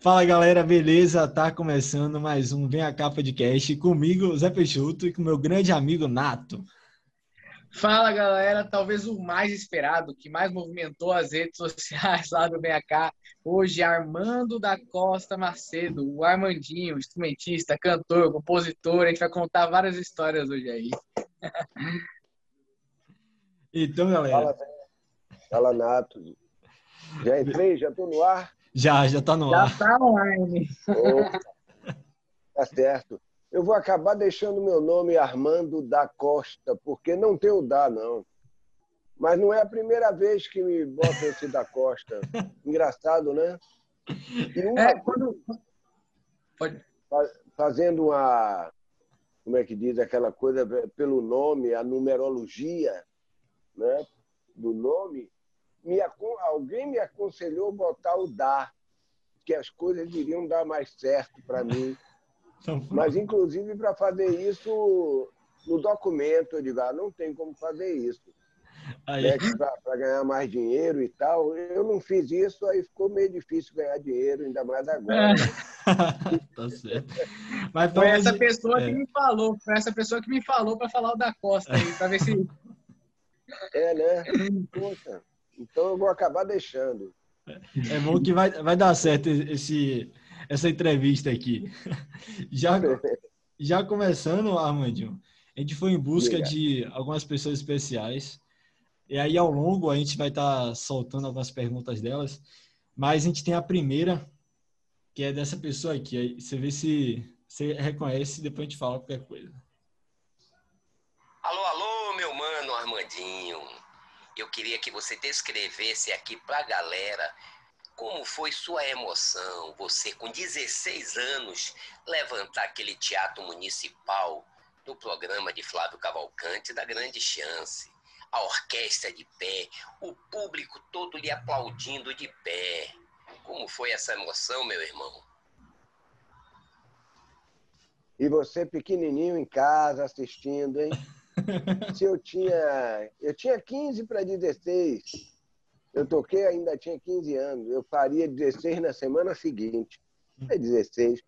Fala galera, beleza? Tá começando mais um Vem a Cá Podcast comigo, Zé Peixoto, e com meu grande amigo Nato. Fala galera, talvez o mais esperado, que mais movimentou as redes sociais lá do Vem Cá, hoje Armando da Costa Macedo, o Armandinho, instrumentista, cantor, compositor, a gente vai contar várias histórias hoje aí. Então galera. Fala, fala Nato. Já entrei, já tô no ar? Já, já tá no Já ar. tá online. Opa, tá certo. Eu vou acabar deixando meu nome Armando da Costa, porque não tem o da, não. Mas não é a primeira vez que me botam esse da Costa. Engraçado, né? E uma É, quando... Pode... fa- fazendo uma, como é que diz, aquela coisa pelo nome, a numerologia né, do nome, me, alguém me aconselhou botar o dá, que as coisas iriam dar mais certo para mim. Mas, inclusive, para fazer isso no documento, eu digo, ah, não tem como fazer isso. aí, Para ganhar mais dinheiro e tal. Eu não fiz isso, aí ficou meio difícil ganhar dinheiro, ainda mais agora. tá certo. Mas Foi essa pessoa é. que me falou, foi essa pessoa que me falou para falar o da Costa aí, para ver se É, né? Poxa, então eu vou acabar deixando. É bom que vai, vai dar certo esse, essa entrevista aqui. Já, já começando, Armandinho, a gente foi em busca Diga. de algumas pessoas especiais. E aí, ao longo, a gente vai estar soltando algumas perguntas delas. Mas a gente tem a primeira, que é dessa pessoa aqui. Aí você vê se você reconhece e depois a gente fala qualquer coisa. Alô, alô, meu mano Armandinho. Eu queria que você descrevesse aqui pra galera como foi sua emoção, você com 16 anos levantar aquele teatro municipal do programa de Flávio Cavalcante da Grande Chance. A orquestra de pé, o público todo lhe aplaudindo de pé. Como foi essa emoção, meu irmão? E você pequenininho em casa assistindo, hein? Se eu tinha, eu tinha 15 para 16. Eu toquei ainda tinha 15 anos. Eu faria 16 na semana seguinte. É 16.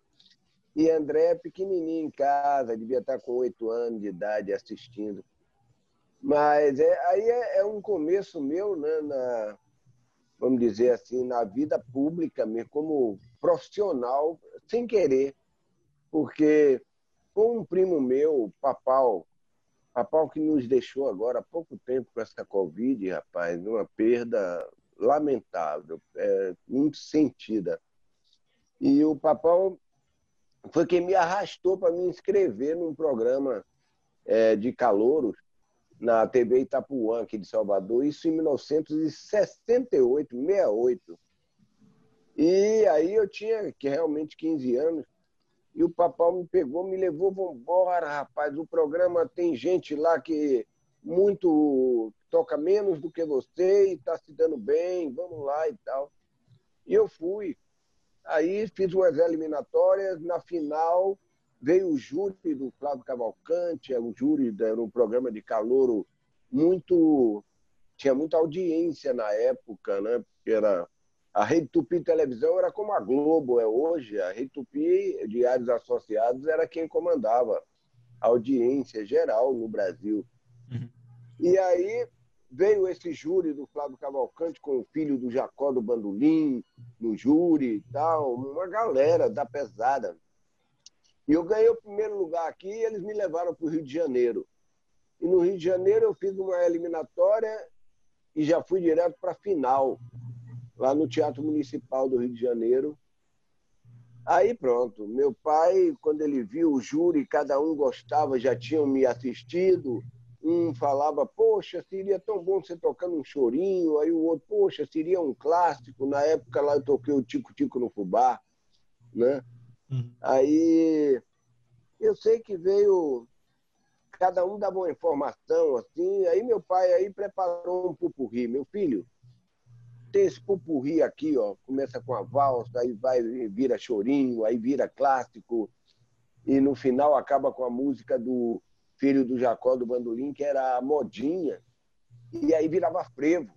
E André pequenininho em casa, devia estar com 8 anos de idade assistindo. Mas é, aí é, é um começo meu, né, na, vamos dizer assim, na vida pública, mesmo, como profissional, sem querer. Porque com um primo meu, Papau, Papau que nos deixou agora há pouco tempo com essa Covid, rapaz, uma perda lamentável, é, muito sentida. E o Papau foi quem me arrastou para me inscrever num programa é, de calouros na TV Itapuã, aqui de Salvador, isso em 1968, 68. E aí eu tinha que realmente 15 anos, e o papai me pegou, me levou, vambora, rapaz, o programa tem gente lá que muito toca menos do que você e está se dando bem, vamos lá e tal. E eu fui. Aí fiz umas eliminatórias, na final veio o júri do Flávio Cavalcante, é um júri, era um programa de calouro muito tinha muita audiência na época, né? Porque era a Rede Tupi Televisão era como a Globo é hoje, a Rede Tupi Diários Associados era quem comandava a audiência geral no Brasil. Uhum. E aí veio esse júri do Flávio Cavalcante com o filho do Jacó do Bandolim no júri e tal, uma galera da pesada. E eu ganhei o primeiro lugar aqui e eles me levaram para o Rio de Janeiro. E no Rio de Janeiro eu fiz uma eliminatória e já fui direto para a final, lá no Teatro Municipal do Rio de Janeiro. Aí pronto, meu pai, quando ele viu o júri, cada um gostava, já tinham me assistido. Um falava, poxa, seria tão bom você tocando um chorinho. Aí o outro, poxa, seria um clássico. Na época lá eu toquei o Tico Tico no Fubá, né? Uhum. Aí eu sei que veio, cada um dava uma informação assim. Aí meu pai aí preparou um pupurri. Meu filho, tem esse pupurri aqui, ó. Começa com a valsa, aí vai vira chorinho, aí vira clássico e no final acaba com a música do filho do Jacó do Bandolim, que era a modinha, e aí virava frevo.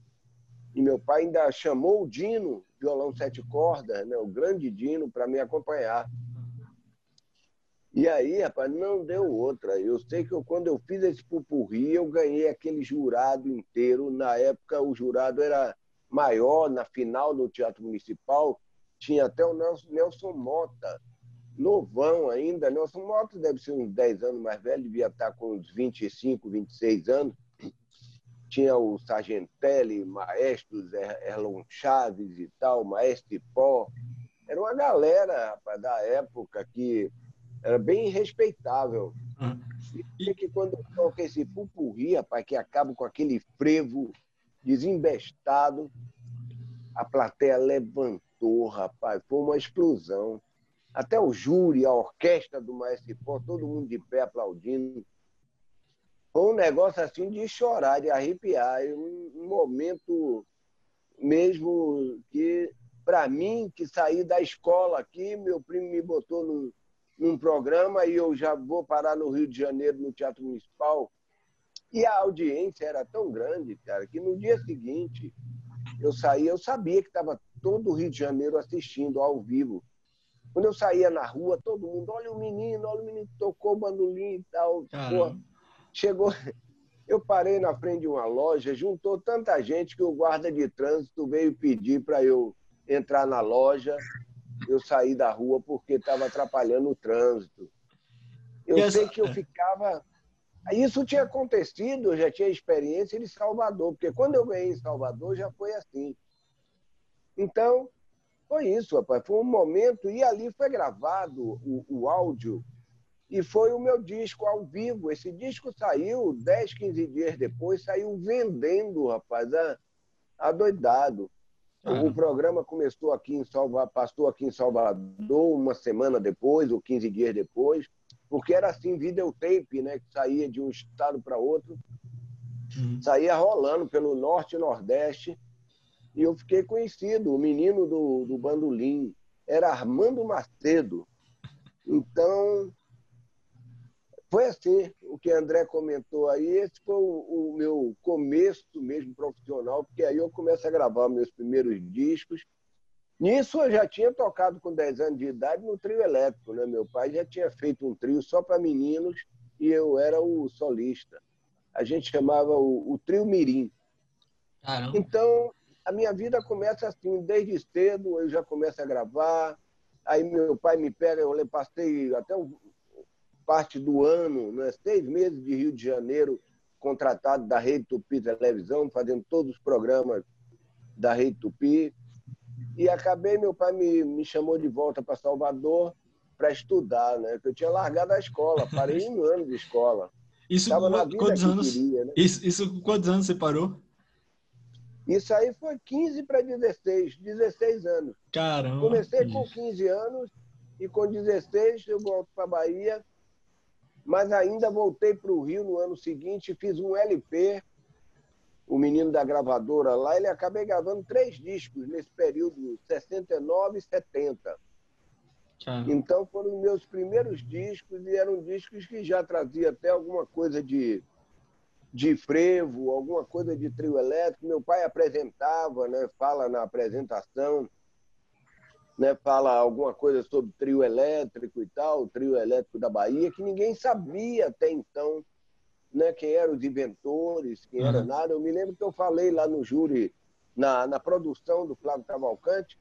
E meu pai ainda chamou o Dino, violão sete cordas, né, o grande Dino, para me acompanhar. E aí, rapaz, não deu outra. Eu sei que eu, quando eu fiz esse pupurri, eu ganhei aquele jurado inteiro. Na época, o jurado era maior, na final do Teatro Municipal, tinha até o Nelson, Mota, novão ainda. Nelson Mota deve ser uns 10 anos mais velho, devia estar com uns 25, 26 anos. Tinha o Sargentelli, maestros, Erlon Chaves e tal, Maestro Pó. Era uma galera, rapaz, da época que era bem respeitável. Uhum. E que quando toca esse pupurri, rapaz, que acaba com aquele frevo desembestado, a plateia levantou, rapaz, foi uma explosão. Até o júri, a orquestra do Maestro Pó, todo mundo de pé aplaudindo. Foi um negócio assim de chorar, de arrepiar. Um momento mesmo que, para mim, que saí da escola aqui, meu primo me botou num, num programa e eu já vou parar no Rio de Janeiro, no Teatro Municipal. E a audiência era tão grande, cara, que no dia seguinte eu saía, eu sabia que estava todo o Rio de Janeiro assistindo ao vivo. Quando eu saía na rua, todo mundo, olha o menino, olha o menino que tocou o bandolim e tal. Pô, chegou, eu parei na frente de uma loja, juntou tanta gente que o guarda de trânsito veio pedir para eu entrar na loja eu saí da rua porque estava atrapalhando o trânsito. Eu essa... sei que eu ficava. Isso tinha acontecido, eu já tinha experiência em Salvador, porque quando eu ganhei em Salvador já foi assim. Então, foi isso, rapaz. Foi um momento, e ali foi gravado o, o áudio, e foi o meu disco ao vivo. Esse disco saiu 10, 15 dias depois, saiu vendendo, rapaz, adoidado. Uhum. O programa começou aqui em Salvador, passou aqui em Salvador uma semana depois, ou 15 dias depois, porque era assim, videotape, né? Que saía de um estado para outro, uhum. saía rolando pelo norte e nordeste. E eu fiquei conhecido, o menino do, do bandolim era Armando Macedo. Então, foi assim, o que André comentou aí, esse foi o, o, meu começo mesmo profissional, porque aí eu começo a gravar meus primeiros discos. Nisso eu já tinha tocado com 10 anos de idade no trio elétrico, né? Meu pai já tinha feito um trio só para meninos e eu era o solista. A gente chamava o, o trio Mirim. Caramba. Então, a minha vida começa assim, desde cedo eu já começo a gravar. Aí meu pai me pega, eu passei até parte do ano, né, seis meses de Rio de Janeiro, contratado da Rede Tupi Televisão, fazendo todos os programas da Rede Tupi. E acabei, meu pai me, me chamou de volta para Salvador para estudar, né? Eu tinha largado a escola, parei um ano de escola. Isso quantos anos? Queria, né? isso, isso quantos anos você parou? Isso aí foi 15 para 16, 16 anos. Caramba. Comecei com 15 anos e com 16 eu volto para Bahia mas ainda voltei para o Rio no ano seguinte, fiz um LP, o menino da gravadora lá, ele acabei gravando três discos nesse período, 69 e 70. Ah. Então foram meus primeiros discos e eram discos que já trazia até alguma coisa de, de frevo, alguma coisa de trio elétrico. Meu pai apresentava, né, fala na apresentação né, fala alguma coisa sobre trio elétrico e tal, trio elétrico da Bahia, que ninguém sabia até então né, quem eram os inventores, quem uhum. era nada. Eu me lembro que eu falei lá no júri, na, na produção do Flávio Cavalcante,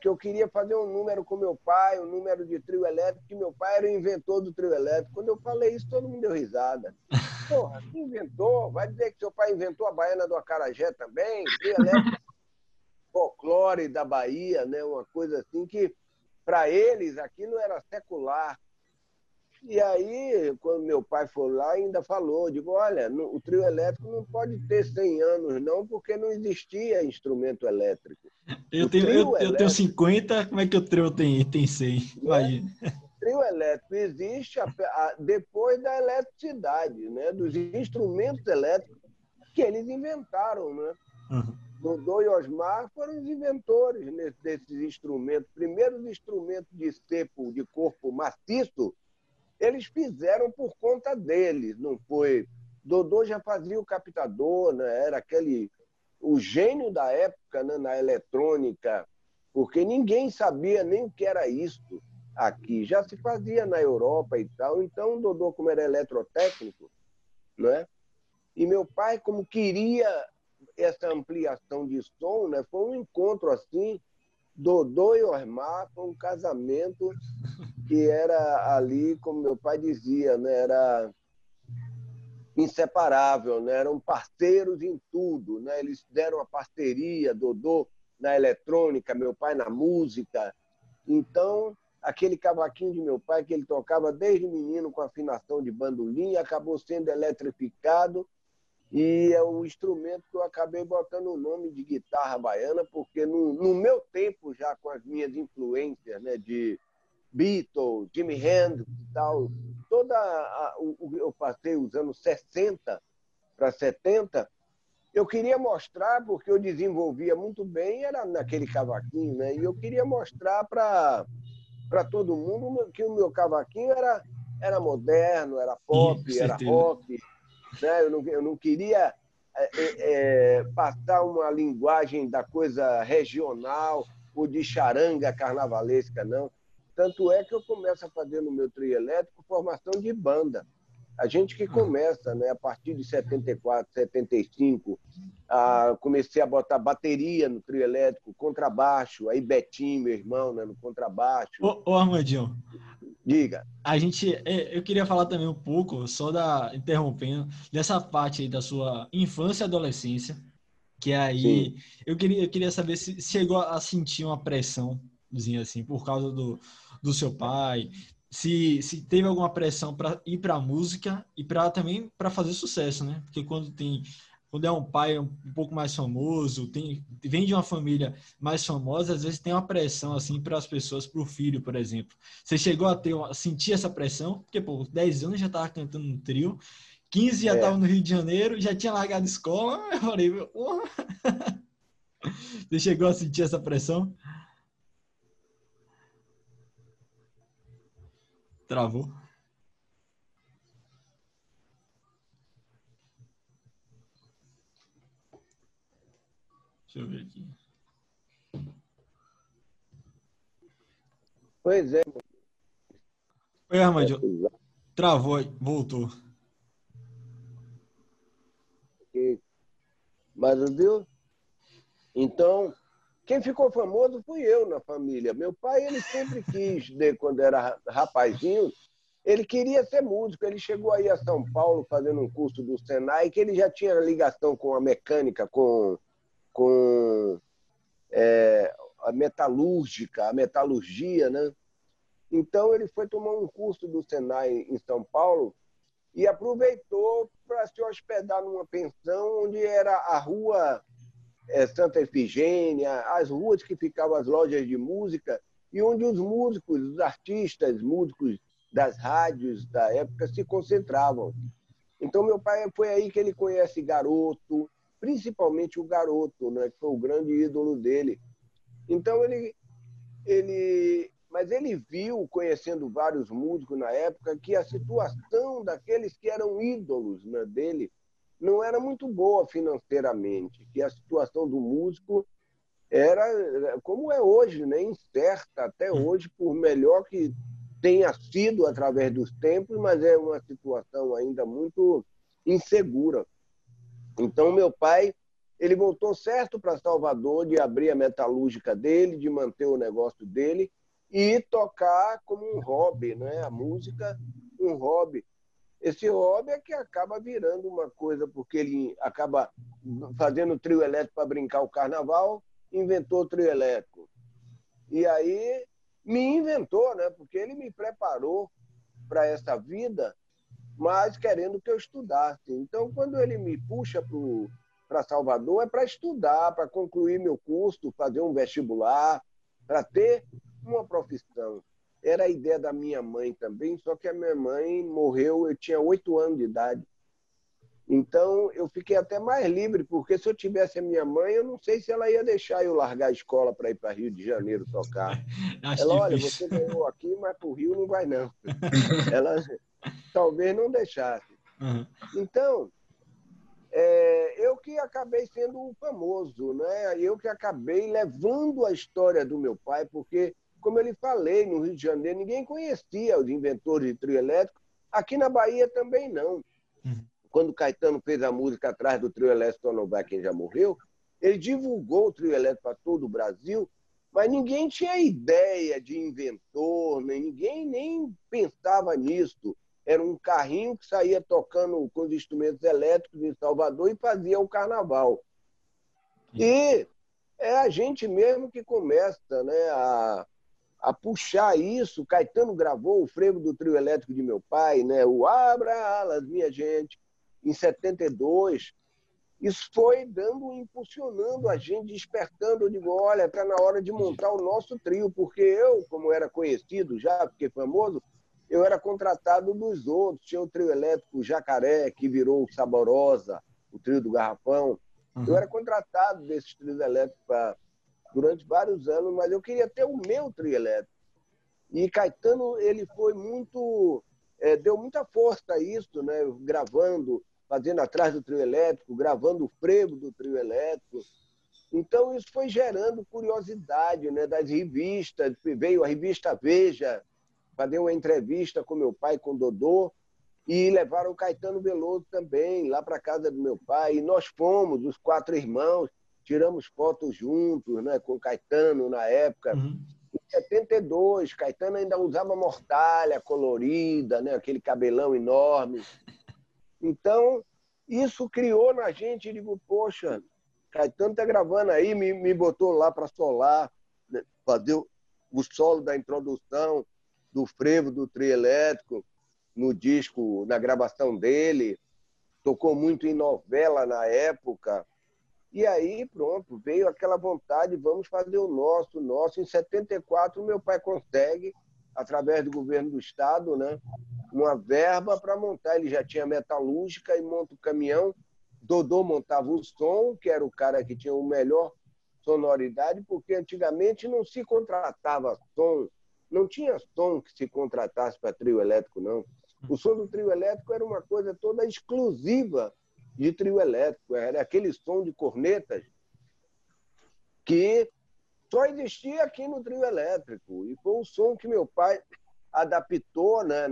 que eu queria fazer um número com meu pai, um número de trio elétrico, que meu pai era o inventor do trio elétrico. Quando eu falei isso, todo mundo deu risada. Porra, inventou? Vai dizer que seu pai inventou a baiana do Acarajé também? Trio elétrico folclore da Bahia, né? uma coisa assim que, para eles, aquilo era secular. E aí, quando meu pai foi lá, ainda falou, digo, olha, o trio elétrico não pode ter 100 anos, não, porque não existia instrumento elétrico. Eu, tenho, eu, elétrico, eu tenho 50, como é que o trio tem, tem 100? Imagina. O trio elétrico existe a, a, depois da eletricidade, né? dos instrumentos elétricos que eles inventaram. Né? Uhum. Dodô e Osmar foram os inventores desses instrumentos. Primeiros instrumentos de cepo, de corpo maciço, eles fizeram por conta deles, não foi? Dodô já fazia o captador, né? era aquele o, gênio da época né, na eletrônica, porque ninguém sabia nem o que era isso aqui. Já se fazia na Europa e tal. Então, Dodô, como era eletrotécnico, né? e meu pai, como queria essa ampliação de som, né? foi um encontro assim, Dodô e Osmar, foi um casamento que era ali, como meu pai dizia, né? era inseparável, né? eram parceiros em tudo. Né? Eles deram a parceria, Dodô na eletrônica, meu pai na música. Então, aquele cavaquinho de meu pai, que ele tocava desde menino com afinação de bandolim, acabou sendo eletrificado e é o instrumento que eu acabei botando o nome de guitarra baiana, porque no, no meu tempo, já com as minhas influências né, de Beatles, Jimi Hendrix e tal, toda a, o, eu passei os anos 60 para 70, eu queria mostrar, porque eu desenvolvia muito bem, era naquele cavaquinho, né? E eu queria mostrar para todo mundo que o meu cavaquinho era, era moderno, era pop, Sim, era rock. Né? Eu, não, eu não queria é, é, é, passar uma linguagem da coisa regional ou de charanga carnavalesca, não. Tanto é que eu começo a fazer no meu trio elétrico formação de banda. A gente que começa, né, a partir de 74, 75, a, comecei a botar bateria no trio elétrico, contrabaixo, aí Betinho, meu irmão, né, no contrabaixo. Ô, ô Armandinho, diga. A gente, é, eu queria falar também um pouco, só da interrompendo, dessa parte aí da sua infância e adolescência, que aí eu queria, eu queria saber se chegou a sentir uma pressão assim, por causa do, do seu pai, se, se teve alguma pressão para ir para a música e para também para fazer sucesso, né? Porque quando tem quando é um pai um, pouco mais famoso, tem, vem de uma família mais famosa, às vezes tem uma pressão assim para as pessoas, para o filho, por exemplo. Você chegou a ter a sentir essa pressão? Porque, pô, 10 anos já estava cantando no trio, 15 já estava é. no Rio de Janeiro, já tinha largado a escola. Eu falei, porra. Você chegou a sentir essa pressão? Travou. Deixa eu ver aqui. Pois é. Oi, Armando. Travou, voltou. Mas viu? Então, quem ficou famoso fui eu na família. Meu pai, ele sempre quis, de, quando era rapazinho, ele queria ser músico. Ele chegou aí a São Paulo fazendo um curso do Senai, que ele já tinha ligação com a mecânica, com, com é, a metalúrgica, a metalurgia, né? Então ele foi tomar um curso do Senai em São Paulo e aproveitou para se hospedar numa pensão onde era a rua é, Santa Efigênia, as ruas que ficavam as lojas de música e onde os músicos, os artistas, músicos das rádios da época se concentravam. Então meu pai foi aí que ele conhece Garoto, principalmente o Garoto, né, que foi o grande ídolo dele. Então ele ele mas ele viu, conhecendo vários músicos na época, que a situação daqueles que eram ídolos né, dele não era muito boa financeiramente, que a situação do músico era como é hoje, né? incerta até hum. hoje, por melhor que tenha sido através dos tempos, mas é uma situação ainda muito insegura. Então, meu pai, ele voltou certo para Salvador de abrir a metalúrgica dele, de manter o negócio dele e tocar como um hobby, né? A música, um hobby. Esse hobby é que acaba virando uma coisa, porque ele acaba fazendo trio elétrico para brincar o carnaval, inventou o trio elétrico. E aí me inventou, né? Porque ele me preparou para essa vida, mas querendo que eu estudasse. Então, quando ele me puxa para Salvador, é para estudar, para concluir meu curso, fazer um vestibular, para ter uma profissão. Era a ideia da minha mãe também, só que a minha mãe morreu, eu tinha oito anos de idade. Então, eu fiquei até mais livre, porque se eu tivesse a minha mãe, eu não sei se ela ia deixar eu largar a escola para ir para Rio de Janeiro tocar. Acho ela, olha, você ganhou aqui, mas para o Rio não vai não. ela talvez não deixasse. Uhum. Então, é, eu que acabei sendo o famoso, né? Eu que acabei levando a história do meu pai, porque, como eu lhe falei, no Rio de Janeiro ninguém conhecia os inventores de trio elétrico, aqui na Bahia também não. Uhum. Quando Caetano fez a música atrás do trio elétrico Tonobai, quem já morreu, ele divulgou o trio elétrico para todo o Brasil, mas ninguém tinha ideia de inventor, nem ninguém nem pensava nisso era um carrinho que saía tocando com os instrumentos elétricos em Salvador e fazia o carnaval. E é a gente mesmo que começa né, a, a puxar isso. Caetano gravou o frevo do trio elétrico de meu pai, né, o Abra Alas, minha gente, em 72. Isso foi dando, impulsionando a gente, despertando. Eu digo, olha, está na hora de montar o nosso trio, porque eu, como era conhecido já, porque famoso, eu era contratado dos outros. Tinha o trio elétrico Jacaré, que virou o Saborosa, o trio do Garrafão. Uhum. Eu era contratado desses trios elétricos pra, durante vários anos, mas eu queria ter o meu trio elétrico. E Caetano, ele foi muito. É, deu muita força a isso, né? gravando, fazendo atrás do trio elétrico, gravando o frevo do trio elétrico. Então, isso foi gerando curiosidade né? das revistas. Veio a revista Veja, fazer uma entrevista com meu pai, com Dodô, e levaram o Caetano Veloso também, lá para casa do meu pai. E nós fomos, os quatro irmãos, tiramos fotos juntos, né, com o Caetano na época. Uhum. Em 72, Caetano ainda usava mortalha colorida, né, aquele cabelão enorme. Então, isso criou na gente, digo, poxa, Caetano tá gravando aí, me, me botou lá para solar, né, fazer o solo da introdução do frevo do trio elétrico no disco, na gravação dele. Tocou muito em novela na época. E aí, pronto, veio aquela vontade, vamos fazer o nosso, o nosso. Em 74, meu pai consegue, através do governo do estado, né, uma verba para montar. Ele já tinha metalúrgica e monta o caminhão. Dodô montava o som, que era o cara que tinha o melhor sonoridade, porque antigamente não se contratava som não tinha som que se contratasse para trio elétrico, não. O som do trio elétrico era uma coisa toda exclusiva de trio elétrico. Era aquele som de cornetas que só existia aqui no trio elétrico. E foi um som que meu pai adaptou né,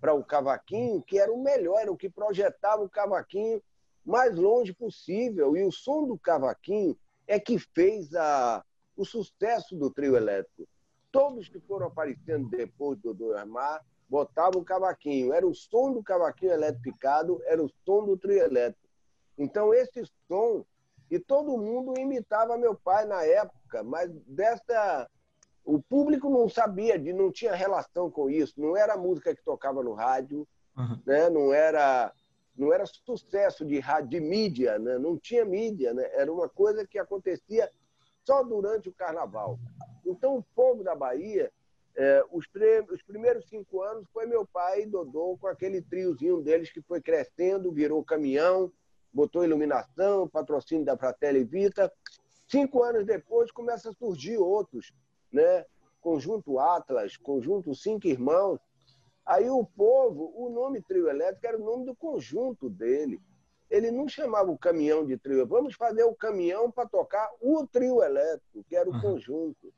para o cavaquinho, que era o melhor, era o que projetava o cavaquinho mais longe possível. E o som do cavaquinho é que fez a, o sucesso do trio elétrico todos que foram aparecendo depois do Dodô Armar botavam o cavaquinho. Era o som do cavaquinho eletricado, era o som do trio elétrico. Então, esse som, e todo mundo imitava meu pai na época, mas dessa. O público não sabia, de, não tinha relação com isso. Não era música que tocava no rádio, uhum. né? não era não era sucesso de rádio, de mídia, né? não tinha mídia, né? era uma coisa que acontecia só durante o carnaval. Então, o povo da Bahia, é, os, os, primeiros cinco anos foi meu pai, Dodô, com aquele triozinho deles que foi crescendo, virou caminhão, botou iluminação, patrocínio da Fratelli Vita. Cinco anos depois começa a surgir outros, né? Conjunto Atlas, Conjunto Cinco Irmãos. Aí o povo, o nome trio elétrico era o nome do conjunto dele ele não chamava o caminhão de trio. Vamos fazer o caminhão para tocar o trio elétrico, que era o uhum. conjunto.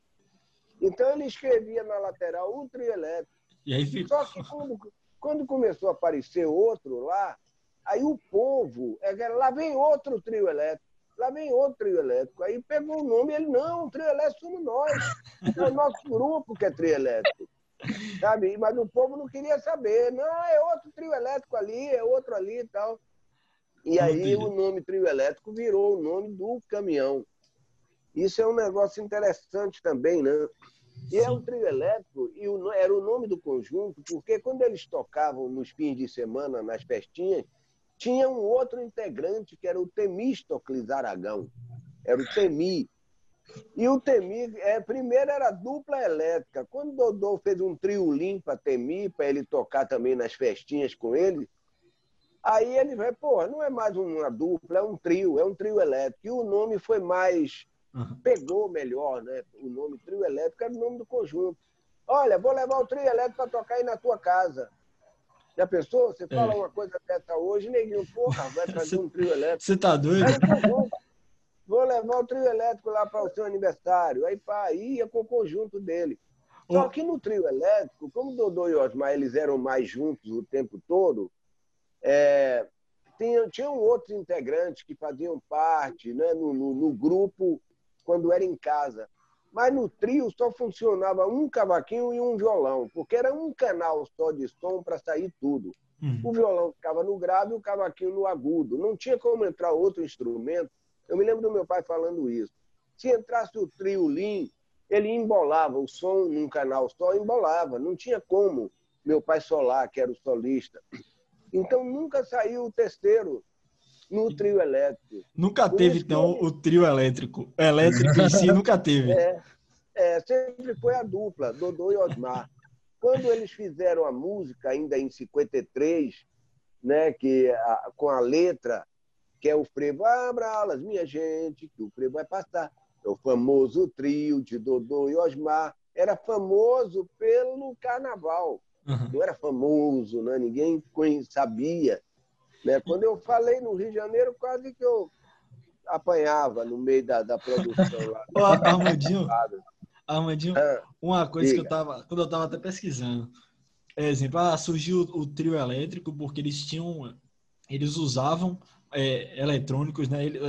Então ele escrevia na lateral o trio elétrico. Aí Só que quando, quando começou a aparecer outro lá, aí o povo, é, lá vem outro trio elétrico, lá vem outro trio elétrico. Aí pegou o nome ele, não, o trio elétrico somos nós. É o nosso grupo que é trio elétrico. Sabe? Mas o povo não queria saber. Não, é outro trio elétrico ali, é outro ali e tal. E aí o nome trio elétrico virou o nome do caminhão. Isso é um negócio interessante também, né? E é um trio elétrico, e o, era o nome do conjunto, porque quando eles tocavam nos fins de semana, nas festinhas, tinha um outro integrante que era o Temístocles Aragão. Era o Temi. E o Temi, é, primeiro era dupla elétrica. Quando o Dodô fez um trio limpa Temi, para ele tocar também nas festinhas com ele, Aí ele vai, pô, não é mais uma dupla, é um trio, é um trio elétrico. E o nome foi mais. Uhum. pegou melhor, né? O nome trio elétrico era o nome do conjunto. Olha, vou levar o trio elétrico para tocar aí na tua casa. Já pensou? Você fala é. uma coisa dessa hoje, neguinho, porra, vai trazer um trio elétrico. Você tá doido? Aí, vou levar o trio elétrico lá para o seu aniversário. Aí pá, ia com o conjunto dele. Só que no trio elétrico, como Dodô e Osmar eles eram mais juntos o tempo todo, é, tinham, tinham outros integrantes que faziam parte né, no, no, no, grupo quando era em casa. Mas no trio só funcionava um cavaquinho e um violão, porque era um canal só de som para sair tudo. Uhum. O violão ficava no grave e o cavaquinho no agudo. Não tinha como entrar outro instrumento. Eu me lembro do meu pai falando isso. Se entrasse o trio Lean, ele embolava o som num canal só, embolava. Não tinha como. Meu pai Solar, que era o solista. Então nunca saiu o terceiro no trio elétrico. Nunca teve, então, o trio elétrico. Elétrico em si nunca teve. É, é, sempre foi a dupla, Dodô e Osmar. Quando eles fizeram a música, ainda em 53, né, que a, com a letra, que é o frevo, abra alas, minha gente, que o frevo vai passar. É o famoso trio de Dodô e Osmar. Era famoso pelo carnaval. Uhum. Não era famoso, né? ninguém sabia. Né? Quando eu falei no Rio de Janeiro, quase que eu apanhava no meio da, da produção lá. Ô, Armandinho, Armandinho ah, uma coisa diga. que eu estava, quando eu estava até pesquisando, é, exemplo, ah, surgiu o, o, trio elétrico porque eles tinham, eles usavam é, eletrônicos, né? Eles,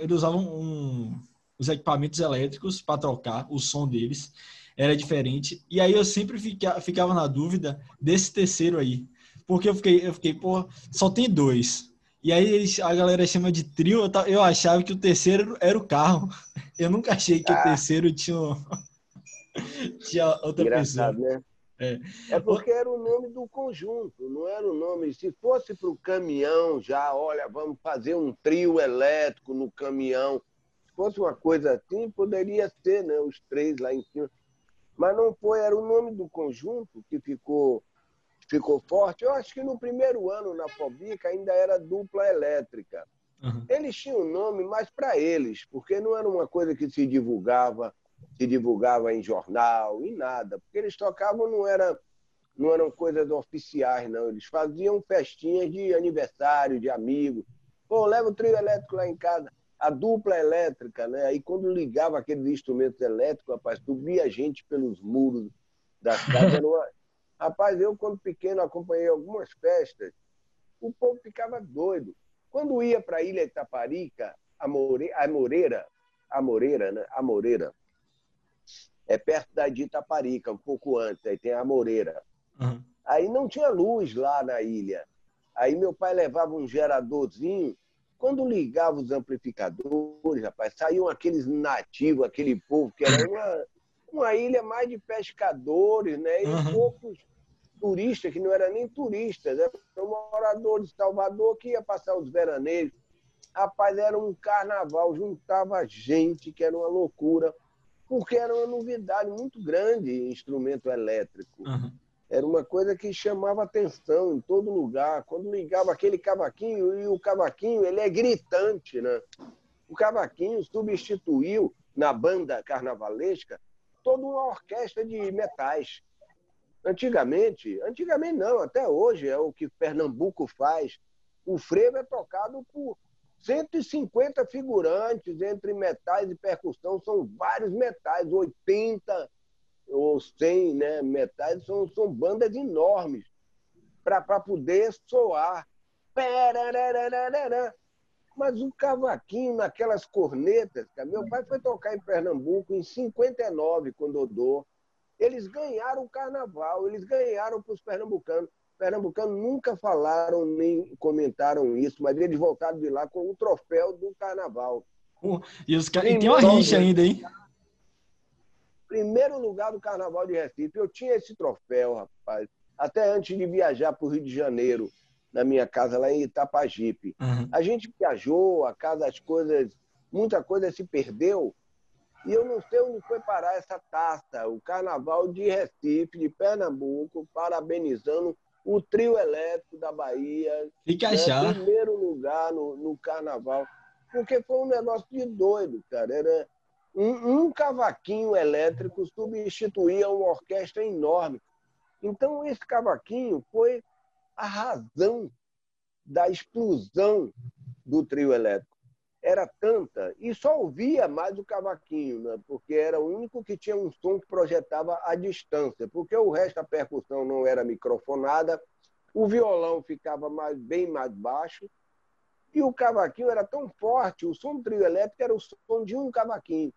eles usavam um, os equipamentos elétricos para trocar o som deles era diferente. E aí eu sempre fica, ficava na dúvida desse terceiro aí. Porque eu fiquei, eu fiquei, pô, só tem dois. E aí a galera chama de trio, eu, eu achava que o terceiro era o carro. Eu nunca achei que ah. o terceiro tinha, tinha outra Engraçado, pessoa. Né? É. é porque era o nome do conjunto, não era o nome. Se fosse para o caminhão já, olha, vamos fazer um trio elétrico no caminhão. Se fosse uma coisa assim, poderia ser, né? Os três lá em cima. Mas não foi, era o nome do conjunto que ficou ficou forte. Eu acho que no primeiro ano na Fobica ainda era dupla elétrica. Uhum. Eles tinham nome mais para eles, porque não era uma coisa que se divulgava, se divulgava em jornal, em nada. Porque eles tocavam, não, era, não eram coisas oficiais, não. Eles faziam festinhas de aniversário, de amigos. Pô, leva o trio elétrico lá em casa. A dupla elétrica, né? Aí quando ligava aqueles instrumentos elétricos, rapaz, subia gente pelos muros das casas. Era uma, Rapaz, eu, quando pequeno, acompanhei algumas festas, o povo ficava doido. Quando ia para a Ilha Itaparica, a, More, a Moreira, a Moreira, né? A Moreira, é perto da de Itaparica, um pouco antes, aí tem a Moreira. Uhum. Aí não tinha luz lá na ilha. Aí meu pai levava um geradorzinho. Quando ligava os amplificadores, rapaz, saíam aqueles nativos, aquele povo que era uma, uma ilha mais de pescadores, né? E uhum. poucos turista, que não era nem turista, era um morador de Salvador que ia passar os veraneios. Rapaz, era um carnaval, juntava gente, que era uma loucura, porque era uma novidade muito grande instrumento elétrico. Uhum. Era uma coisa que chamava atenção em todo lugar. Quando ligava aquele cavaquinho, e o cavaquinho ele é gritante, né? O cavaquinho substituiu na banda carnavalesca toda uma orquestra de metais. Antigamente, antigamente não, até hoje é o que Pernambuco faz. O frevo é tocado por 150 figurantes entre metais e percussão, são vários metais, 80 ou 100 né, metais, são, são bandas enormes para poder soar. Mas o cavaquinho naquelas cornetas, meu pai foi tocar em Pernambuco em 59, quando eu dou eles ganharam o carnaval, eles ganharam para os pernambucanos. Os pernambucanos nunca falaram nem comentaram isso, mas eles voltaram de lá com o troféu do carnaval. Uh, e, os, e tem uma rixa ainda, hein? Primeiro lugar do carnaval de Recife. Eu tinha esse troféu, rapaz, até antes de viajar para o Rio de Janeiro, na minha casa lá em Itapajipe. Uhum. A gente viajou, a casa, as coisas, muita coisa se perdeu, e eu não sei onde foi parar essa taça, o Carnaval de Recife, de Pernambuco, parabenizando o trio elétrico da Bahia. Fica né, achar. Primeiro lugar no, no Carnaval. Porque foi um negócio de doido, cara. Era um, um cavaquinho elétrico substituía uma orquestra enorme. Então, esse cavaquinho foi a razão da explosão do trio elétrico era tanta e só ouvia mais o cavaquinho, né? porque era o único que tinha um som que projetava a distância, porque o resto da percussão não era microfonada, o violão ficava mais, bem mais baixo e o cavaquinho era tão forte, o som do trio elétrico era o som de um cavaquinho.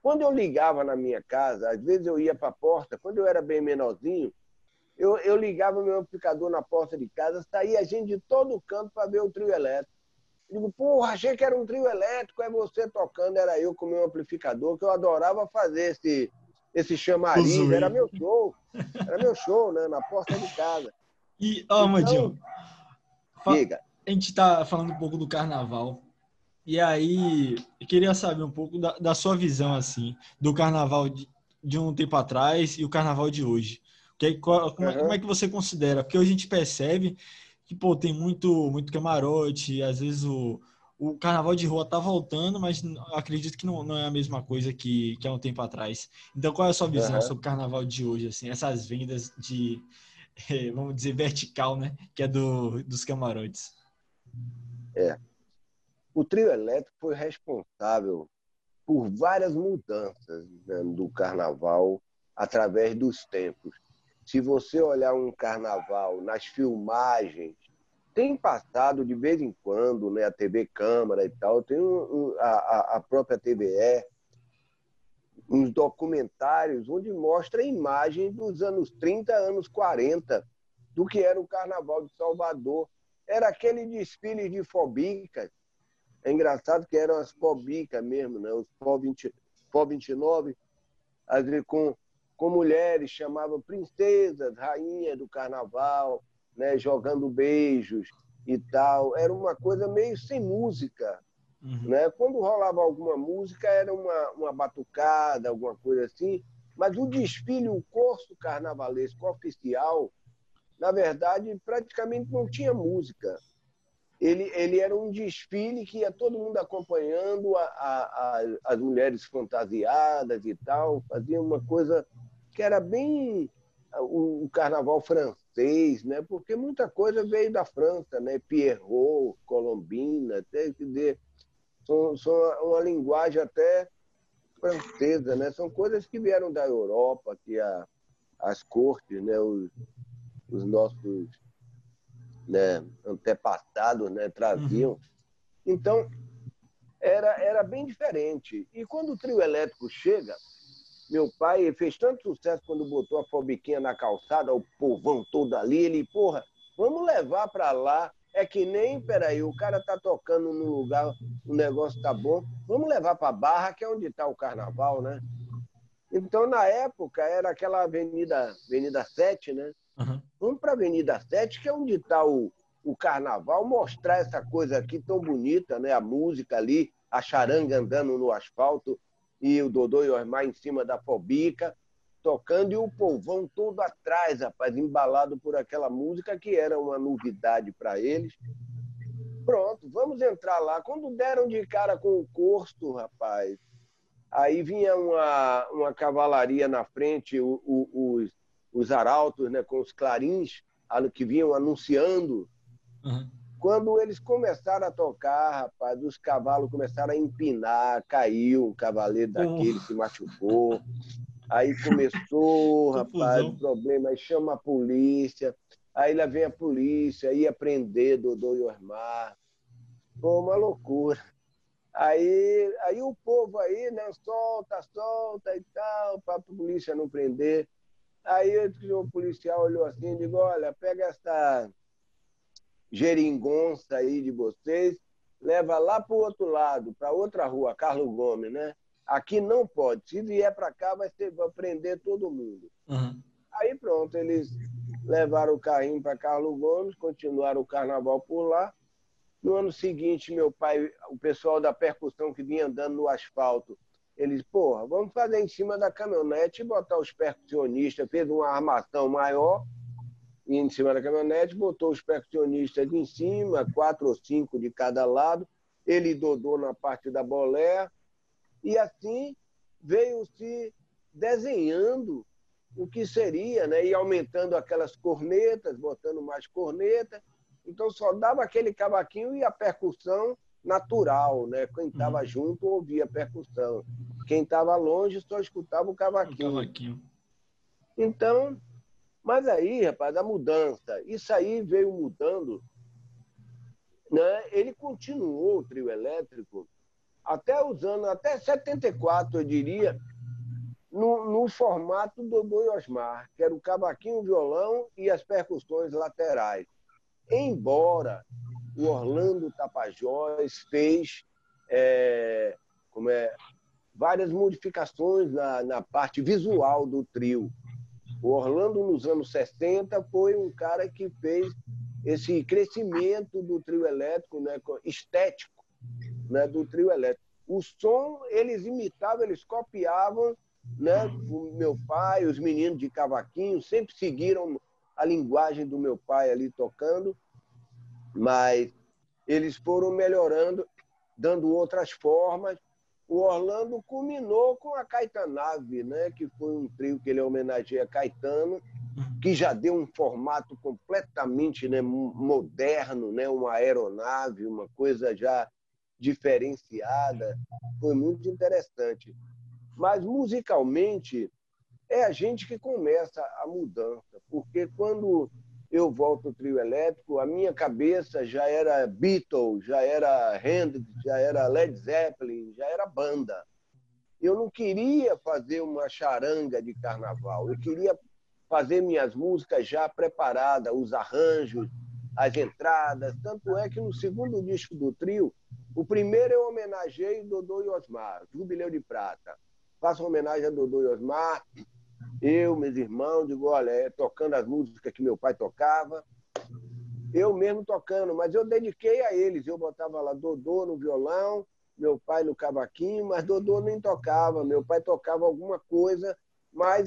Quando eu ligava na minha casa, às vezes eu ia para a porta, quando eu era bem menorzinho, eu, eu ligava meu amplificador na porta de casa, saía gente de todo canto para ver o trio elétrico. Digo, porra, achei que era um trio elétrico, é você tocando, era eu com meu amplificador, que eu adorava fazer esse, esse chamariz, era meu show, era meu show, né, na porta de casa. E, ó, oh, então, diga. a gente tá falando um pouco do carnaval, e aí eu queria saber um pouco da, da sua visão, assim, do carnaval de, de, um tempo atrás e o carnaval de hoje. Que, qual, como, uhum. como é que você considera? Porque hoje a gente percebe que, pô, tem muito, muito camarote, às vezes o, o carnaval de rua tá voltando, mas acredito que não, não é a mesma coisa que, que há um tempo atrás. Então, qual é a sua visão uhum. sobre o carnaval de hoje, assim, essas vendas de, vamos dizer, vertical, né, que é do, dos camarotes? É. O trio elétrico foi responsável por várias mudanças né, do carnaval através dos tempos se você olhar um carnaval nas filmagens, tem passado de vez em quando, né, a TV Câmara e tal, tem um, a, a própria TVE, uns documentários onde mostra a imagem dos anos 30, anos 40, do que era o Carnaval de Salvador. Era aquele desfile de fobicas. É engraçado que eram as fobicas mesmo, né? os FO, 20, FO 29, com com mulheres, chamavam princesas, rainha do carnaval, né, jogando beijos e tal. Era uma coisa meio sem música. Uhum. Né? Quando rolava alguma música, era uma, uma batucada, alguma coisa assim. Mas o desfile, o curso carnavalesco oficial, na verdade, praticamente não tinha música. Ele, ele era um desfile que ia todo mundo acompanhando a, a, a, as mulheres fantasiadas e tal, fazia uma coisa que era bem ah, o, carnaval francês, né? porque muita coisa veio da França, né? Pierrot, Colombina, até, quer dizer, são, são uma linguagem até francesa, né? São coisas que vieram da Europa, que a, as cortes, né? Os, os nossos né? antepassados né? traziam. Uhum. Então, era, era bem diferente. E quando o trio elétrico chega, meu pai fez tanto sucesso quando botou a fobiquinha na calçada, o povão todo ali. Ele, porra, vamos levar para lá. É que nem, peraí, o cara tá tocando no lugar, o negócio tá bom. Vamos levar para Barra, que é onde tá o carnaval, né? Então, na época, era aquela Avenida, Avenida 7, né? Uhum. Vamos para Avenida 7, que é onde está o, o carnaval, mostrar essa coisa aqui tão bonita, né? A música ali, a charanga andando no asfalto, e o Dodô e o Osmar em cima da Fobica, tocando, e o povão todo atrás, rapaz, embalado por aquela música que era uma novidade para eles. Pronto, vamos entrar lá. Quando deram de cara com o Corso, rapaz, aí vinha uma, uma cavalaria na frente, o, o, os, os arautos né, com os clarins, que vinham anunciando. Uhum. Quando eles começaram a tocar, rapaz, os cavalos começaram a empinar, caiu um cavaleiro daquele, se machucou. Aí começou, rapaz, o problema, aí chama a polícia. Aí lá vem a polícia, ia prender Dodô e Osmar. Pô, uma loucura. Aí, aí o povo aí, né, solta, solta e tal, para a polícia não prender. Aí o policial olhou assim e disse, olha, pega essa geringonça aí de vocês, leva lá para o outro lado, para outra rua, Carlos Gomes, né? Aqui não pode. Se vier para cá, vai, ser, vai prender todo mundo. Uhum. Aí pronto, eles levaram o carrinho para Carlos Gomes, continuaram o carnaval por lá. No ano seguinte, meu pai, o pessoal da percussão que vinha andando no asfalto, eles, porra, vamos fazer em cima da caminhonete e botar os percussionistas, fez uma armação maior em cima da caminhonete, botou os percussionistas em cima, quatro ou cinco de cada lado, ele Dodô na parte da bolé, e assim veio se desenhando o que seria, né? E aumentando aquelas cornetas, botando mais corneta. Então só dava aquele cavaquinho e a percussão natural, né? Quem estava uhum. junto ouvia a percussão. Quem estava longe só escutava o cavaquinho. o cavaquinho. Então, mas aí, rapaz, a mudança, isso aí veio mudando. Né? Ele continuou o trio elétrico até os anos, até 74, eu diria, no, no formato do Boi Osmar, que era o cavaquinho, o violão e as percussões laterais. Embora o Orlando Tapajós fez é, como é, várias modificações na, na parte visual do trio. O Orlando, nos anos 60, foi um cara que fez esse crescimento do trio elétrico, né, estético né, do trio elétrico. O som, eles imitavam, eles copiavam, né, o meu pai, os meninos de cavaquinho, sempre seguiram a linguagem do meu pai ali tocando, mas eles foram melhorando, dando outras formas. O Orlando culminou com a Caetanave, né? que foi um trio que ele homenageia Caetano, que já deu um formato completamente né, moderno, né? uma aeronave, uma coisa já diferenciada. Foi muito interessante. Mas, musicalmente, é a gente que começa a mudança, porque quando eu volto ao trio elétrico, a minha cabeça já era Beatles, já era Hendrix, já era Led Zeppelin, já era banda. Eu não queria fazer uma charanga de carnaval, eu queria fazer minhas músicas já preparadas, os arranjos, as entradas. Tanto é que no segundo disco do trio, o primeiro eu homenageei Dodô e Osmar, Jubileu de Prata. Faço homenagem a Dodô e Osmar, eu, meus irmãos, digo, olha, é, tocando as músicas que meu pai tocava, eu mesmo tocando, mas eu dediquei a eles. Eu botava lá Dodô no violão, meu pai no cavaquinho, mas Dodô nem tocava. Meu pai tocava alguma coisa, mas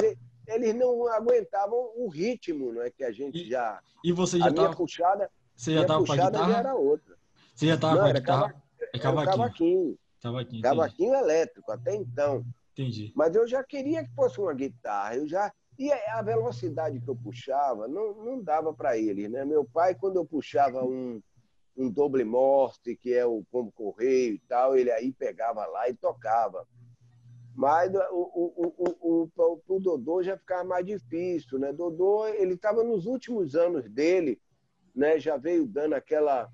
eles não aguentavam o ritmo, não é que a gente e, já. E você já estava puxada, você já estava com a guitarra? Já era outra. Você já estava com a guitarra? É cavaquinho. Cavaquinho. Cavaquinho, cavaquinho elétrico até então. Entendi. Mas eu já queria que fosse uma guitarra. Eu já e a velocidade que eu puxava não, não dava para ele, né? Meu pai, quando eu puxava um, um doble morte, que é o pombo correio e tal, ele aí pegava lá e tocava. Mas o, o, o, o, Dodô já ficava mais difícil, né? Dodô, ele estava nos últimos anos dele, né? Já veio dando aquela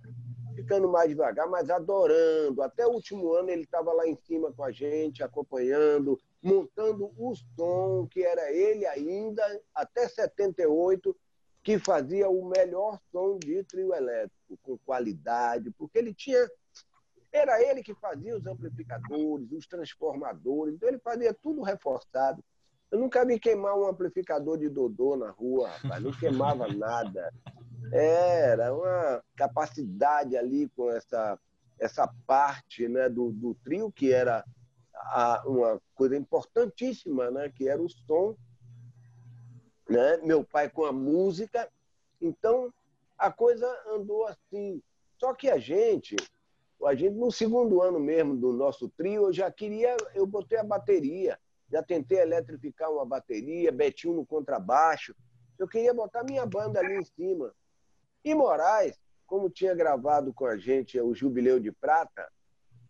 ficando mais devagar, mas adorando. Até o último ano ele estava lá em cima com a gente, acompanhando, montando o som, que era ele ainda, até 78, que fazia o melhor som de trio elétrico, com qualidade, porque ele tinha. Era ele que fazia os amplificadores, os transformadores, então ele fazia tudo reforçado. Eu nunca vi queimar um amplificador de Dodô na rua, rapaz, não queimava nada. Era uma capacidade ali com essa, essa parte né, do, do trio, que era a, uma coisa importantíssima, né, que era o som. Né? Meu pai com a música. Então, a coisa andou assim. Só que a gente, a gente no segundo ano mesmo do nosso trio, eu já queria, eu botei a bateria, já tentei eletrificar uma bateria, Betinho no contrabaixo. Eu queria botar minha banda ali em cima. E Moraes, como tinha gravado com a gente o Jubileu de Prata,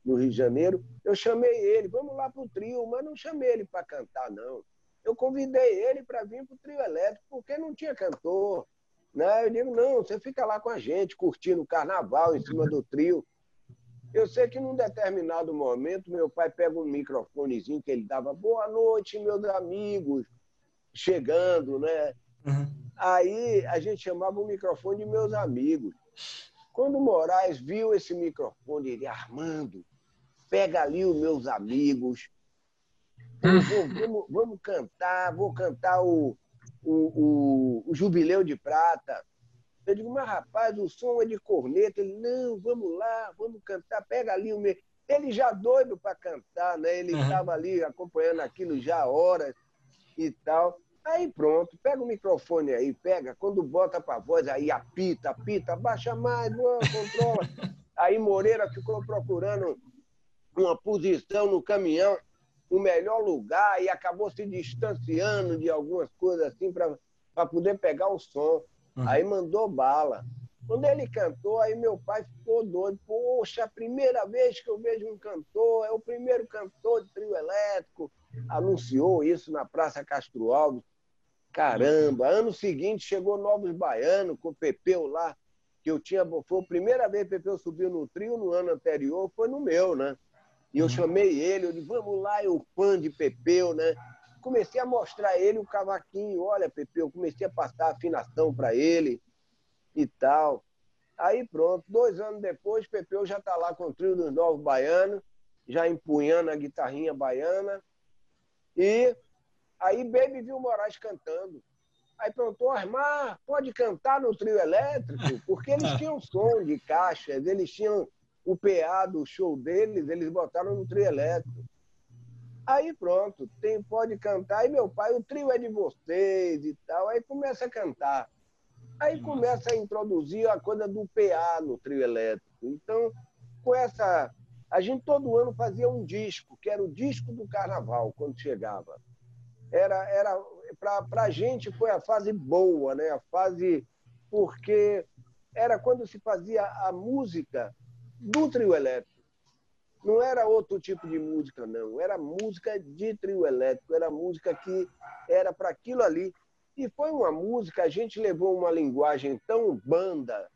no Rio de Janeiro, eu chamei ele, vamos lá para o trio, mas não chamei ele para cantar, não. Eu convidei ele para vir para o trio elétrico, porque não tinha cantor. Né? Eu digo, não, você fica lá com a gente, curtindo o carnaval em cima do trio. Eu sei que num determinado momento, meu pai pega um microfonezinho que ele dava, boa noite, meus amigos, chegando, né? Uhum. Aí a gente chamava o microfone de meus amigos. Quando o Moraes viu esse microfone, ele, Armando, pega ali os meus amigos, vou, vamos, vamos, cantar, vou cantar o, o, o, o, Jubileu de Prata. Eu digo, mas rapaz, o som é de corneta. Ele, não, vamos lá, vamos cantar, pega ali o meu. Ele já doido para cantar, né? Ele estava uhum. ali acompanhando aquilo já horas e tal. Aí pronto, pega o microfone aí, pega, quando bota para voz, aí apita, apita, baixa mais, não, controla. Aí Moreira ficou procurando uma posição no caminhão. o melhor lugar e acabou se distanciando de algumas coisas assim para poder pegar o som. Uhum. Aí mandou bala. Quando ele cantou, aí meu pai ficou doido. Poxa, a primeira vez que eu vejo um cantor, é o primeiro cantor de trio elétrico. Anunciou isso na Praça Castro Alves. Caramba, ano seguinte chegou Novos Baianos com o Pepeu lá, que eu tinha. Foi a primeira vez que o Pepeu subiu no trio, no ano anterior, foi no meu, né? E eu chamei ele, eu disse, vamos lá, eu fã de Pepeu, né? Comecei a mostrar a ele o cavaquinho, olha, Pepeu, comecei a passar afinação para ele e tal. Aí pronto, dois anos depois, Pepeu já está lá com o trio dos Novos Baianos, já empunhando a guitarrinha baiana. E aí Baby viu Moraes cantando. Aí perguntou, Armar, pode cantar no trio elétrico? Porque eles tinham som de caixas, eles tinham o PA do show deles, eles botaram no trio elétrico. Aí pronto, tem, pode cantar. Aí meu pai, o trio é de vocês e tal. Aí começa a cantar. Aí começa a introduzir a coisa do PA no trio elétrico. Então, com essa. A gente todo ano fazia um disco, que era o disco do carnaval, quando chegava. Era, era para a gente foi a fase boa, né? a fase. Porque era quando se fazia a música do trio elétrico. Não era outro tipo de música, não. Era música de trio elétrico, era música que era para aquilo ali. E foi uma música, a gente levou uma linguagem tão banda,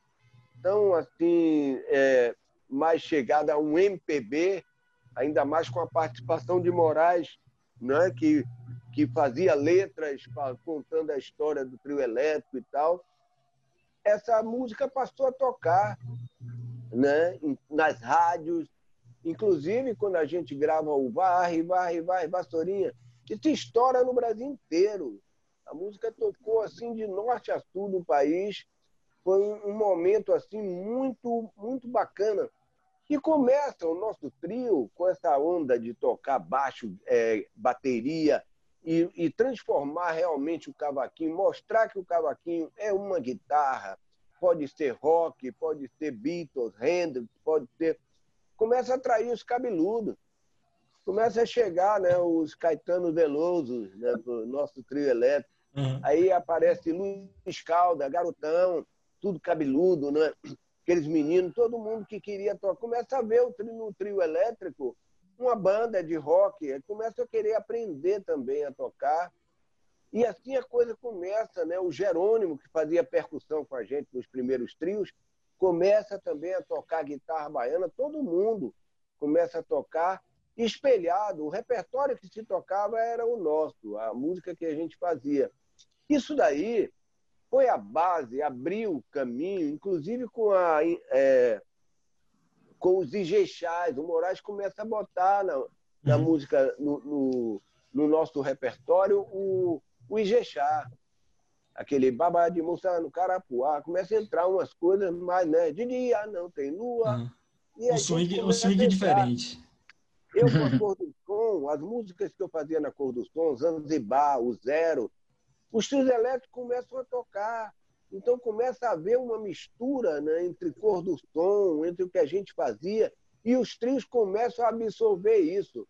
tão assim, é, mais chegada a um MPB, ainda mais com a participação de Moraes, né, que, que fazia letras contando a história do trio elétrico e tal. Essa música passou a tocar né, nas rádios, inclusive quando a gente grava o Varre, Varre, Varre, Vassourinha, isso estoura no Brasil inteiro. A música tocou assim de norte a sul do país. Foi um momento assim muito muito bacana. E começa o nosso trio com essa onda de tocar baixo, é, bateria e, e transformar realmente o cavaquinho, mostrar que o cavaquinho é uma guitarra, pode ser rock, pode ser Beatles, Hendrix, pode ser. Começa a atrair os cabeludos começa a chegar né, os Caetano Veloso, né, do nosso trio elétrico. Uhum. Aí aparece Luiz Calda, garotão, tudo cabeludo, né? Aqueles meninos, todo mundo que queria tocar. Começa a ver o trio, no trio elétrico uma banda de rock, começa a querer aprender também a tocar. E assim a coisa começa, né? O Jerônimo, que fazia percussão com a gente nos primeiros trios, começa também a tocar guitarra baiana, todo mundo começa a tocar espelhado. O repertório que se tocava era o nosso, a música que a gente fazia. Isso daí foi a base, abriu o caminho, inclusive com, a, é, com os Ijexás. O Moraes começa a botar na, na uhum. música, no, no, no, nosso repertório, o, o Ijexá. Aquele babá de moça no Carapuá. Começa a entrar umas coisas mais, né? De dia não tem lua. Uhum. E o swing, o swing diferente. Eu, com a Cor do Som, as músicas que eu fazia na Cor do Som, Zanzibar, o Zero, os trios elétricos começam a tocar. Então começa a haver uma mistura né, entre cor do som, entre o que a gente fazia, e os trios começam a absorver isso.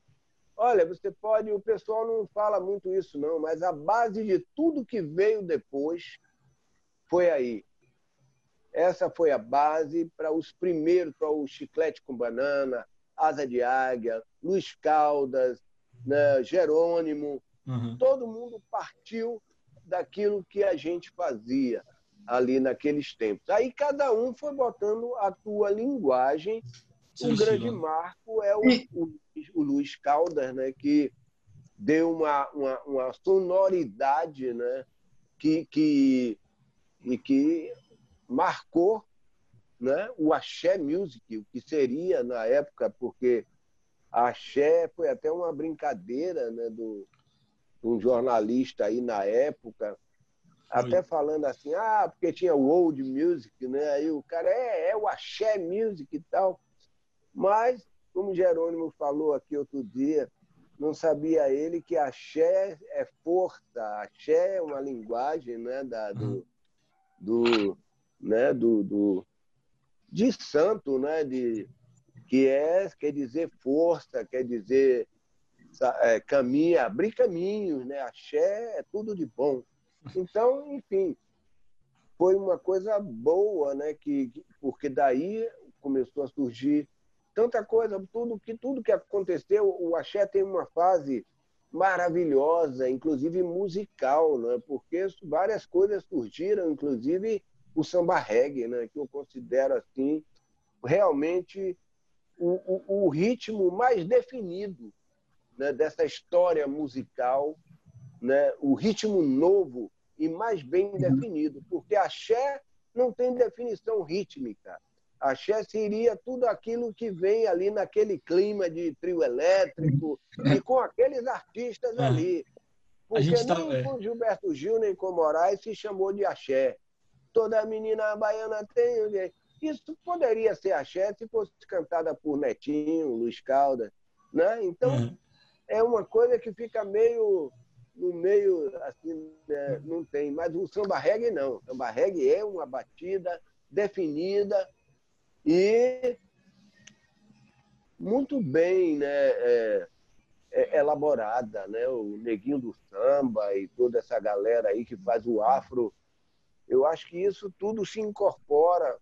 Olha, você pode, o pessoal não fala muito isso não, mas a base de tudo que veio depois foi aí. Essa foi a base para os primeiros, para o Chiclete com Banana, Asa de Águia, Luiz Caldas, né, Jerônimo. Uhum. Todo mundo partiu daquilo que a gente fazia ali naqueles tempos. Aí cada um foi botando a tua linguagem. Sim, o grande sim. marco é o, o, o, Luiz Caldas, né, que deu uma, uma, uma sonoridade né, que, que, e que marcou né, o axé music, o que seria na época, porque a axé foi até uma brincadeira né, do, um jornalista aí na época, até falando assim, ah, porque tinha o old music, né? Aí o cara é, é o axé music e tal. Mas, como Jerônimo falou aqui outro dia, não sabia ele que axé é força, axé é uma linguagem, né, da, do, uhum. do, né, do, do de santo, né, de que é quer dizer força, quer dizer é, caminha, abrir caminhos, né? Axé é tudo de bom. Então, enfim, foi uma coisa boa, né? Que, porque daí começou a surgir tanta coisa, tudo que tudo que aconteceu, o axé tem uma fase maravilhosa, inclusive musical, né? Porque várias coisas surgiram, inclusive o samba reggae, né? Que eu considero assim realmente o, o, o ritmo mais definido né? dessa história musical, né? O ritmo novo e mais bem definido, porque axé não tem definição rítmica. Axé seria tudo aquilo que vem ali naquele clima de trio elétrico e com aqueles artistas é. ali. Porque tá, nem é. com Gilberto Gil nem com Moraes se chamou de axé. Toda menina baiana tem. Isso poderia ser axé se fosse cantada por Netinho, Luiz Caldas. Né? Então, uhum. é uma coisa que fica meio no meio, assim, né? não tem. Mas o samba reggae não. O samba reggae é uma batida definida e muito bem né, é, é elaborada. Né? O Neguinho do Samba e toda essa galera aí que faz o afro. Eu acho que isso tudo se incorpora.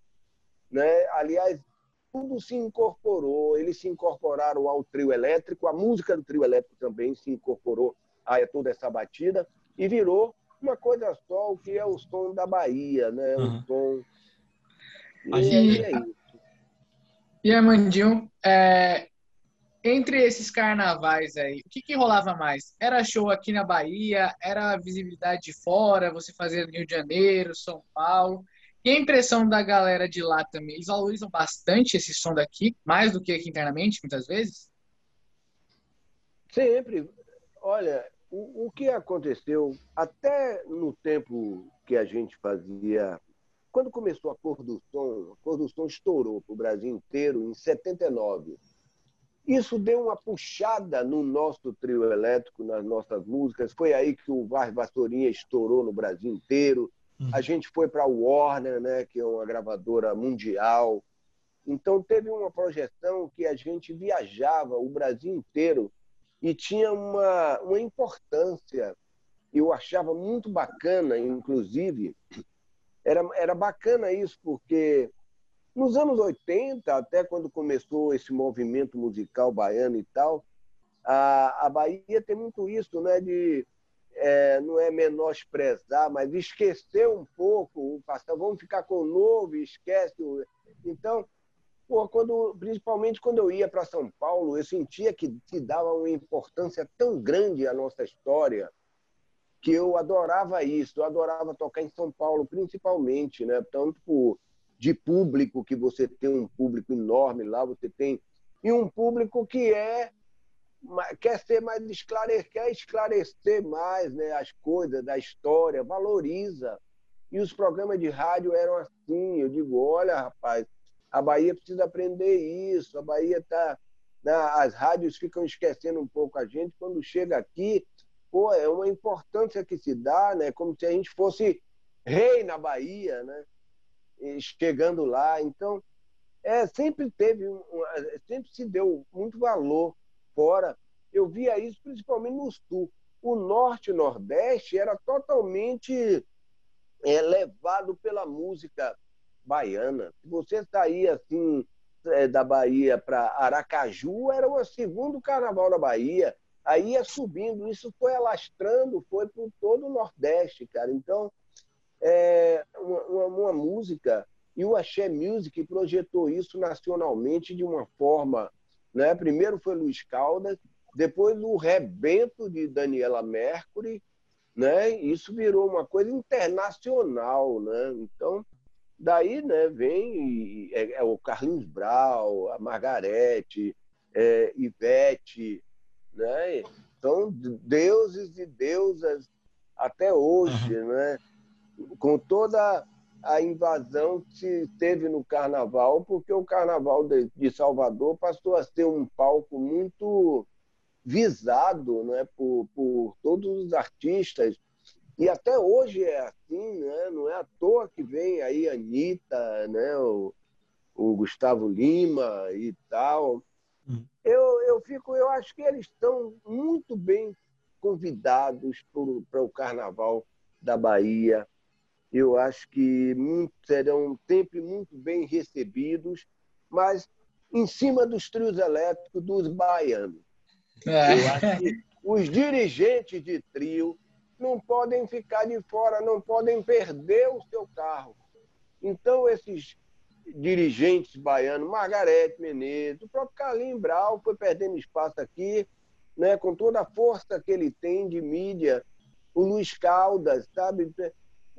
Né? Aliás, tudo se incorporou. Eles se incorporaram ao trio elétrico, a música do trio elétrico também se incorporou a toda essa batida e virou uma coisa só, o que é o som da Bahia, né? O uhum. som. E, gente... é isso. E Armandinho, é, entre esses carnavais aí, o que, que rolava mais? Era show aqui na Bahia? Era visibilidade de fora? Você fazia no Rio de Janeiro, São Paulo? E a impressão da galera de lá também? Eles valorizam bastante esse som daqui, mais do que aqui internamente, muitas vezes? Sempre. Olha, o, o que aconteceu até no tempo que a gente fazia quando começou a Cor do Som, a Cor do Som estourou para o Brasil inteiro em 79. Isso deu uma puxada no nosso trio elétrico, nas nossas músicas. Foi aí que o Var Vassourinha estourou no Brasil inteiro. Uhum. A gente foi para a Warner, né, que é uma gravadora mundial. Então teve uma projeção que a gente viajava o Brasil inteiro e tinha uma, uma importância. Eu achava muito bacana, inclusive, era, era bacana isso, porque nos anos 80, até quando começou esse movimento musical baiano e tal, a, a Bahia tem muito isso, né? De, é, não é menosprezar, mas esquecer um pouco o passado. Vamos ficar com o novo esquece. O... Então, pô, quando, principalmente quando eu ia para São Paulo, eu sentia que se dava uma importância tão grande à nossa história, que eu adorava isso, eu adorava tocar em São Paulo, principalmente, né? Tanto de público, que você tem um público enorme lá, você tem. E um público que é quer ser mais esclarecer, quer esclarecer mais né, as coisas da história, valoriza. E os programas de rádio eram assim. Eu digo, olha, rapaz, a Bahia precisa aprender isso, a Bahia está. Né, as rádios ficam esquecendo um pouco a gente. Quando chega aqui, pô, é uma importância que se dá, né? Como se a gente fosse rei na Bahia, né? chegando lá. Então, é, sempre teve, um, sempre se deu muito valor fora. Eu via isso principalmente no sul. O norte e nordeste era totalmente é, levado pela música baiana. Se você saía assim é, da Bahia para Aracaju, era o segundo carnaval da Bahia aí ia subindo, isso foi alastrando, foi por todo o Nordeste, cara. Então, é uma, uma, música, e o Axé Music projetou isso nacionalmente de uma forma. Né? Primeiro foi Luiz Caldas, depois o rebento de Daniela Mercury, né? Isso virou uma coisa internacional, né? Então, daí, né, vem é, é o Carlinhos Brau, a Margarete, é, Ivete, né? São deuses e deusas até hoje, uhum. né? Com toda a invasão que teve no Carnaval, porque o Carnaval de Salvador passou a ser um palco muito visado né, por, por todos os artistas. E até hoje é assim, né? não é à toa que vem aí a Anitta, né? o, o Gustavo Lima e tal. Eu, eu fico, eu acho que eles estão muito bem convidados para o Carnaval da Bahia. Eu acho que muito, serão sempre muito bem recebidos, mas em cima dos trios elétricos dos baianos. É. Eu acho que os dirigentes de trio não podem ficar de fora, não podem perder o seu carro. Então, esses dirigentes baianos, Margarete Menezes, o próprio Carlinhos Brau foi perdendo espaço aqui, né, com toda a força que ele tem de mídia, o Luiz Caldas, sabe,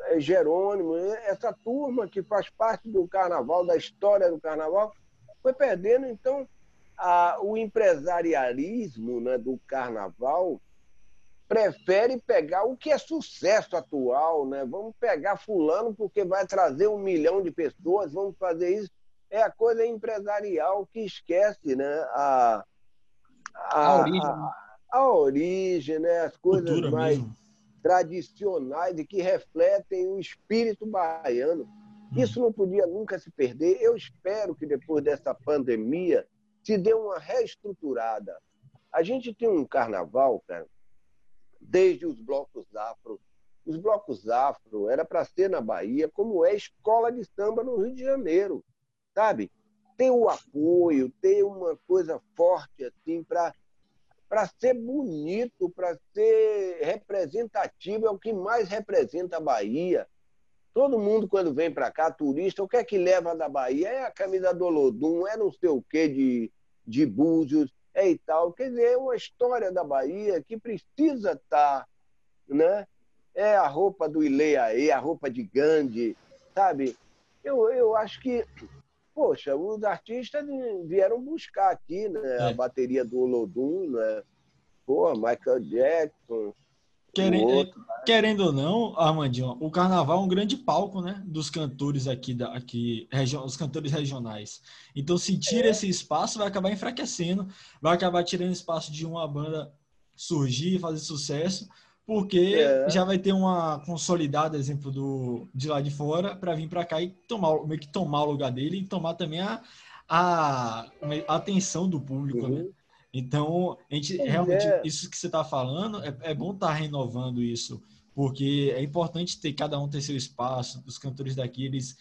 é, Jerônimo, essa turma que faz parte do carnaval, da história do carnaval, foi perdendo. Então, a, o empresarialismo né, do carnaval prefere pegar o que é sucesso atual, né? Vamos pegar fulano porque vai trazer um milhão de pessoas, vamos fazer isso. É a coisa empresarial que esquece, né? A, a, a origem, a, a, origem né? As coisas Cultura mais mesmo. tradicionais e que refletem o espírito baiano. Hum. Isso não podia nunca se perder. Eu espero que depois dessa pandemia se dê uma reestruturada. A gente tem um carnaval, cara, desde os blocos afro. Os blocos afro era para ser na Bahia, como é escola de samba no Rio de Janeiro, sabe? Ter o apoio, ter uma coisa forte assim para para ser bonito, para ser representativo, é o que mais representa a Bahia. Todo mundo, quando vem para cá, turista, o que é que leva da Bahia? É a camisa do Olodum, é não sei o quê de, de Búzios, é e tal. Quer dizer, é uma história da Bahia que precisa estar, tá, né? É a roupa do Ileaê, a roupa de Gandhi, sabe? Eu, eu acho que, poxa, os artistas vieram buscar aqui, né? É. A bateria do Olodum, né? Pô, Michael Jackson, Querendo, querendo ou não, Armandinho, o carnaval é um grande palco, né? Dos cantores aqui, da, aqui os cantores regionais. Então, se tira é. esse espaço, vai acabar enfraquecendo, vai acabar tirando espaço de uma banda surgir, fazer sucesso, porque é. já vai ter uma consolidada, exemplo, do, de lá de fora, para vir para cá e tomar, meio que tomar o lugar dele e tomar também a, a, a atenção do público, né? uhum. né? Então, a gente realmente, é. isso que você está falando, é, é bom estar tá renovando isso, porque é importante ter cada um ter seu espaço, os cantores daqui, eles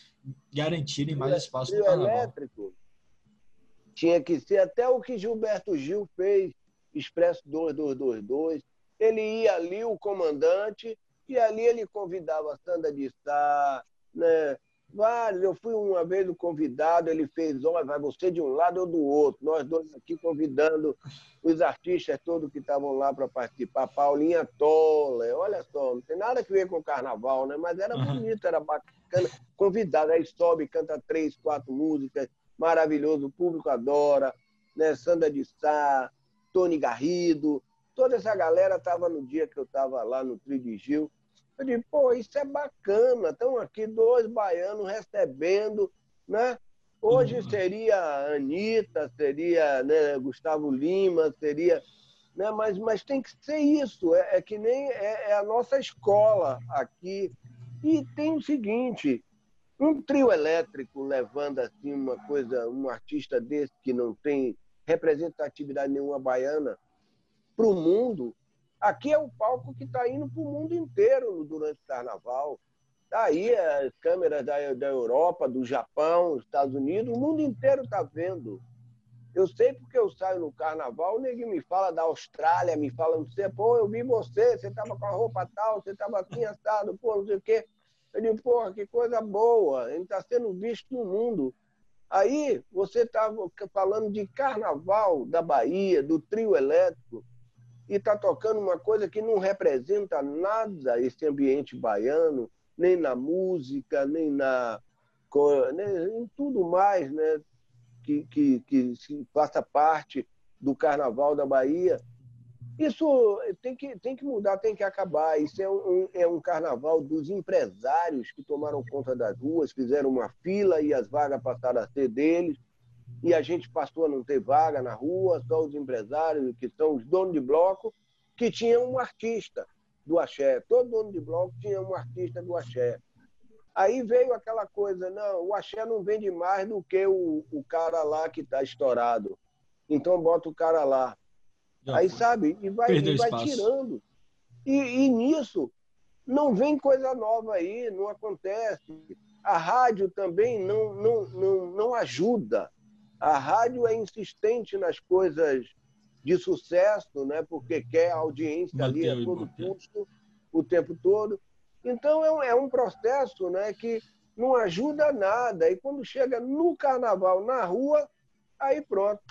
garantirem mais espaço no carnaval. elétrico tinha que ser até o que Gilberto Gil fez, Expresso 2222. Ele ia ali, o comandante, e ali ele convidava a Sandra de Sá, né? Vários. Eu fui uma vez o convidado, ele fez, olha, vai você de um lado ou do outro. Nós dois aqui convidando os artistas todos que estavam lá para participar. Paulinha Toller, olha só, não tem nada a ver com o carnaval, né? Mas era bonito, era bacana. Convidado, aí sobe, canta três, quatro músicas, maravilhoso, o público adora. Né? Sandra de Sá, Tony Garrido, toda essa galera estava no dia que eu estava lá no Trio de Gil eu digo, pô, isso é bacana, estão aqui dois baianos recebendo, né? Hoje uhum. seria a Anitta, seria né, Gustavo Lima, seria. Né, mas, mas tem que ser isso, é, é que nem é, é, a nossa escola aqui. E tem o seguinte, um trio elétrico levando assim uma coisa, um artista desse que não tem representatividade nenhuma baiana para o mundo, Aqui é o palco que está indo para o mundo inteiro durante o carnaval. Está aí as câmeras da, da Europa, do Japão, Estados Unidos, o mundo inteiro está vendo. Eu sei porque eu saio no carnaval, o nego me fala da Austrália, me fala, não sei, pô, eu vi você, você estava com a roupa tal, você estava assim assado, pô, não sei o quê. Eu digo, porra, que coisa boa, ele está sendo visto no mundo. Aí você estava falando de carnaval da Bahia, do trio elétrico e está tocando uma coisa que não representa nada esse ambiente baiano, nem na música, nem na nem, em tudo mais, né? Que, que, que faça parte do Carnaval da Bahia. Isso tem que, tem que mudar, tem que acabar. Isso é um, é um carnaval dos empresários que tomaram conta das ruas, fizeram uma fila e as vagas passaram a ser deles e a gente passou a não ter vaga na rua, só os empresários, que são os donos de bloco, que tinham um artista do axé. Todo dono de bloco tinha um artista do axé. Aí veio aquela coisa, não, o axé não vende mais do que o, o cara lá que está estourado. então bota o cara lá. Já Aí, foi. sabe, e vai, e vai tirando. E, e nisso, não vem coisa nova aí, não acontece. A rádio também não, não, não, não ajuda. A rádio é insistente nas coisas de sucesso, né? porque quer audiência ali a todo custo, o tempo todo. Então, é um, é um processo né, que não ajuda nada. E quando chega no carnaval, na rua, aí pronto.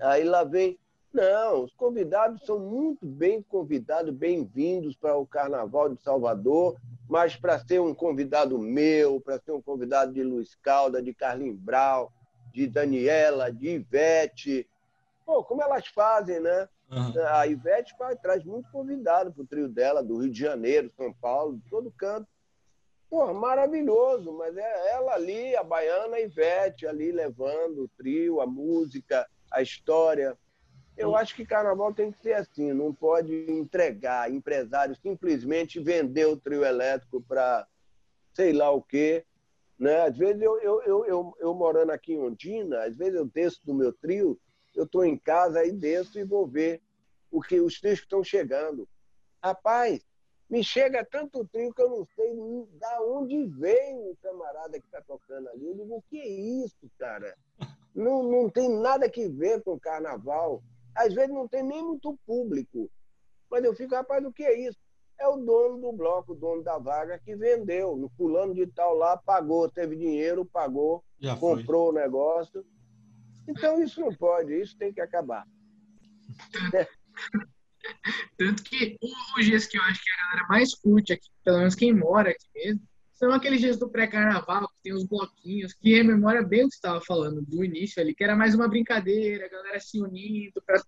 Aí lá vem. Não, os convidados são muito bem convidados, bem-vindos para o Carnaval de Salvador, mas para ser um convidado meu, para ser um convidado de Luiz Calda, de Carlinhos Brau, de Daniela, de Ivete, pô, como elas fazem, né? Uhum. A Ivete traz muito convidado para o trio dela, do Rio de Janeiro, São Paulo, de todo canto. Pô, maravilhoso, mas é ela ali, a baiana Ivete, ali levando o trio, a música, a história. Eu acho que carnaval tem que ser assim, não pode entregar empresário simplesmente vender o trio elétrico para sei lá o quê. Né? Às vezes eu, eu, eu, eu, eu morando aqui em Ondina, às vezes eu desço do meu trio, eu estou em casa aí desço e vou ver o que os trios que estão chegando. Rapaz, me chega tanto trio que eu não sei da onde vem o camarada que está tocando ali. Eu digo, o que é isso, cara? Não, não tem nada que ver com carnaval. Às vezes não tem nem muito público. Mas eu fico, rapaz, o que é isso? É o dono do bloco, o dono da vaga, que vendeu. No fulano de tal lá, pagou, teve dinheiro, pagou, Já comprou foi. o negócio. Então isso não pode, isso tem que acabar. Tanto que os dias que eu acho que a galera mais curte aqui, pelo menos quem mora aqui mesmo, são aqueles dias do pré-carnaval, que tem os bloquinhos, que rememora bem o que você estava falando do início ali, que era mais uma brincadeira, a galera se unindo para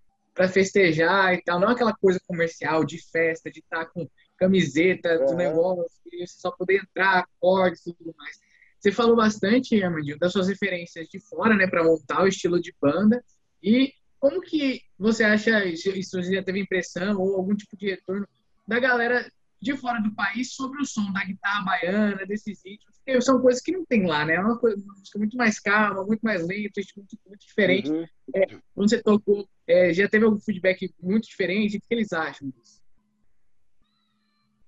festejar e tal, não aquela coisa comercial de festa, de estar tá com camiseta do negócio, e você só poder entrar, acordes e tudo mais. Você falou bastante, Armandinho, das suas referências de fora, né, para montar o estilo de banda. E como que você acha, isso já teve impressão ou algum tipo de retorno da galera de fora do país sobre o som da guitarra baiana, desses ritmos? São coisas que não tem lá, né? É uma coisa uma música muito mais calma, muito mais lenta, muito, muito diferente. Uhum. É, quando você tocou, é, já teve algum feedback muito diferente? O que eles acham disso?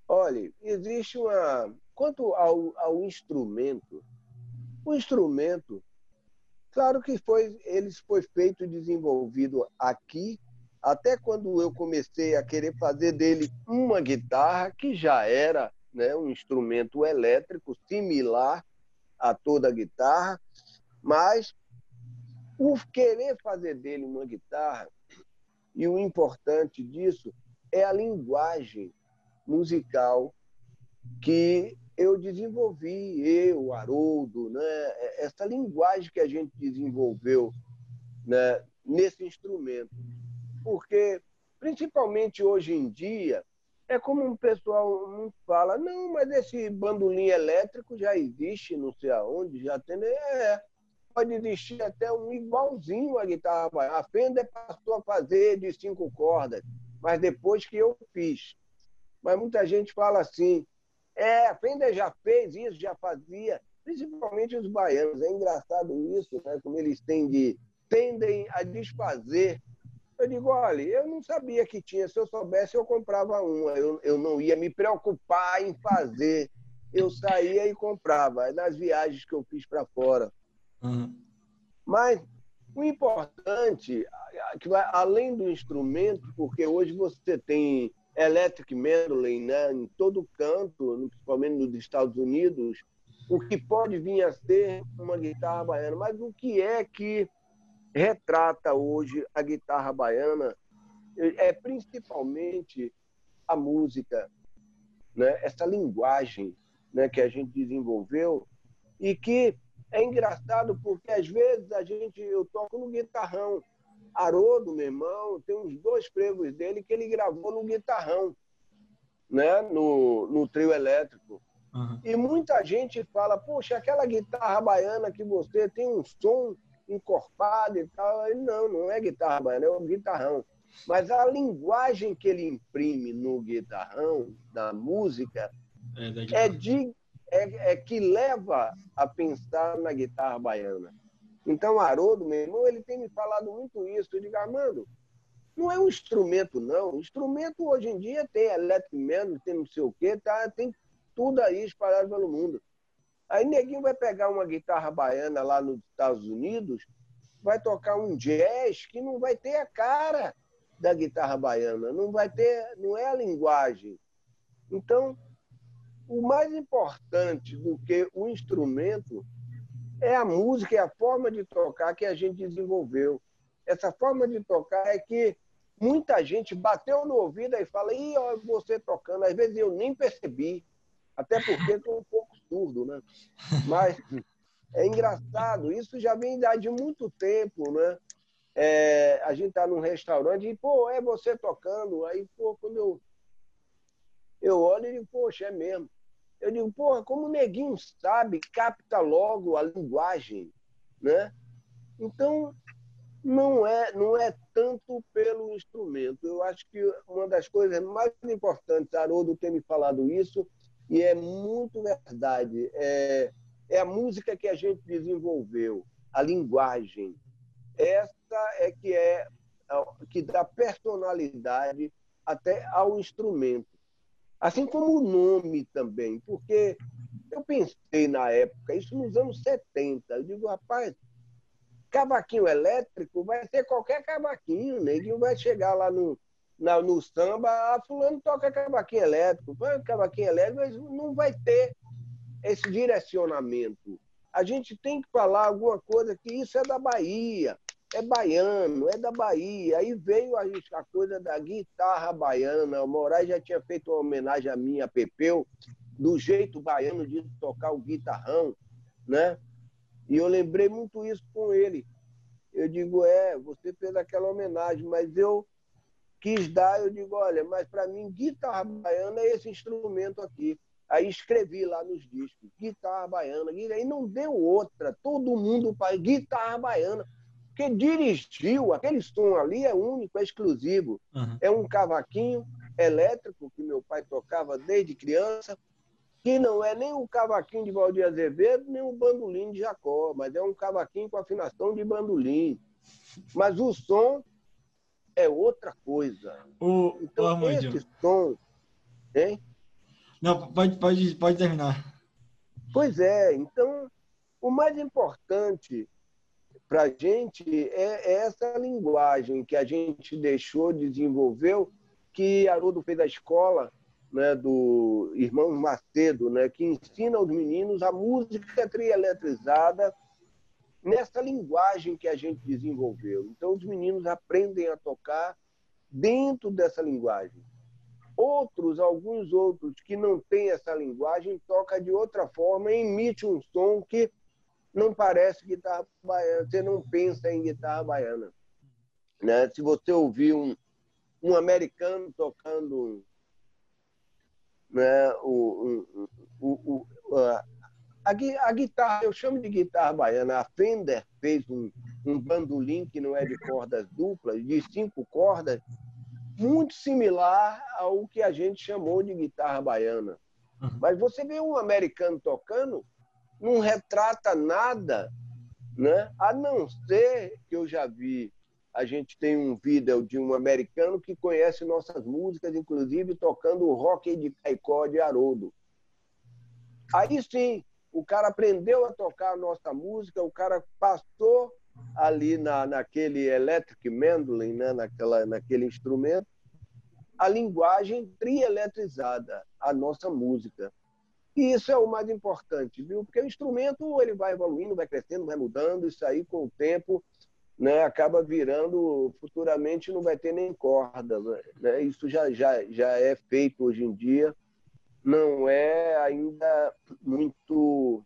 Olha, existe uma. Quanto ao, ao instrumento, o instrumento Claro que foi, ele foi feito e desenvolvido aqui, até quando eu comecei a querer fazer dele uma guitarra, que já era né, um instrumento elétrico similar a toda guitarra, mas o querer fazer dele uma guitarra, e o importante disso é a linguagem musical que eu desenvolvi, eu, Haroldo, né, essa linguagem que a gente desenvolveu né, nesse instrumento. Porque, principalmente hoje em dia, é como um pessoal fala, não, mas esse bandolim elétrico já existe, não sei aonde, já tem. É, pode existir até um igualzinho à guitarra baiana. A Fender passou a fazer de cinco cordas, mas depois que eu fiz. Mas muita gente fala assim, é, a Fender já fez isso, já fazia, principalmente os baianos. É engraçado isso, né? como eles tendem, tendem a desfazer. Eu digo, olha, eu não sabia que tinha. Se eu soubesse, eu comprava uma. Eu, eu não ia me preocupar em fazer. Eu saía e comprava. Nas viagens que eu fiz para fora. Uhum. Mas o importante, que vai além do instrumento, porque hoje você tem electric medley né, em todo canto, principalmente nos Estados Unidos, o que pode vir a ser uma guitarra baiana. Mas o que é que retrata hoje a guitarra baiana é principalmente a música, né? essa linguagem né, que a gente desenvolveu e que é engraçado porque às vezes a gente eu toco no guitarrão Haroldo, meu irmão, tem uns dois pregos dele que ele gravou no guitarrão, né? no, no trio elétrico. Uhum. E muita gente fala, poxa, aquela guitarra baiana que você tem um som encorpado e tal. Ele, não, não é guitarra baiana, é um guitarrão. Mas a linguagem que ele imprime no guitarrão, da música, é, é de, é, é que leva a pensar na guitarra baiana. Então, Haroldo, meu irmão, ele tem me falado muito isso. Eu digo, Armando, não é um instrumento, não. instrumento hoje em dia tem eletromeno, tem não sei o quê, tá, tem tudo aí espalhado pelo mundo. Aí neguinho vai pegar uma guitarra baiana lá nos Estados Unidos, vai tocar um jazz que não vai ter a cara da guitarra baiana, não vai ter, não é a linguagem. Então, o mais importante do que o instrumento é a música, é a forma de tocar que a gente desenvolveu. Essa forma de tocar é que muita gente bateu no ouvido e fala, ó, você tocando. Às vezes eu nem percebi, até porque estou um pouco surdo, né? Mas é engraçado, isso já vem de muito tempo, né? É, a gente está num restaurante e, pô, é você tocando. Aí, pô, quando eu, eu olho e digo, poxa, é mesmo. Eu digo, porra, como o neguinho sabe, capta logo a linguagem, né? Então, não é, não é tanto pelo instrumento. Eu acho que uma das coisas mais importantes, Haroldo tem me falado isso, e é muito verdade, é, é a música que a gente desenvolveu, a linguagem. Essa é que é que dá personalidade até ao instrumento. Assim como o nome também, porque eu pensei na época, isso nos anos 70, eu digo, rapaz, cavaquinho elétrico vai ser qualquer cavaquinho, neguinho vai chegar lá no, na, no samba, ah, fulano toca cavaquinho elétrico, cavaquinho elétrico, mas não vai ter esse direcionamento. A gente tem que falar alguma coisa que isso é da Bahia, é baiano, é da Bahia. Aí veio a, a coisa da guitarra baiana. O Moraes já tinha feito uma homenagem a mim, a Pepeu, do jeito baiano de tocar o guitarrão, né? E eu lembrei muito isso com ele. Eu digo, é, você fez aquela homenagem, mas eu quis dar, eu digo, olha, mas para mim guitarra baiana é esse instrumento aqui. Aí escrevi lá nos discos, guitarra baiana, e não deu outra, todo mundo para guitarra baiana. Quem dirigiu aquele som ali é único, é exclusivo. Uhum. É um cavaquinho elétrico que meu pai tocava desde criança, que não é nem o cavaquinho de Valdir Azevedo, nem o bandolim de Jacó, mas é um cavaquinho com afinação de bandolim. Mas o som é outra coisa. O, então, o esse som... Hein? Não, pode, pode, pode terminar. Pois é, então, o mais importante para a gente é, é essa linguagem que a gente deixou, desenvolveu, que Haroldo fez a escola né, do irmão Macedo, né, que ensina aos meninos a música trieletrizada nessa linguagem que a gente desenvolveu. Então, os meninos aprendem a tocar dentro dessa linguagem. Outros, alguns outros que não têm essa linguagem, toca de outra forma, emite um som que não parece guitarra baiana, você não pensa em guitarra baiana. Né? Se você ouvir um, um americano tocando né, o, o, o, a, a, guitarra, eu chamo de guitarra baiana, a Fender fez um, um bandolim que não é de cordas duplas, de cinco cordas, muito similar ao que a gente chamou de guitarra baiana. Uhum. Mas você vê um americano tocando, não retrata nada, né? a não ser que eu já vi. A gente tem um vídeo de um americano que conhece nossas músicas, inclusive tocando o rock de Caicó de Haroldo. Aí sim, o cara aprendeu a tocar a nossa música, o cara passou ali na, naquele electric mandolin, né? Naquela, naquele instrumento, a linguagem trieletrizada, a nossa música. E isso é o mais importante, viu? Porque o instrumento ele vai evoluindo, vai crescendo, vai mudando, isso aí com o tempo né, acaba virando, futuramente não vai ter nem corda. Né? Isso já, já, já é feito hoje em dia, não é ainda muito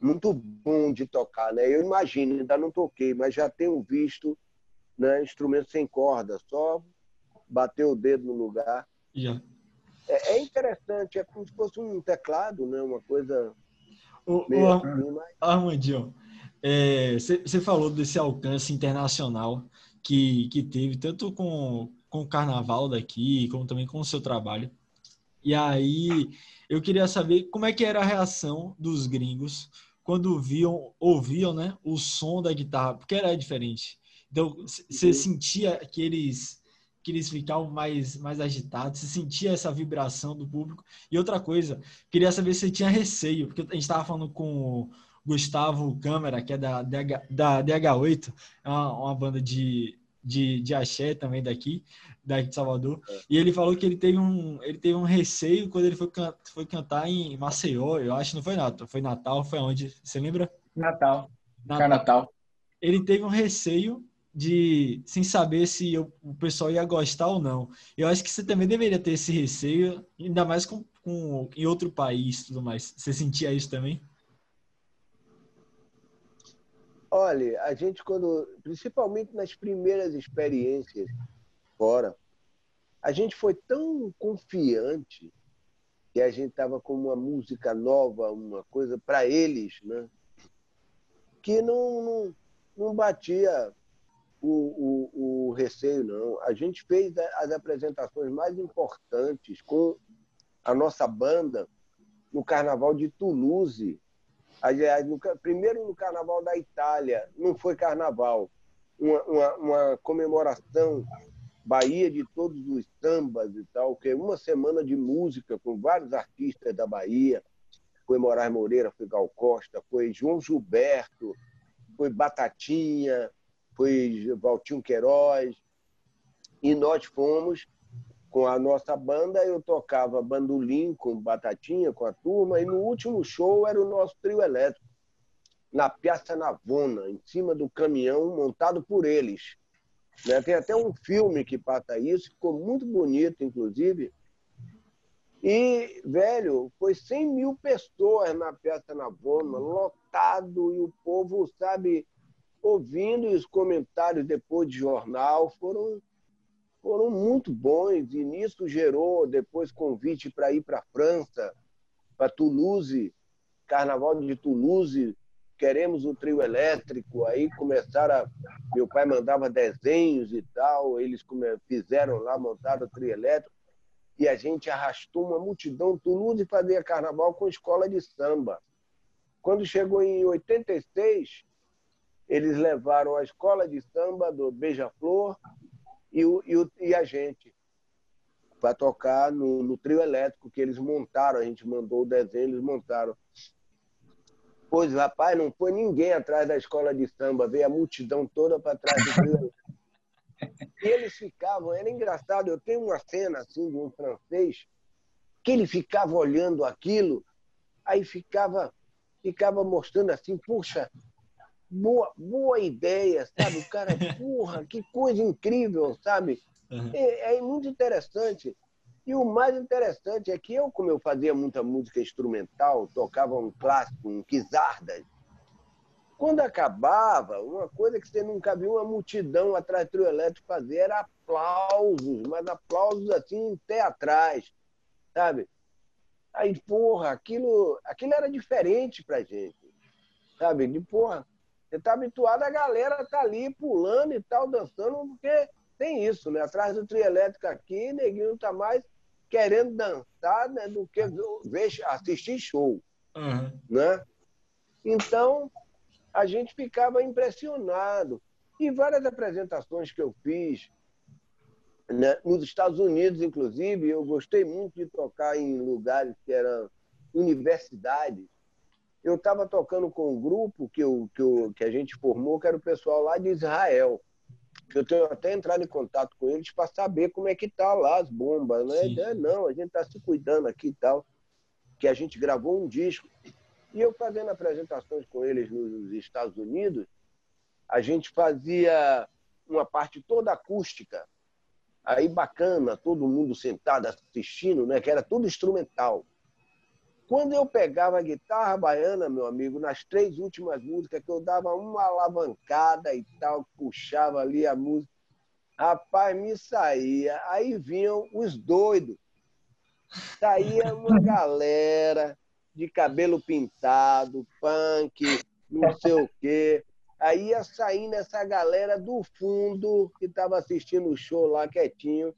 muito bom de tocar. Né? Eu imagino, ainda não toquei, mas já tenho visto né, instrumento sem corda, só bater o dedo no lugar. Yeah. É, é, interessante, é como se fosse um teclado, né? Uma coisa. O, assim, mas... Armandinho, você é, falou desse alcance internacional que, que teve, tanto com, com o carnaval daqui, como também com o seu trabalho. E aí, eu queria saber como é que era a reação dos gringos quando viam, ouviam, né, o som da guitarra, porque era diferente. Então, você uhum. sentia que eles que eles ficavam mais mais agitados, você sentia essa vibração do público. E outra coisa, queria saber se você tinha receio, porque a gente estava falando com o Gustavo Câmara, que é da, DH, da DH8, é uma, uma banda de, de, de axé também daqui, daqui de Salvador. É. E ele falou que ele teve um, ele teve um receio quando ele foi, can, foi cantar em Maceió, eu acho, não foi Natal, foi Natal, foi onde? Você lembra? Natal. Natal. Natal. Ele teve um receio de sem saber se eu, o pessoal ia gostar ou não. Eu acho que você também deveria ter esse receio, ainda mais com, com em outro país, tudo mais. Você sentia isso também? Olha, a gente quando, principalmente nas primeiras experiências fora, a gente foi tão confiante que a gente estava com uma música nova, uma coisa para eles, né? Que não, não, não batia o, o, o, receio, não. A gente fez as apresentações mais importantes com a nossa banda no Carnaval de Toulouse, no, primeiro no Carnaval da Itália, não foi Carnaval, uma, uma, uma comemoração Bahia de todos os sambas e tal, que é uma semana de música com vários artistas da Bahia. Foi Moraes Moreira, foi Gal Costa, foi João Gilberto, foi Batatinha, foi Valtinho Queiroz. E nós fomos com a nossa banda, eu tocava bandolim com batatinha, com a turma, e no último show era o nosso trio elétrico, na Piazza Navona, em cima do caminhão montado por eles. Né? Tem até um filme que passa isso, ficou muito bonito, inclusive. E, velho, foi 100 mil pessoas na Piazza Navona, lotado, e o povo, sabe, ouvindo os comentários depois de jornal, foram foram muito bons e nisso gerou depois convite para ir para a França, para Toulouse, Carnaval de Toulouse, queremos o trio elétrico. Aí começaram, a... meu pai mandava desenhos e tal, eles fizeram lá, montaram o trio elétrico e a gente arrastou uma multidão. Toulouse fazia carnaval com escola de samba. Quando chegou em 86, eles levaram a escola de samba do Beija-Flor e, o, e, o, e a gente para tocar no, no, trio elétrico que eles montaram. A gente mandou o desenho, eles montaram. Pois, rapaz, não foi ninguém atrás da escola de samba, veio a multidão toda para trás do trio. e eles ficavam, era engraçado. Eu tenho uma cena assim de um francês que ele ficava olhando aquilo, aí ficava, ficava mostrando assim, puxa, boa, boa ideia, sabe? O cara, porra, que coisa incrível, sabe? Uhum. É, é, muito interessante. E o mais interessante é que eu, como eu fazia muita música instrumental, tocava um clássico, um Kizardas, quando acabava, uma coisa que você nunca viu uma multidão atrás do trio elétrico fazer era aplausos, mas aplausos assim teatrais, sabe? Aí, porra, aquilo, aquilo era diferente pra gente, sabe? De porra, você está habituado a galera tá ali pulando e tal, dançando, porque tem isso, né? Atrás do trio elétrico aqui, neguinho está mais querendo dançar né, do que ver, assistir show. Uhum. Né? Então, a gente ficava impressionado. E várias apresentações que eu fiz, né, nos Estados Unidos, inclusive, eu gostei muito de tocar em lugares que eram universidades, eu estava tocando com um grupo que, eu, que, eu, que a gente formou, que era o pessoal lá de Israel. Eu tenho até entrado em contato com eles para saber como é que tá lá as bombas, né? É, não, a gente está se cuidando aqui e tal. Que a gente gravou um disco. E eu fazendo apresentações com eles nos Estados Unidos, a gente fazia uma parte toda acústica. Aí bacana, todo mundo sentado assistindo, né? Que era tudo instrumental. Quando eu pegava a guitarra baiana, meu amigo, nas três últimas músicas, que eu dava uma alavancada e tal, puxava ali a música, rapaz, me saía. Aí vinham os doidos. Saía uma galera de cabelo pintado, punk, não sei o quê. Aí ia saindo essa galera do fundo que estava assistindo o show lá quietinho,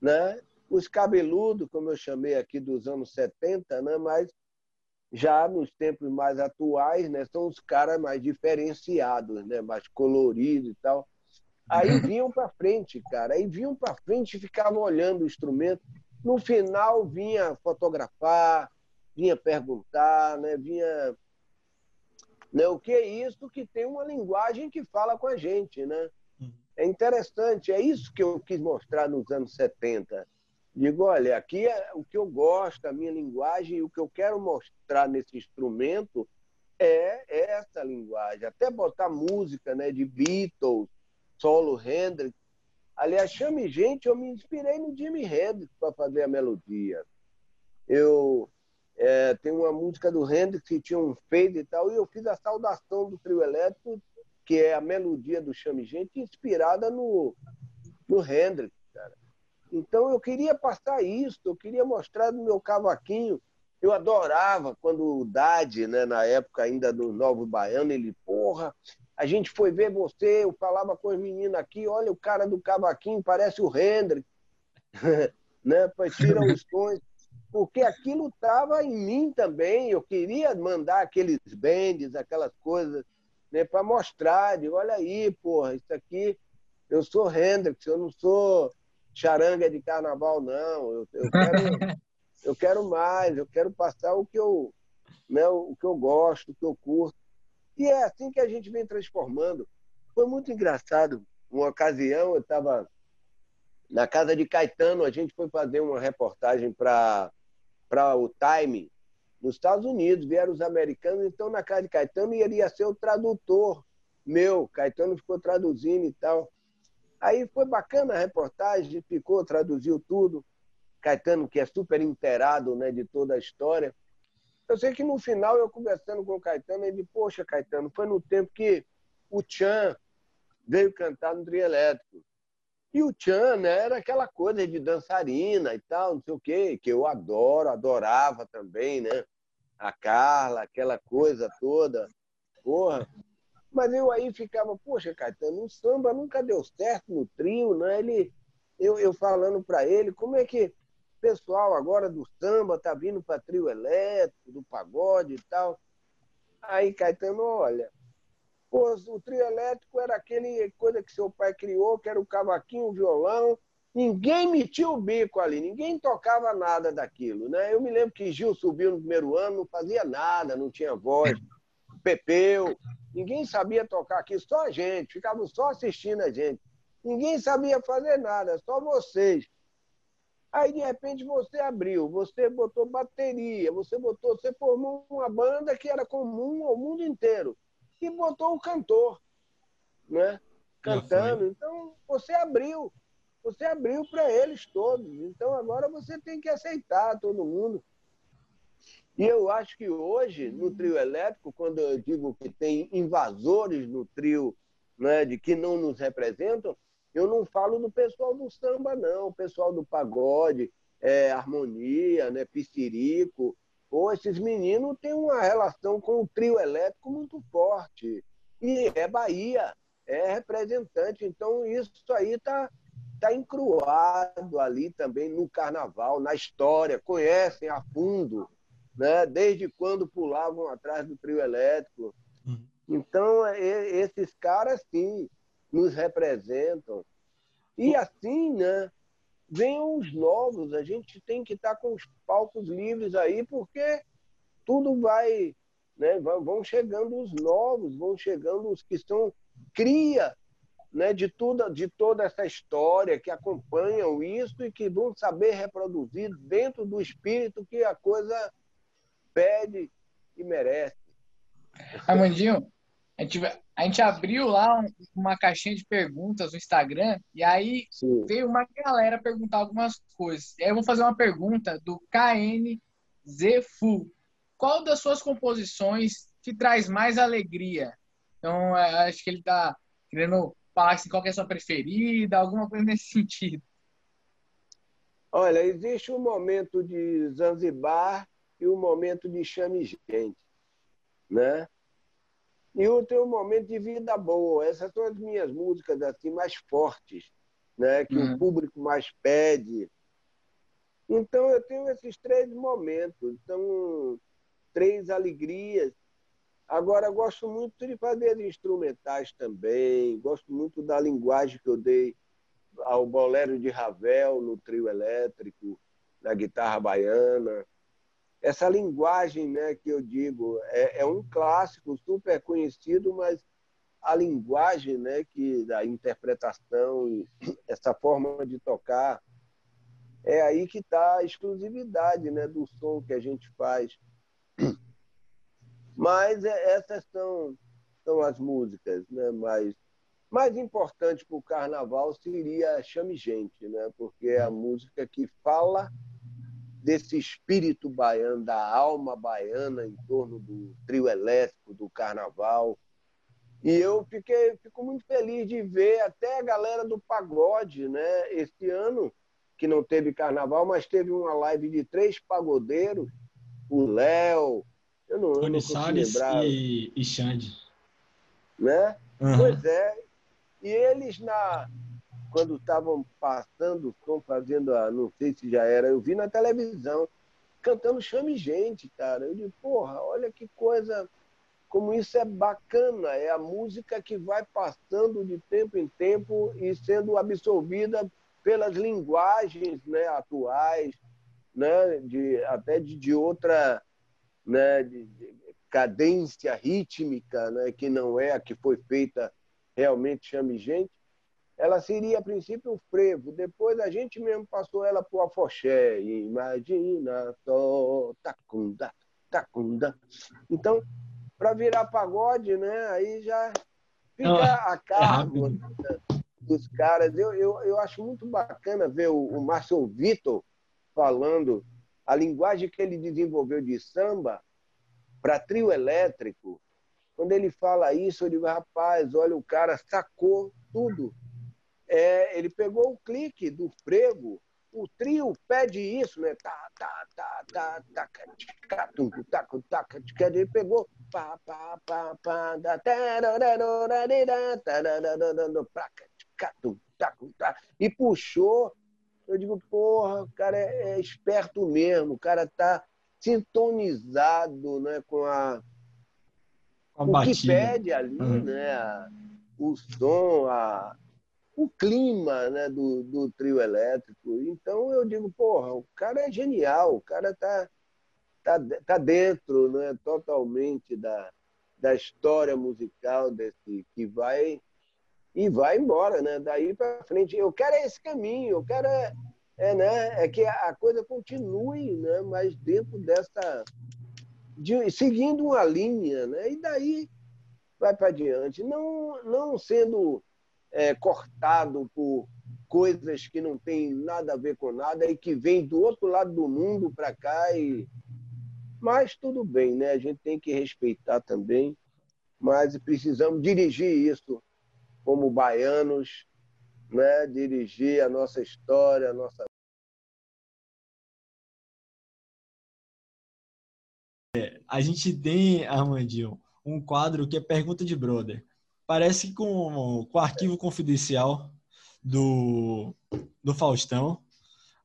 né? Os cabeludos, como eu chamei aqui dos anos 70, né? mas Já nos tempos mais atuais, né, são os caras mais diferenciados, né, mais coloridos e tal. Aí vinham para frente, cara. Aí vinham para frente e ficavam olhando o instrumento. No final vinha fotografar, vinha perguntar, né? vinha. Né? O que é isso que tem uma linguagem que fala com a gente, né? Hum. É interessante, é isso que eu quis mostrar nos anos 70. Digo, olha, aqui é o que eu gosto, a minha linguagem, o que eu quero mostrar nesse instrumento é essa linguagem. Até botar música né, de Beatles, solo Hendrix. Aliás, chame gente, eu me inspirei no Jimi Hendrix para fazer a melodia. Eu é, tem uma música do Hendrix que tinha um fade e tal, e eu fiz a saudação do trio elétrico, que é a melodia do Chame Gente, inspirada no, no Hendrix. Então eu queria passar isso, eu queria mostrar no meu cavaquinho. Eu adorava quando o Dade, né, na época ainda do Novo Baiano, ele, porra, a gente foi ver você, eu falava com as meninas aqui, olha o cara do cavaquinho, parece o Hendrix, né? Tira os tons, porque aquilo estava em mim também. Eu queria mandar aqueles bands, aquelas coisas, né? Para mostrar, digo, olha aí, porra, isso aqui, eu sou Hendrix, eu não sou charanga de carnaval, não. Eu, eu quero, eu quero mais, eu quero passar o que eu, né? O que eu gosto, o que eu curto. E é assim que a gente vem transformando. Foi muito engraçado. Uma ocasião, eu estava na casa de Caetano, a gente foi fazer uma reportagem para o Time, nos Estados Unidos. Vieram os americanos, então na casa de Caetano iria ser o tradutor meu. Caetano ficou traduzindo e tal. Aí foi bacana a reportagem, ficou, traduziu tudo. Caetano, que é super inteirado né, de toda a história. Eu sei que no final, eu conversando com o Caetano, ele poxa, Caetano, foi no tempo que o Chan veio cantar no trio elétrico. E o Chan né, era aquela coisa de dançarina e tal, não sei o quê, que eu adoro, adorava também, né? A Carla, aquela coisa toda. Porra. Mas eu aí ficava, poxa, Caetano, o samba nunca deu certo no trio, né? Ele, eu, eu falando para ele, como é que pessoal agora do samba tá vindo para trio elétrico, do pagode e tal. Aí Caetano, olha, pô, o trio elétrico era aquele coisa que seu pai criou, que era o cavaquinho, o violão. Ninguém metia o bico ali, ninguém tocava nada daquilo, né? Eu me lembro que Gil subiu no primeiro ano, não fazia nada, não tinha voz. Pepeu, ninguém sabia tocar aqui, só a gente, ficavam só assistindo a gente. Ninguém sabia fazer nada, só vocês. Aí, de repente, você abriu, você botou bateria, você botou, você formou uma banda que era comum ao mundo inteiro. E botou o cantor, né? Cantando. Então, você abriu. Você abriu para eles todos. Então, agora você tem que aceitar todo mundo. E eu acho que hoje, no trio elétrico, quando eu digo que tem invasores no trio né, de que não nos representam, eu não falo do pessoal do samba, não, o pessoal do pagode, é, harmonia, né, piscirico. Ou esses meninos têm uma relação com o trio elétrico muito forte. E é Bahia, é representante. Então, isso aí está tá encruado ali também no carnaval, na história, conhecem a fundo, né? desde quando pulavam atrás do trio elétrico. Uhum. Então, esses caras, sim, nos representam. E assim, né? Venham os novos, a gente tem que estar com os palcos livres aí, porque tudo vai, né? Vão chegando os novos, vão chegando os que são cria, né? De toda, de toda essa história que acompanham isso e que vão saber reproduzir dentro do espírito que a coisa pede e merece. Armandinho, a gente, a gente abriu lá uma caixinha de perguntas no Instagram e aí Sim. veio uma galera perguntar algumas coisas. E aí eu vou fazer uma pergunta do KNZFU. Qual das suas composições te traz mais alegria? Então, é, acho que ele está querendo falar assim, qual é a sua preferida, alguma coisa nesse sentido. Olha, existe um momento de Zanzibar e um momento de Chame Gente, né? E eu tenho um momento de vida boa. Essas são as minhas músicas assim mais fortes, né? Que uhum. o público mais pede. Então eu tenho esses três momentos. Então três alegrias. Agora, gosto muito de fazer instrumentais também, gosto muito da linguagem que eu dei ao bolero de Ravel no trio elétrico, na guitarra baiana. Essa linguagem né, que eu digo é, é um clássico super conhecido, mas a linguagem né, que da interpretação, essa forma de tocar, é aí que está a exclusividade né, do som que a gente faz. Mas é, essas são, são as músicas né, mais, mais importantes para o carnaval seria Chame Gente, né, porque é a música que fala desse espírito baiano, da alma baiana em torno do trio elétrico, do carnaval, e eu fiquei, fico muito feliz de ver até a galera do pagode, né? Esse ano, que não teve carnaval, mas teve uma live de três pagodeiros, o Léo, eu não, Tony Salles e, e Xande. Né? Uhum. Pois é. E eles, na, quando estavam passando o som, fazendo a. Não sei se já era, eu vi na televisão, cantando Chame Gente, cara. Eu digo, porra, olha que coisa como isso é bacana, é a música que vai passando de tempo em tempo e sendo absorvida pelas linguagens né, atuais, né, de, até de, de outra né, de, de cadência rítmica, né, que não é a que foi feita realmente chame gente, ela seria a princípio um frevo. Depois a gente mesmo passou ela para o afoxé. Imagina só, tacunda, tacunda. Então, para virar pagode, né? Aí já fica Não, a cargo é dos caras. Eu, eu, eu acho muito bacana ver o, o Márcio Vitor falando a linguagem que ele desenvolveu de samba para trio elétrico. Quando ele fala isso, eu digo, rapaz, olha, o cara sacou tudo. É, ele pegou o clique do frevo o trio pede isso, né? Tá, tá, tá, tá, tá, tá, tá, tá, tá, ele pegou pá, pá, pá, pá, da, e puxou. Eu digo, porra, o cara é, é esperto mesmo, o cara tá sintonizado né, com a, a o batida. que pede ali, uhum. né? A, o som, a, o clima né, do, do trio elétrico. Então eu digo, porra, o cara é genial, o cara tá, tá, tá dentro né, totalmente da, da história musical desse que vai e vai embora, né? Daí para frente, eu quero esse caminho, eu quero é, é, né, é que a coisa continue, né? Mas dentro dessa de, seguindo uma linha, né? E daí vai para diante, não não sendo é, cortado por coisas que não têm nada a ver com nada e que vem do outro lado do mundo para cá. E... Mas tudo bem, né? A gente tem que respeitar também, mas precisamos dirigir isso como baianos, né? dirigir a nossa história, a nossa. É, a gente tem, Armandinho, um quadro que é Pergunta de Brother parece com, com o arquivo confidencial do, do Faustão.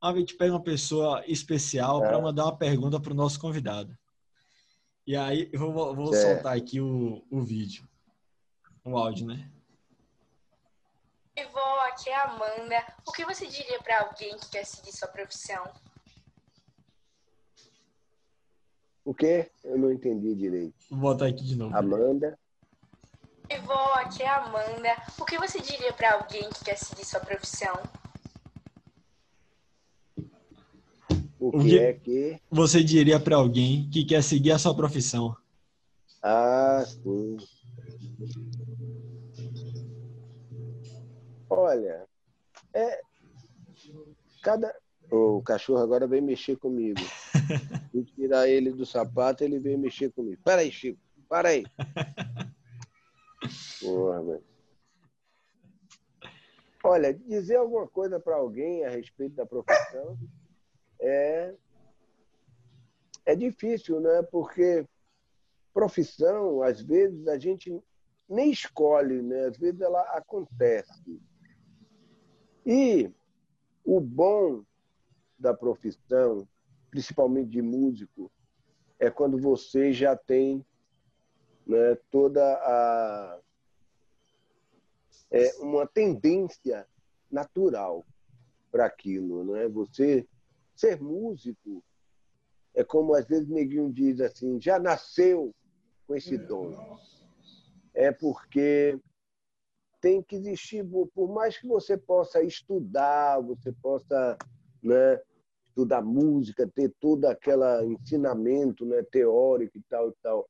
A gente pega uma pessoa especial é. para mandar uma pergunta para o nosso convidado. E aí eu vou, vou é. soltar aqui o, o vídeo, o áudio, né? Vó, aqui é a Amanda. O que você diria para alguém que quer seguir sua profissão? O quê? Eu não entendi direito. Vou botar aqui de novo. Amanda. Vó, aqui é a Amanda. O que você diria para alguém que quer seguir sua profissão? O que é que você diria para alguém que quer seguir a sua profissão? Ah, sim. Olha, é cada o cachorro agora vem mexer comigo. Se tirar ele do sapato, ele vem mexer comigo. Para aí, Chico. Para aí. Porra, Olha, dizer alguma coisa para alguém a respeito da profissão é, é difícil, né? Porque profissão, às vezes, a gente nem escolhe, né? Às vezes ela acontece. E o bom da profissão, principalmente de músico, é quando você já tem né, toda a é, uma tendência natural para aquilo, não é? Você ser músico é como às vezes neguinho diz assim, já nasceu com esse dom. É porque tem que existir, por mais que você possa estudar, você possa né, estudar música, ter todo aquele ensinamento né, teórico e tal e tal.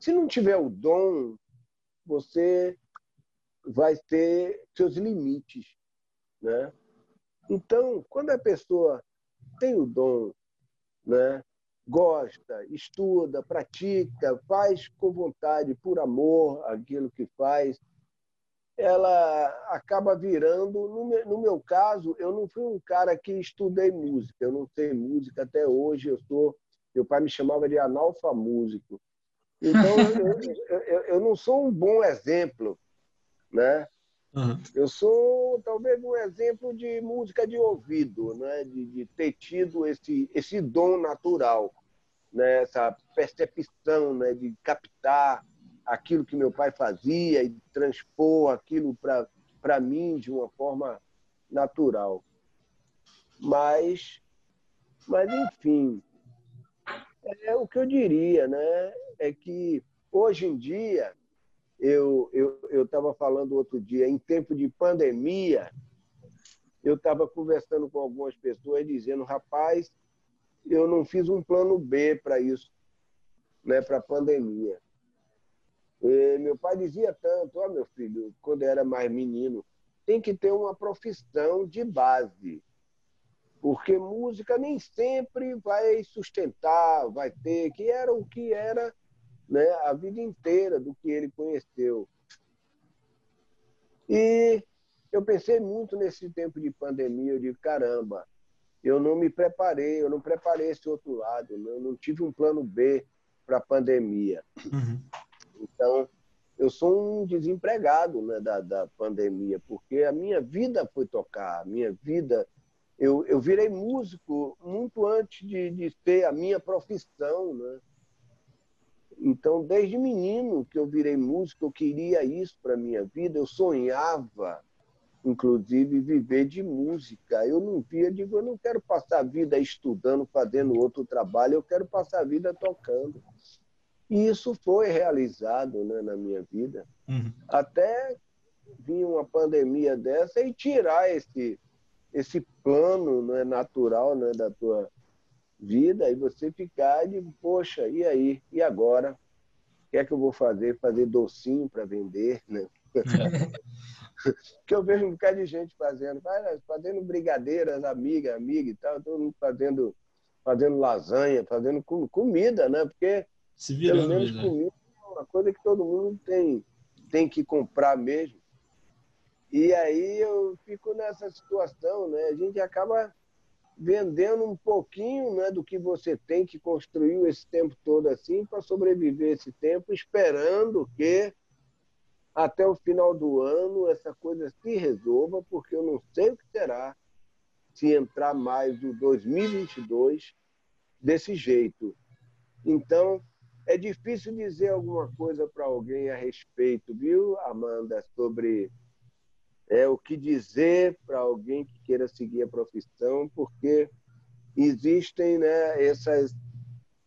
Se não tiver o dom, você vai ter seus limites, né? Então, quando a pessoa tem o dom, né, gosta, estuda, pratica, faz com vontade, por amor, aquilo que faz, ela acaba virando. No meu, caso, eu não fui um cara que estudei música, eu não sei música até hoje. Eu sou, meu pai me chamava de analfamúsico. Então, eu, eu, eu, não sou um bom exemplo, né? Uhum. Eu sou talvez um exemplo de música de ouvido, né? de, de ter tido esse, esse dom natural, né? essa percepção né? de captar aquilo que meu pai fazia e transpor aquilo para mim de uma forma natural. Mas, mas enfim, é o que eu diria, né? É que hoje em dia, eu eu estava falando outro dia, em tempo de pandemia, eu estava conversando com algumas pessoas dizendo, rapaz, eu não fiz um plano B para isso, né, para a pandemia. E meu pai dizia tanto, ó oh, meu filho, quando eu era mais menino, tem que ter uma profissão de base, porque música nem sempre vai sustentar, vai ter, que era o que era né, a vida inteira do que ele conheceu. E eu pensei muito nesse tempo de pandemia, eu digo, caramba, eu não me preparei, eu não preparei esse outro lado, eu não tive um plano B para a pandemia. Uhum. Então, eu sou um desempregado né, da, da pandemia, porque a minha vida foi tocar, a minha vida. Eu, eu virei músico muito antes de, de ter a minha profissão. Né? Então, desde menino que eu virei músico, eu queria isso para a minha vida, eu sonhava, inclusive, viver de música. Eu não via, digo, eu não quero passar a vida estudando, fazendo outro trabalho, eu quero passar a vida tocando. E isso foi realizado né, na minha vida. Uhum. Até vir uma pandemia dessa e tirar esse, esse plano né, natural né, da tua vida e você ficar de, poxa, e aí? E agora? O que é que eu vou fazer? Fazer docinho para vender, né? que eu vejo um bocado de gente fazendo, fazendo brigadeiras, amiga, amiga e tal, todo mundo fazendo, fazendo lasanha, fazendo comida, né? Porque se virando. Pelo menos comida é uma coisa que todo mundo tem, tem que comprar mesmo. E aí eu fico nessa situação, né? A gente acaba vendendo um pouquinho né, do que você tem que construiu esse tempo todo assim para sobreviver esse tempo, esperando que até o final do ano essa coisa se resolva, porque eu não sei o que será se entrar mais o 2022 desse jeito. Então, é difícil dizer alguma coisa para alguém a respeito, viu, Amanda, sobre é, o que dizer para alguém que queira seguir a profissão, porque existem né, essas,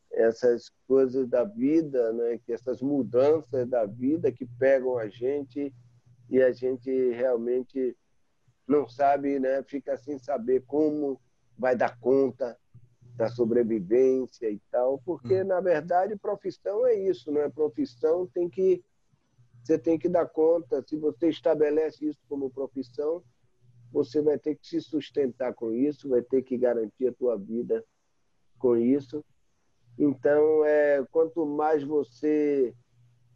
essas coisas da vida, né, que essas mudanças da vida que pegam a gente e a gente realmente não sabe, né, fica sem saber como vai dar conta da sobrevivência e tal, porque hum. na verdade profissão é isso, não é? Profissão tem que você tem que dar conta. Se você estabelece isso como profissão, você vai ter que se sustentar com isso, vai ter que garantir a tua vida com isso. Então, é, quanto mais você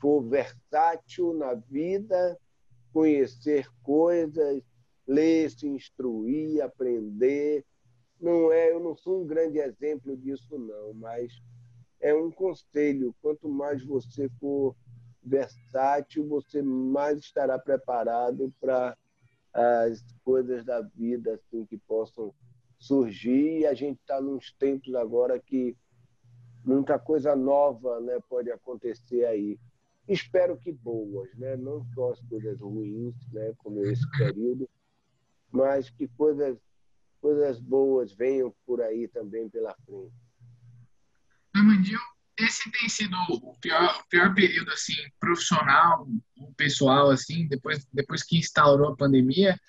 for versátil na vida, conhecer coisas, ler, se instruir, aprender, não é, eu não sou um grande exemplo disso não, mas é um conselho. Quanto mais você for versátil, você mais estará preparado para as coisas da vida assim que possam surgir. E a gente está nos tempos agora que muita coisa nova né, pode acontecer aí. Espero que boas, né? não só as coisas ruins, né, como esse período, mas que coisas, coisas boas venham por aí também pela frente. Armandinho, esse tem sido o pior, o pior período assim profissional, pessoal assim, depois depois que instaurou a pandemia,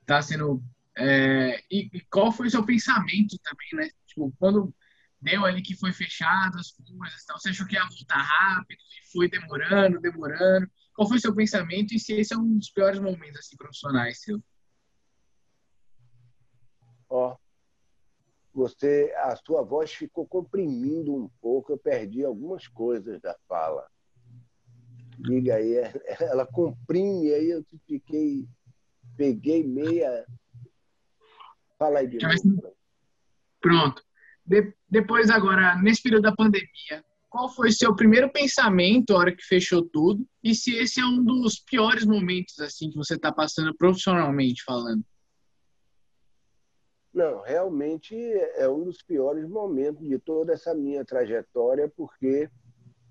está sendo é, e, e, qual foi o seu pensamento também, né? Tipo, quando deu ali que foi fechado as coisas, tal, você achou que ia voltar rápido e foi demorando, demorando. Qual foi o seu pensamento e se esse é um dos piores momentos assim profissionais seu? Ó, você, a sua voz ficou comprimindo um pouco, eu perdi algumas coisas da fala. Diga aí, é, ela comprime, aí eu fiquei, peguei meia. Fala aí de novo. Pronto. De, depois, agora, nesse período da pandemia, qual foi seu primeiro pensamento, a hora que fechou tudo? E se esse é um dos piores momentos, assim, que você está passando profissionalmente falando? Não, realmente é um dos piores momentos de toda essa minha trajetória, porque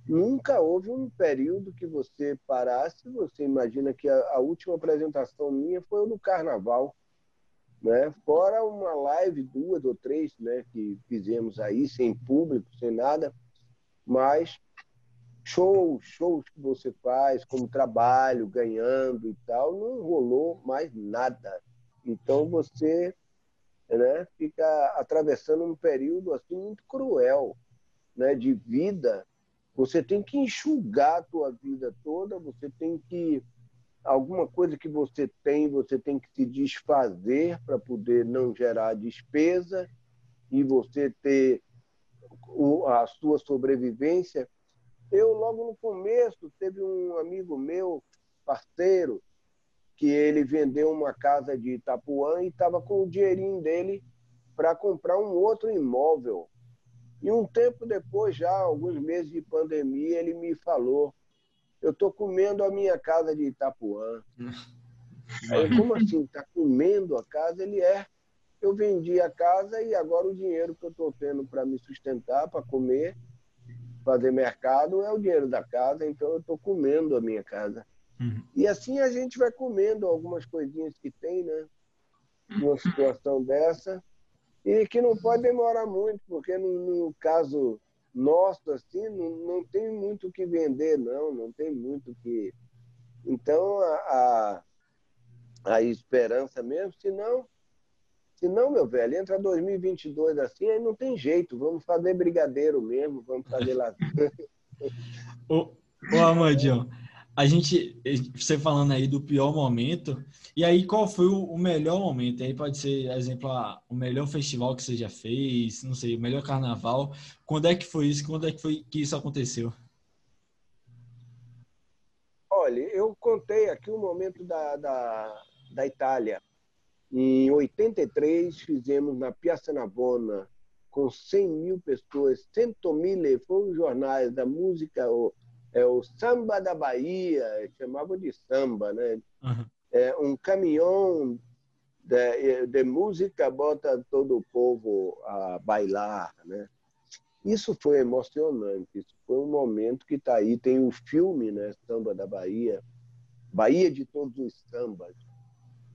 nunca houve um período que você parasse. Você imagina que a, a última apresentação minha foi no Carnaval, né? Fora uma live, duas ou três, né, que fizemos aí, sem público, sem nada, mas shows, shows que você faz como trabalho, ganhando e tal, não rolou mais nada. Então você né, fica atravessando um período assim muito cruel, né, de vida. Você tem que enxugar a tua vida toda, você tem que alguma coisa que você tem, você tem que se desfazer para poder não gerar despesa e você ter a sua sobrevivência. Eu, logo no começo, teve um amigo meu, parceiro, que ele vendeu uma casa de Itapuã e estava com o dinheirinho dele para comprar um outro imóvel. E um tempo depois, já alguns meses de pandemia, ele me falou: Eu estou comendo a minha casa de Itapuã. Aí, como assim? Está comendo a casa? Ele é. Eu vendi a casa e agora o dinheiro que eu estou tendo para me sustentar, para comer, fazer mercado, é o dinheiro da casa, então eu estou comendo a minha casa. Uhum. E assim a gente vai comendo algumas coisinhas que tem, né? Numa situação dessa. E que não pode demorar muito, porque no, no caso nosso, assim, não, não tem muito o que vender, não, não tem muito o que. Então, a, a, a esperança mesmo, senão, senão, meu velho, entra 2022 assim, aí não tem jeito, vamos fazer brigadeiro mesmo, vamos fazer lá. ô, ô Amandinho, a gente, você falando aí do pior momento, e aí qual foi o, melhor momento? Aí pode ser, exemplo, ah, o melhor festival que você já fez, não sei, o melhor carnaval. Quando é que foi isso? Quando é que foi que isso aconteceu? Olha, eu contei aqui o um momento da, da, da Itália. Em 83, fizemos na Piazza Navona, com 100 mil pessoas, 100 mil, foram os jornais da música, é o samba da Bahia, chamavam de samba, né? Uhum. É um caminhão de, de, música bota todo o povo a bailar, né? Isso foi emocionante, isso foi um momento que está aí, tem o um filme, né, Samba da Bahia, Bahia de todos os sambas,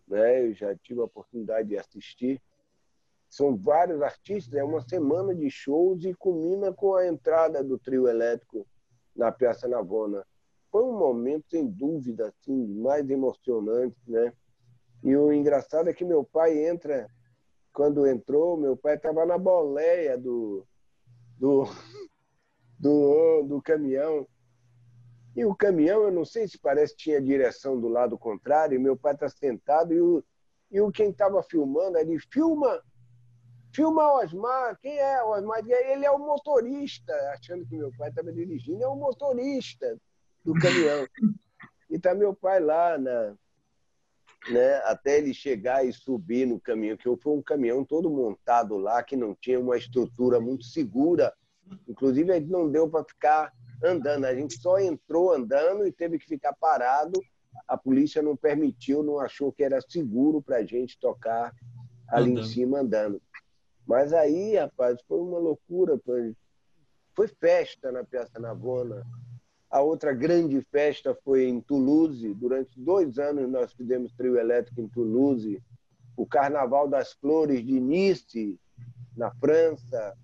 né? Eu já tive a oportunidade de assistir. São vários artistas, é uma semana de shows e culmina com a entrada do trio elétrico na Piazza Navona. Foi um momento, sem dúvida, assim, mais emocionante, né? E o engraçado é que meu pai entra, quando entrou, meu pai estava na boleia do, do, do, do caminhão. E o caminhão, eu não sei se parece tinha direção do lado contrário, meu pai está sentado e o, e o quem estava filmando, ele filma Filma Osmar, quem é Osmar? Ele é o motorista, achando que meu pai estava dirigindo, é o motorista do caminhão. E tá meu pai lá, na, né, até ele chegar e subir no caminhão, que foi um caminhão todo montado lá, que não tinha uma estrutura muito segura. Inclusive, a gente não deu para ficar andando, a gente só entrou andando e teve que ficar parado. A polícia não permitiu, não achou que era seguro para a gente tocar ali andando. em cima andando. Mas aí, rapaz, foi uma loucura. foi festa na Piazza Navona. A outra grande festa foi em Toulouse. Durante dois anos nós fizemos trio elétrico em Toulouse. O Carnaval das Flores de Nice, na França.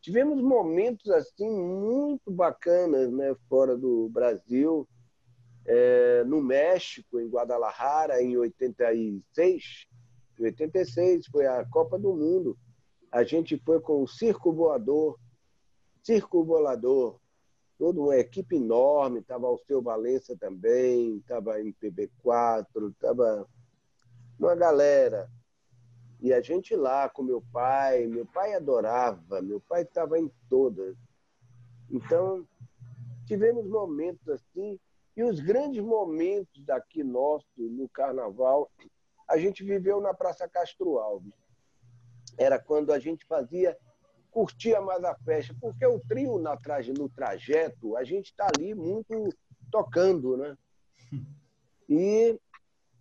Tivemos momentos assim muito bacanas, né, fora do Brasil. É, no México, em Guadalajara, em 86. Em 86 foi a Copa do Mundo. A gente foi com o Circo Voador, Circo Volador, toda uma equipe enorme, estava o seu Valença também, estava em PB4, estava uma galera. E a gente lá com meu pai, meu pai adorava, meu pai estava em todas. Então, tivemos momentos assim, e os grandes momentos daqui nosso, no carnaval, a gente viveu na Praça Castro Alves. Era quando a gente fazia curtia mais a festa, porque o trio na traje, no trajeto, a gente está ali muito tocando, né? E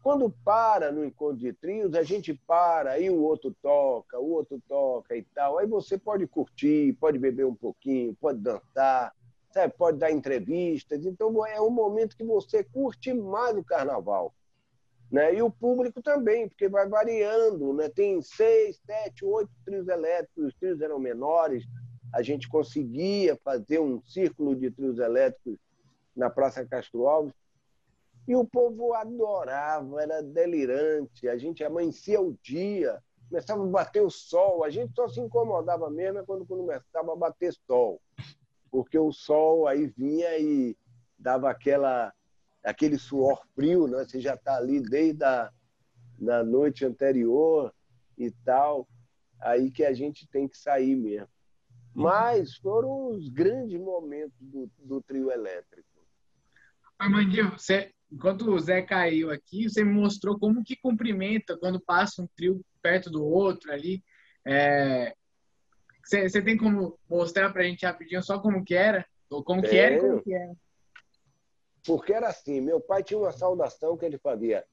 quando para no encontro de trios, a gente para, aí o outro toca, o outro toca e tal. Aí você pode curtir, pode beber um pouquinho, pode dançar, sabe? pode dar entrevistas. Então é um momento que você curte mais o carnaval. Né? E o público também, porque vai variando. Né? Tem seis, sete, oito trios elétricos, os trios eram menores. A gente conseguia fazer um círculo de trios elétricos na Praça Castro Alves. E o povo adorava, era delirante. A gente amanhecia o dia, começava a bater o sol. A gente só se incomodava mesmo quando começava a bater sol. Porque o sol aí vinha e dava aquela aquele suor frio, né? Você já está ali desde a da noite anterior e tal, aí que a gente tem que sair mesmo. Uhum. Mas foram os grandes momentos do, do trio elétrico. Armandinho, você, enquanto o Zé caiu aqui, você me mostrou como que cumprimenta quando passa um trio perto do outro ali. É... Você, você tem como mostrar para a gente rapidinho só como que era? Ou como Tenho. que era e como que era? Porque era assim, meu pai tinha uma saudação que ele fazia.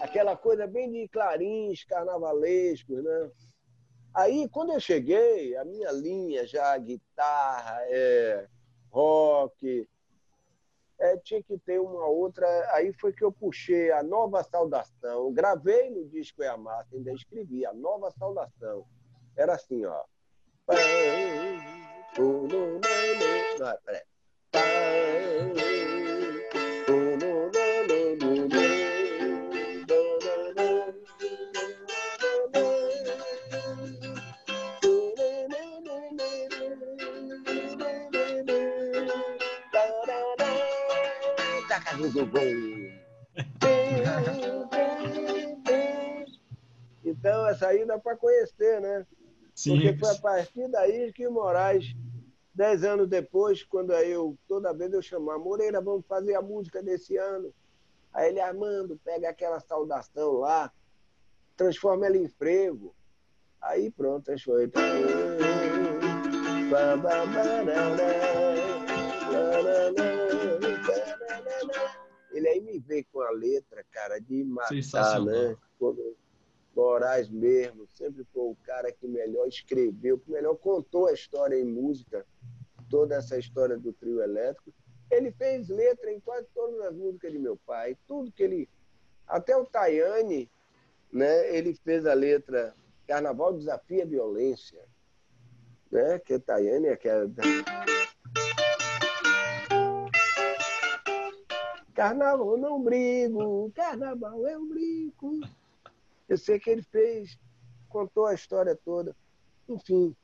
Aquela coisa bem de clarins carnavalescos, né? Aí, quando eu cheguei, a minha linha já, guitarra, é, rock, é, tinha que ter uma outra. Aí foi que eu puxei a nova saudação. Gravei no disco É a Massa, ainda escrevi a nova saudação. Era assim, ó. Não, peraí. Então, essa aí dá para conhecer, né? Sim. Porque foi a partir daí que o Moraes, dez anos depois, quando eu, toda vez eu chamava, Moreira, vamos fazer a música desse ano. Aí ele, Armando, pega aquela saudação lá, transforma ela em frevo. Aí pronto, foi. Ele aí me veio com a letra, cara, de matar, né? Moraes mesmo, sempre foi o cara que melhor escreveu, que melhor contou a história em música, toda essa história do trio elétrico. Ele fez letra em quase todas as músicas de meu pai, tudo que ele. Até o Tayane, né? Ele fez a letra Carnaval Desafia a Violência, né? Que é Tayane é aquela. Carnaval não brigo, carnaval é um brinco. Eu sei que ele fez, contou a história toda. Enfim,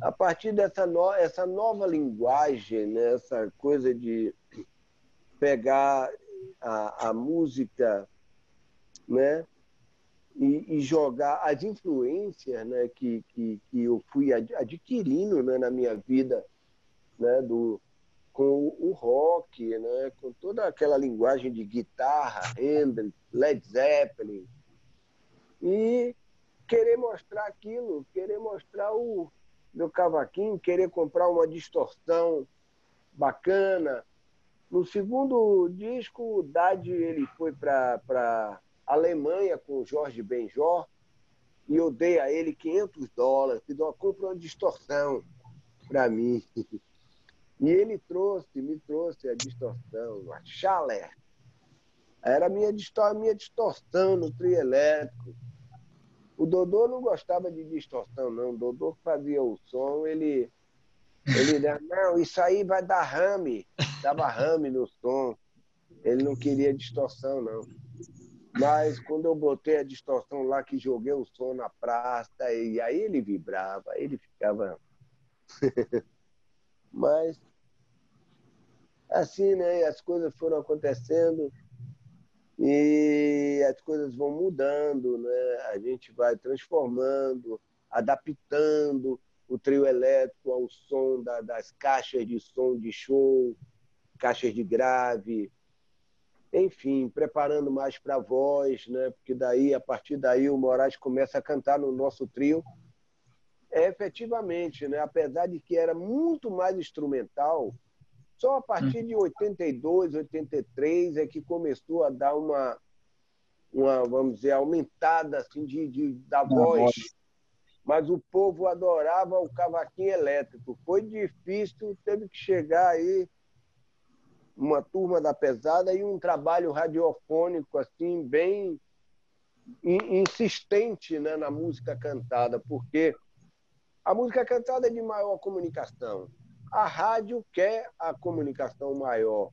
a partir dessa no, essa nova linguagem, né, essa coisa de pegar a, a música né, e, e, jogar as influências né, que, que, que eu fui adquirindo né, na minha vida, né, do, com o rock, né? com toda aquela linguagem de guitarra, Hendrix, Led Zeppelin, e querer mostrar aquilo, querer mostrar o meu cavaquinho, querer comprar uma distorção bacana, No segundo disco, o Dade ele foi para Alemanha com o Jorge Benjor e eu dei a ele 500 dólares, uma compra uma distorção para mim. E ele trouxe, me trouxe a distorção, a Schaller. Era a minha, minha distorção no trio elétrico. O Dodô não gostava de distorção, não. O Dodô fazia o som, ele. Ele dizia, não, isso aí vai dar rame. Dava rame no som. Ele não queria distorção, não. Mas quando eu botei a distorção lá, que joguei o som na praça, e aí ele vibrava, ele ficava. Mas, assim, né? As coisas foram acontecendo e as coisas vão mudando, né? A gente vai transformando, adaptando o trio elétrico ao som da, das caixas de som de show, caixas de grave, enfim, preparando mais para a voz, né? porque daí, a partir daí, o Moraes começa a cantar no nosso trio. É, efetivamente, né? apesar de que era muito mais instrumental, só a partir de 82, 83 é que começou a dar uma, uma vamos dizer, aumentada assim, de, de da voz. Mas o povo adorava o cavaquinho elétrico. Foi difícil, teve que chegar aí uma turma da pesada e um trabalho radiofônico assim bem insistente né, na música cantada, porque a música cantada é de maior comunicação. A rádio quer a comunicação maior.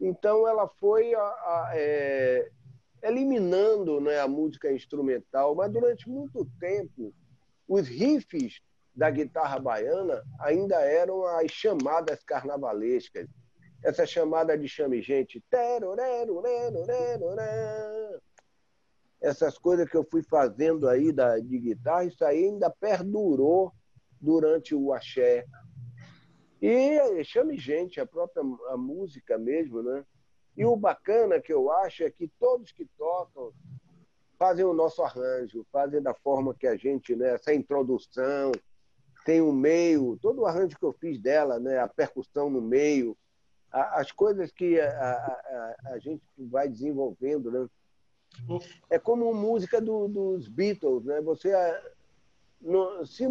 Então ela foi a, a, é, eliminando né, a música instrumental, mas durante muito tempo os riffs da guitarra baiana ainda eram as chamadas carnavalescas essa chamada de chame gente. Essas coisas que eu fui fazendo aí da, de guitarra, isso aí ainda perdurou durante o axé. E chame gente, a própria a música mesmo, né? E o bacana que eu acho é que todos que tocam fazem o nosso arranjo, fazem da forma que a gente, né? Essa introdução, tem o um meio, todo o arranjo que eu fiz dela, né? A percussão no meio, as coisas que a, a, a, gente vai desenvolvendo, né? É como música do, dos Beatles, né? Você não, se,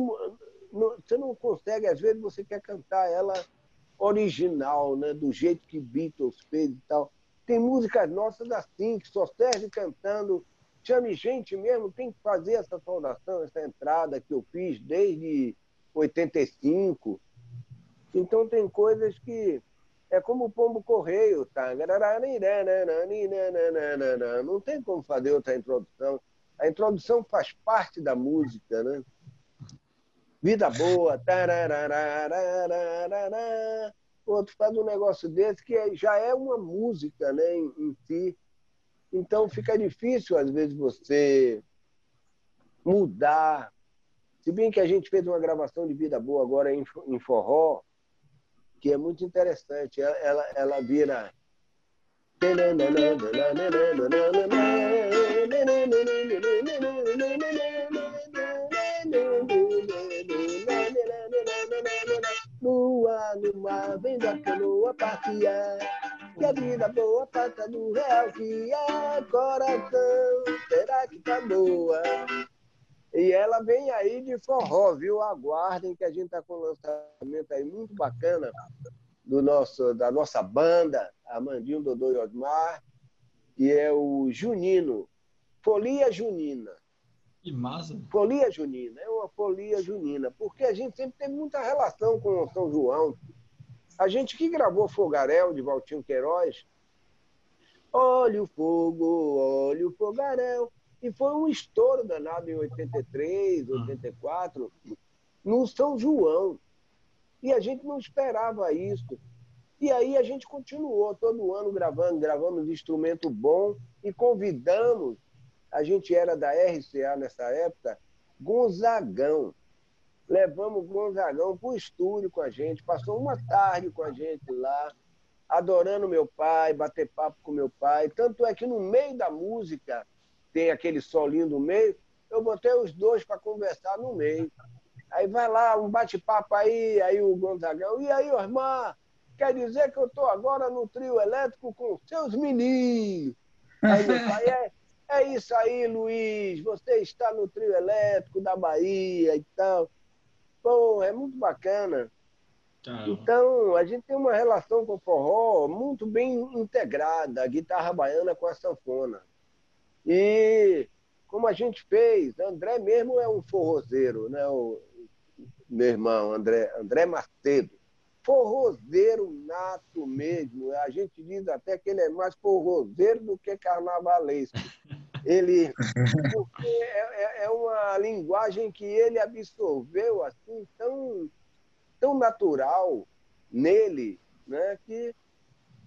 não, você não consegue, às vezes você quer cantar ela original, né? Do jeito que Beatles fez e tal. Tem músicas nossas assim que só serve cantando. Chame gente mesmo, tem que fazer essa saudação, essa entrada que eu fiz desde 85. Então tem coisas que é como o pombo correio. Tá? Não tem como fazer outra introdução. A introdução faz parte da música, né? Vida boa. Outro faz um negócio desse que já é uma música né, em, em si. Então fica difícil, às vezes, você mudar. Se bem que a gente fez uma gravação de Vida Boa agora em, em forró, que é muito interessante. Ela, ela vira. A canoa passear. Que a vida boa passa do real que é coração. Será que tá boa? E ela vem aí de forró, viu? Aguardem que a gente está com um lançamento aí muito bacana do nosso, da nossa banda, Amandinho Dodô e Osmar, que é o Junino, Folia Junina. Que massa! Folia Junina, é uma folia junina, porque a gente sempre teve muita relação com o São João. A gente que gravou Fogaréu, de Valtinho Queiroz, olha o fogo, olha o fogaréu, e foi um estouro danado em 83, 84, no São João. E a gente não esperava isso. E aí a gente continuou todo ano gravando, gravando de instrumento bom e convidamos, a gente era da RCA nessa época, Gonzagão. Levamos Gonzagão para o estúdio com a gente, passou uma tarde com a gente lá, adorando meu pai, bater papo com meu pai. Tanto é que no meio da música, tem aquele solinho no meio, eu botei os dois para conversar no meio. Aí vai lá, um bate-papo aí, aí o Gonzagão, e aí, irmã? quer dizer que eu estou agora no trio elétrico com seus meninos. Aí meu pai, é, é isso aí, Luiz, você está no trio elétrico da Bahia e tal. Pô, é muito bacana. Então, a gente tem uma relação com o forró muito bem integrada, a guitarra baiana com a sanfona. E como a gente fez, André mesmo é um forrozeiro, né? O meu irmão, André, André Macedo. Forrozeiro nato mesmo. A gente diz até que ele é mais forrozeiro do que carnavalesco. Ele, porque é, é, é uma linguagem que ele absorveu assim tão, tão natural nele, né? Que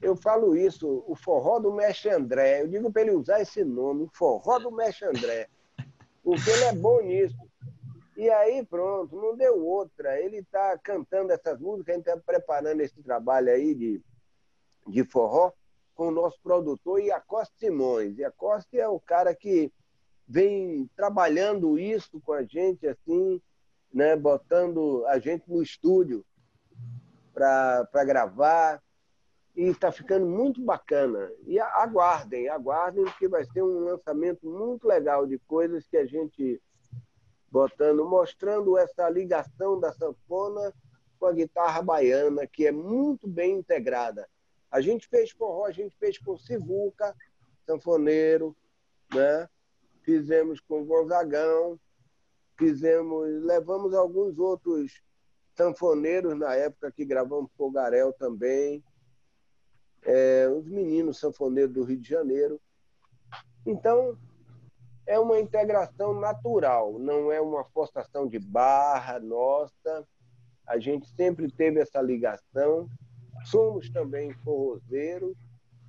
eu falo isso, o forró do Mestre André. Eu digo para ele usar esse nome, o forró do Mestre André, porque ele é bom nisso. E aí, pronto, não deu outra. Ele está cantando essas músicas, a gente está preparando esse trabalho aí de, de forró com o nosso produtor Iacoste Simões. Iacoste é o cara que vem trabalhando isso com a gente, assim, né, botando a gente no estúdio para gravar. E está ficando muito bacana. E aguardem, aguardem, porque vai ser um lançamento muito legal de coisas que a gente botando, mostrando essa ligação da sanfona com a guitarra baiana, que é muito bem integrada. A gente fez forró, a gente fez com Sivuca, sanfoneiro, né? fizemos com Gonzagão, fizemos, levamos alguns outros sanfoneiros na época que gravamos Fogarel também, é, os meninos sanfoneiros do Rio de Janeiro. Então, é uma integração natural, não é uma forçação de barra nossa. A gente sempre teve essa ligação. Somos também forrozeiros,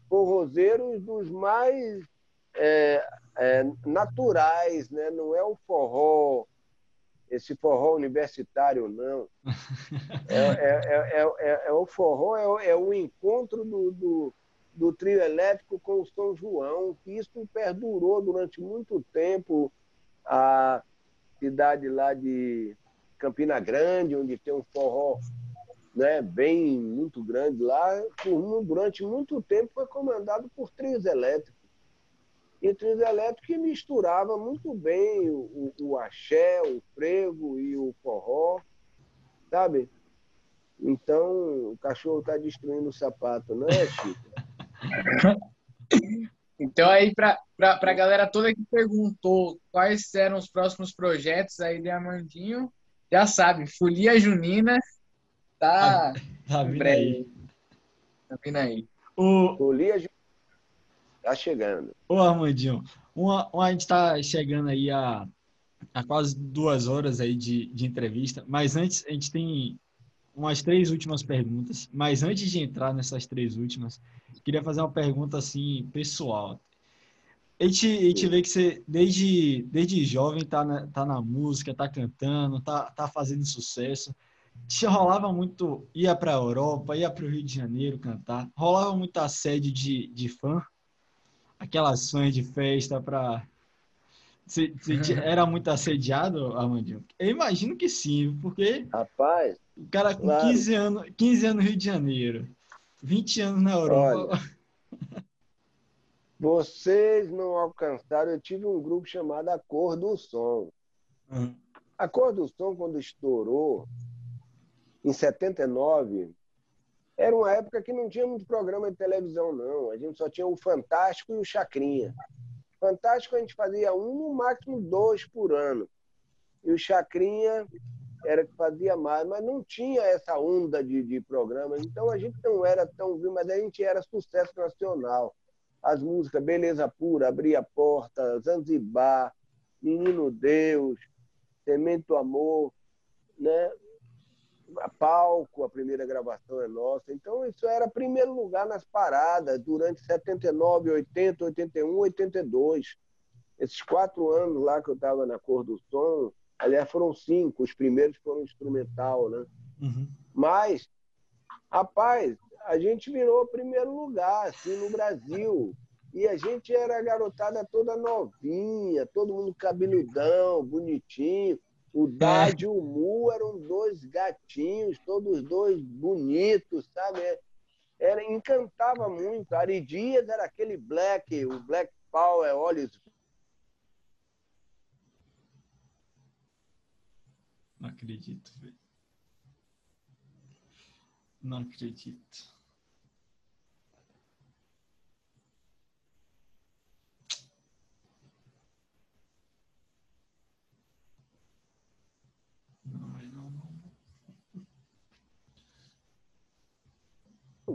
forrozeiros dos mais é, é, naturais, né? não é o forró, esse forró universitário, não. É, é, é, é o forró, é, o encontro do, do do trio elétrico com o São João, que isso perdurou durante muito tempo. A cidade lá de Campina Grande, onde tem um forró né, bem muito grande lá, durante muito tempo foi comandado por trios elétricos. E trios elétricos que misturava muito bem o, o axé, o frevo e o forró, sabe? Então, o cachorro está destruindo o sapato, não é, Chico? Então aí para a galera toda que perguntou quais eram os próximos projetos aí de Armandinho, já sabe, Folia Junina tá, tá, tá vindo aí. Tá vindo aí. O... Folia Junina tá chegando. Ô Armandinho, uma, uma, a gente está chegando aí a, a quase duas horas aí de, de entrevista, mas antes a gente tem umas três últimas perguntas, mas antes de entrar nessas três últimas, queria fazer uma pergunta assim, pessoal. A gente, a gente vê que você, desde, desde jovem, tá na, tá na música, tá cantando, tá, tá fazendo sucesso. Rolava muito, ia para a Europa, ia para o Rio de Janeiro cantar. Rolava muita assédio de, de fã, aquelas fãs de festa para você, você era muito assediado, Armandinho? Eu imagino que sim, porque. Rapaz, o cara com claro. 15 anos, 15 anos no Rio de Janeiro, 20 anos na Europa. Olha, vocês não alcançaram. Eu tive um grupo chamado A Cor do Som. Uhum. A Cor do Som, quando estourou, em 79, era uma época que não tinha muito programa de televisão, não. A gente só tinha o Fantástico e o Chacrinha. Fantástico a gente fazia um, no máximo dois por ano. E o Chacrinha era que fazia mais, mas não tinha essa onda de, de programas. Então a gente não era tão viu, mas a gente era sucesso nacional. As músicas Beleza Pura, Abrir a Porta, Zanzibar, Menino Deus, Semente do Amor, né? A palco, a primeira gravação é nossa. Então, isso era primeiro lugar nas paradas durante 79, 80, 81, 82. Esses quatro anos lá que eu estava na Cor do Som, Aliás, foram cinco, os primeiros foram instrumental, né? Uhum. Mas, rapaz, a gente virou primeiro lugar, assim, no Brasil. E a gente era a garotada toda novinha, todo mundo cabeludão, bonitinho. O Dad e o Mu eram dois gatinhos, todos dois bonitos, sabe? era, encantava muito. Ari Dias era aquele black, o black power, olhos. Não acredito, velho. Não acredito.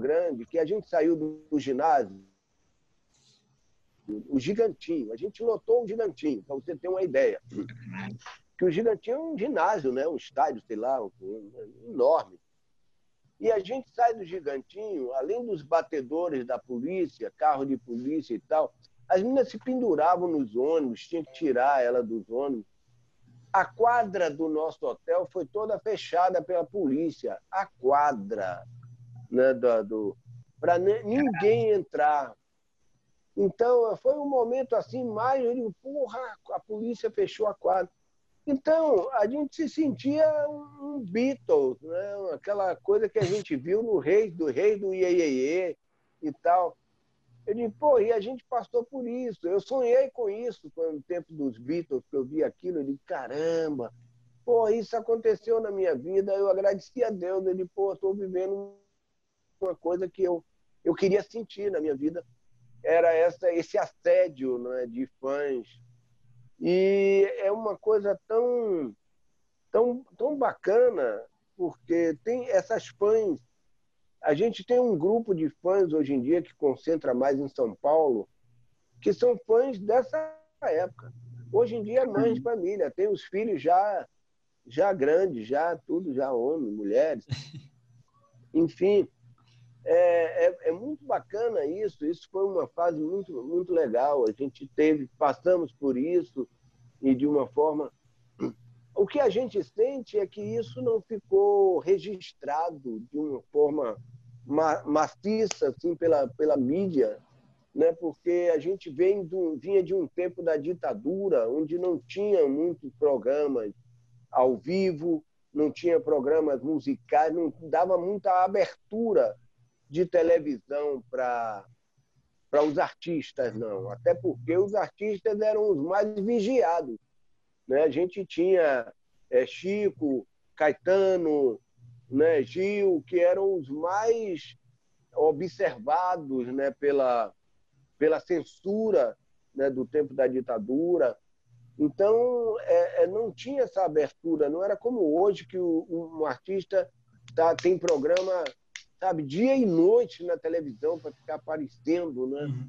Grande que a gente saiu do ginásio, o gigantinho, a gente lotou o gigantinho, para você ter uma ideia. Que o gigantinho é um ginásio, né? um estádio, sei lá, um, um, enorme. E a gente sai do gigantinho, além dos batedores da polícia, carro de polícia e tal, as meninas se penduravam nos ônibus, tinha que tirar ela dos ônibus. A quadra do nosso hotel foi toda fechada pela polícia. A quadra né, do, do para ninguém entrar. Então, foi um momento assim, mais, eu digo, porra, a polícia fechou a quadra. Então, a gente se sentia um Beatles, né? aquela coisa que a gente viu no Rei do Rei do Iê, e tal. Eu digo, pô, e a gente passou por isso. Eu sonhei com isso no tempo dos Beatles, que eu vi aquilo. Eu digo, caramba, pô, isso aconteceu na minha vida. Eu agradeci a Deus. Ele, pô, estou vivendo uma coisa que eu, eu queria sentir na minha vida era essa, esse assédio né, de fãs. E é uma coisa tão, tão, tão bacana, porque tem essas fãs. A gente tem um grupo de fãs hoje em dia que concentra mais em São Paulo, que são fãs dessa época. Hoje em dia é mãe de família, tem os filhos já já grandes, já tudo, já homens, mulheres. Enfim, é, é, é, muito bacana isso. Isso foi uma fase muito, muito legal. A gente teve, passamos por isso e de uma forma. O que a gente sente é que isso não ficou registrado de uma forma ma maciça assim pela pela mídia, né? Porque a gente vem do, vinha de um tempo da ditadura, onde não tinha muitos programas ao vivo, não tinha programas musicais, não dava muita abertura de televisão para para os artistas, não. Até porque os artistas eram os mais vigiados. Né? A gente tinha é, Chico, Caetano, né, Gil, que eram os mais observados né, pela, pela censura né, do tempo da ditadura. Então, é, é, não tinha essa abertura. Não era como hoje, que o, um artista tá, tem programa sabe, dia e noite na televisão para ficar aparecendo, né? Uhum.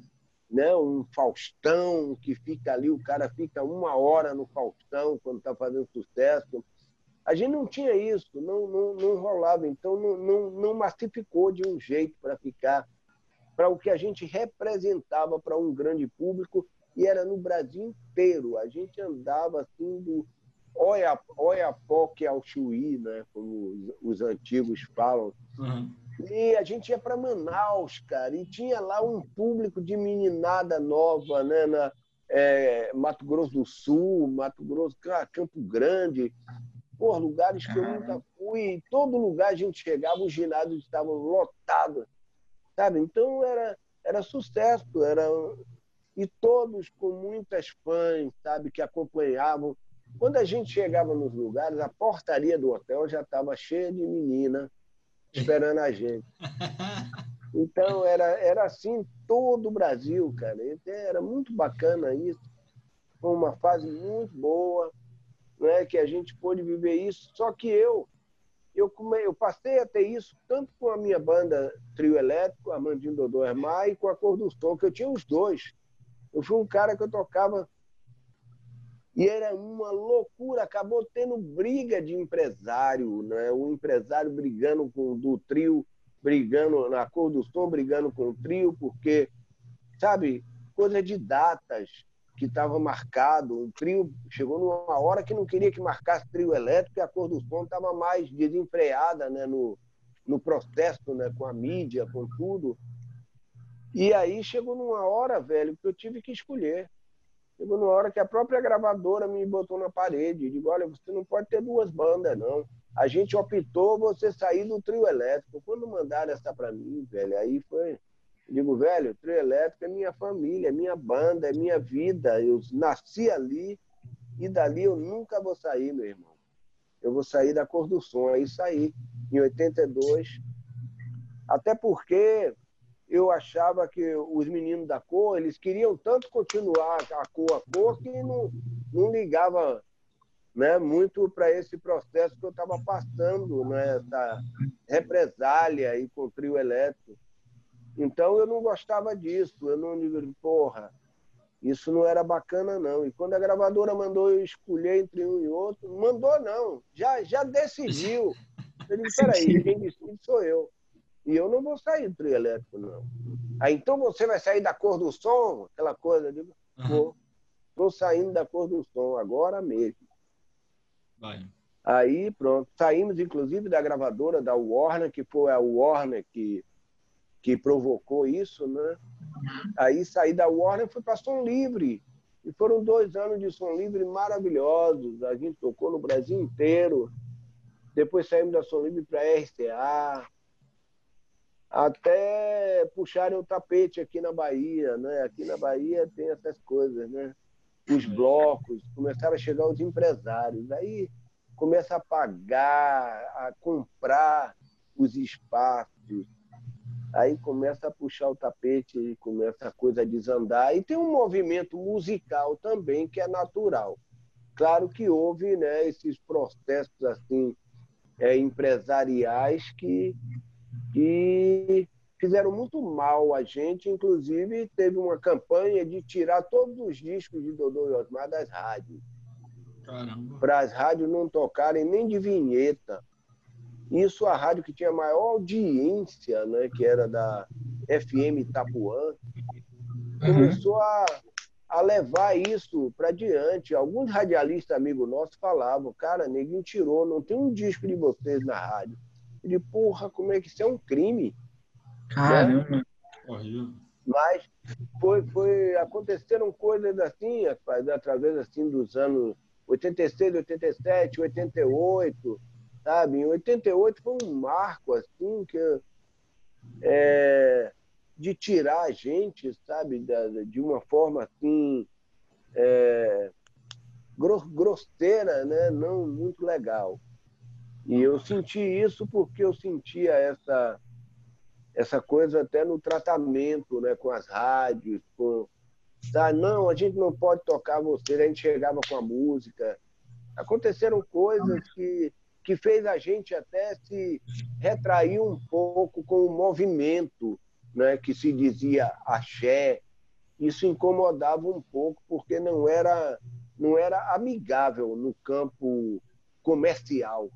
Né? Um Faustão que fica ali, o cara fica uma hora no Faustão quando está fazendo sucesso. A gente não tinha isso, não, não, não rolava, então não, não, não massificou de um jeito para ficar, para o que a gente representava para um grande público e era no Brasil inteiro. A gente andava assim do Oiapoque ao Chuí, né? como os, os antigos falam. Uhum e a gente ia para Manaus, cara, e tinha lá um público de meninada nova, né? Na, é, Mato Grosso do Sul, Mato Grosso, Campo Grande, por lugares que eu nunca fui. Em todo lugar a gente chegava, os ginásios estavam lotados, sabe? Então era, era sucesso, era e todos com muitas fãs, sabe, que acompanhavam. Quando a gente chegava nos lugares, a portaria do hotel já estava cheia de menina esperando a gente. Então, era, era assim todo o Brasil, cara. Era muito bacana isso. Foi uma fase muito boa, né, que a gente pôde viver isso. Só que eu, eu, come, eu passei a ter isso tanto com a minha banda Trio Elétrico, Armandinho Dodô Hermar, e com a Cor do Som, que eu tinha os dois. Eu fui um cara que eu tocava e era uma loucura, acabou tendo briga de empresário, né? o empresário brigando com do trio, brigando na cor do som, brigando com o trio, porque, sabe, coisa de datas que estava marcado. O trio chegou numa hora que não queria que marcasse trio elétrico e a cor do som estava mais desenfreada né? no, no processo, né? com a mídia, com tudo. E aí chegou numa hora, velho, que eu tive que escolher. Chegou numa hora que a própria gravadora me botou na parede. Digo, olha, você não pode ter duas bandas, não. a gente optou você sair do trio elétrico. Quando mandaram essa para mim, velho, aí foi. Digo, velho, trio elétrico é minha família, é minha banda, é minha vida. Eu nasci ali e dali eu nunca vou sair, meu irmão. Eu vou sair da cor do som. Aí saí em 82. Até porque eu achava que os meninos da cor, eles queriam tanto continuar a cor a cor que não, não ligava né, muito para esse processo que eu estava passando, né, essa represália aí com o trio elétrico. Então eu não gostava disso, eu não digo, porra, isso não era bacana não. E quando a gravadora mandou eu escolher entre um e outro, mandou não, já, já decidiu. Eu disse, peraí, quem decide sou eu. E eu não vou sair do trio elétrico, não. Aí então você vai sair da cor do som, aquela coisa, vou. Estou saindo da cor do som, agora mesmo. Vai. Aí, pronto. Saímos, inclusive, da gravadora da Warner, que foi a Warner que, que provocou isso, né? Aí saí da Warner e fui para Som Livre. E foram dois anos de Som Livre maravilhosos. A gente tocou no Brasil inteiro. Depois saímos da Som Livre para a RCA. Até puxarem o tapete aqui na Bahia, né? Aqui na Bahia tem essas coisas, né? os blocos, começaram a chegar os empresários. Aí começa a pagar, a comprar os espaços. Aí começa a puxar o tapete e começa a coisa a desandar. E tem um movimento musical também que é natural. Claro que houve né, esses processos assim é, empresariais que, que fizeram muito mal a gente, inclusive teve uma campanha de tirar todos os discos de Dodô e Osmar das rádios. Para as rádios não tocarem nem de vinheta. Isso a rádio que tinha maior audiência, né, que era da FM Itapuã, começou a, a levar isso para diante. Alguns radialistas amigos nossos falavam, cara, neguinho tirou, não tem um disco de vocês na rádio. Ele, porra, como é que isso é um crime? Caramba. Né? Mas foi, foi, aconteceram coisas assim, rapaz, através assim dos anos 86, 87, 88, sabe? Em 88 foi um marco assim que é, de tirar a gente, sabe, de uma forma assim é, grosseira, né? Não muito legal. E eu senti isso porque eu sentia essa essa coisa até no tratamento né, com as rádios, com tá, não, a gente não pode tocar você, a gente chegava com a música. Aconteceram coisas que, que fez a gente até se retrair um pouco com o movimento né, que se dizia axé. Isso incomodava um pouco, porque não era, não era amigável no campo comercial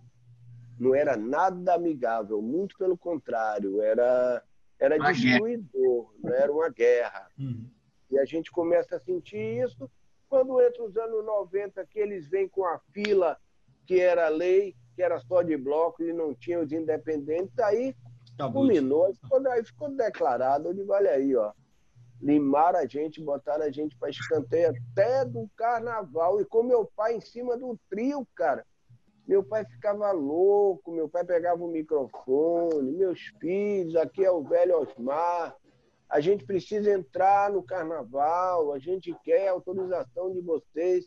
não era nada amigável, muito pelo contrário, era, era destruidor, não era uma guerra. Uhum. E a gente começa a sentir isso quando entra os anos 90, que eles vêm com a fila que era lei, que era só de bloco e não tinha os independentes, aí Acabou. culminou, aí ficou, aí ficou declarado, eu digo, olha aí, ó, limaram a gente, botaram a gente para escanteio até do carnaval, e com meu pai em cima do trio, cara, meu pai ficava louco, meu pai pegava o microfone, meus filhos, aqui é o velho Osmar, a gente precisa entrar no carnaval, a gente quer a autorização de vocês.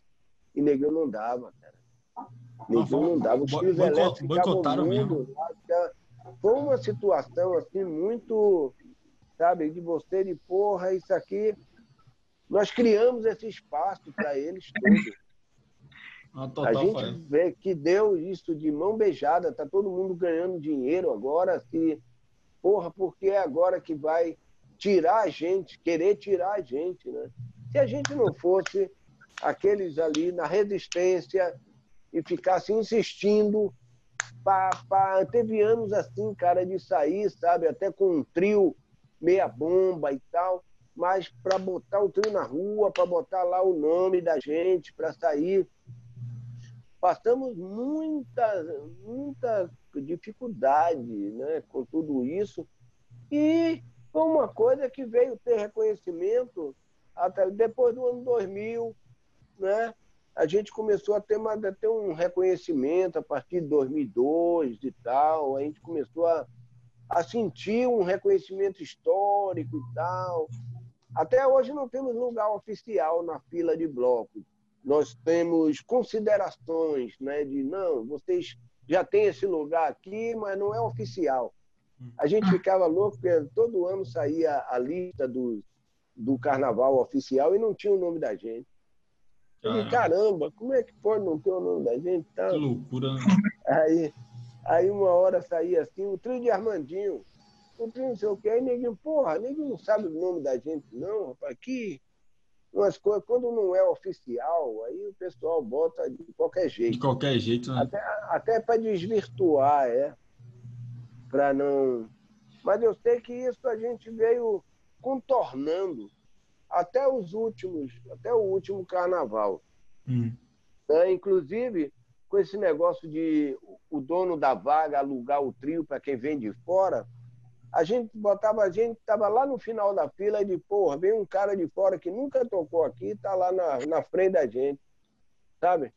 E negão não dava, cara. Negão não dava. Os filhos elétricos ficavam mundo, Foi uma situação assim muito, sabe, de você de porra, isso aqui. Nós criamos esse espaço para eles todos. A gente foi. vê que deu isso de mão beijada, tá todo mundo ganhando dinheiro agora, se porra, porque é agora que vai tirar a gente, querer tirar a gente, né? Se a gente não fosse aqueles ali na resistência e ficasse insistindo, pá, pá, teve anos assim, cara, de sair, sabe, até com um trio meia bomba e tal, mas para botar o trio na rua, para botar lá o nome da gente, para sair passamos muita, muita dificuldade né, com tudo isso. E foi uma coisa que veio ter reconhecimento até depois do ano 2000, né? a gente começou a ter, uma, a ter um reconhecimento a partir de 2002 e tal. A gente começou a, a sentir um reconhecimento histórico e tal. Até hoje não temos lugar oficial na fila de bloco. Nós temos considerações, né, de não, vocês já têm esse lugar aqui, mas não é oficial. A gente ficava louco porque todo ano saía a lista do, do carnaval oficial e não tinha o nome da gente. Ah. caramba, como é que pode não ter o nome da gente? Tá? Que loucura. Né? Aí, aí uma hora saía assim, o trio de Armandinho o trio não sei o que, aí ninguém, porra, ninguém não sabe o nome da gente, não, rapaz, aqui umas coisas, quando não é oficial, aí o pessoal bota de qualquer jeito. De qualquer jeito, né? Até, até para desvirtuar, é. Para não. Mas eu sei que isso a gente veio contornando até os últimos, até o último carnaval. Hum. É, inclusive, com esse negócio de o dono da vaga alugar o trio para quem vem de fora, a gente botava a gente, estava lá no final da fila e de porra, vem um cara de fora que nunca tocou aqui, tá lá na, na frente da gente, sabe?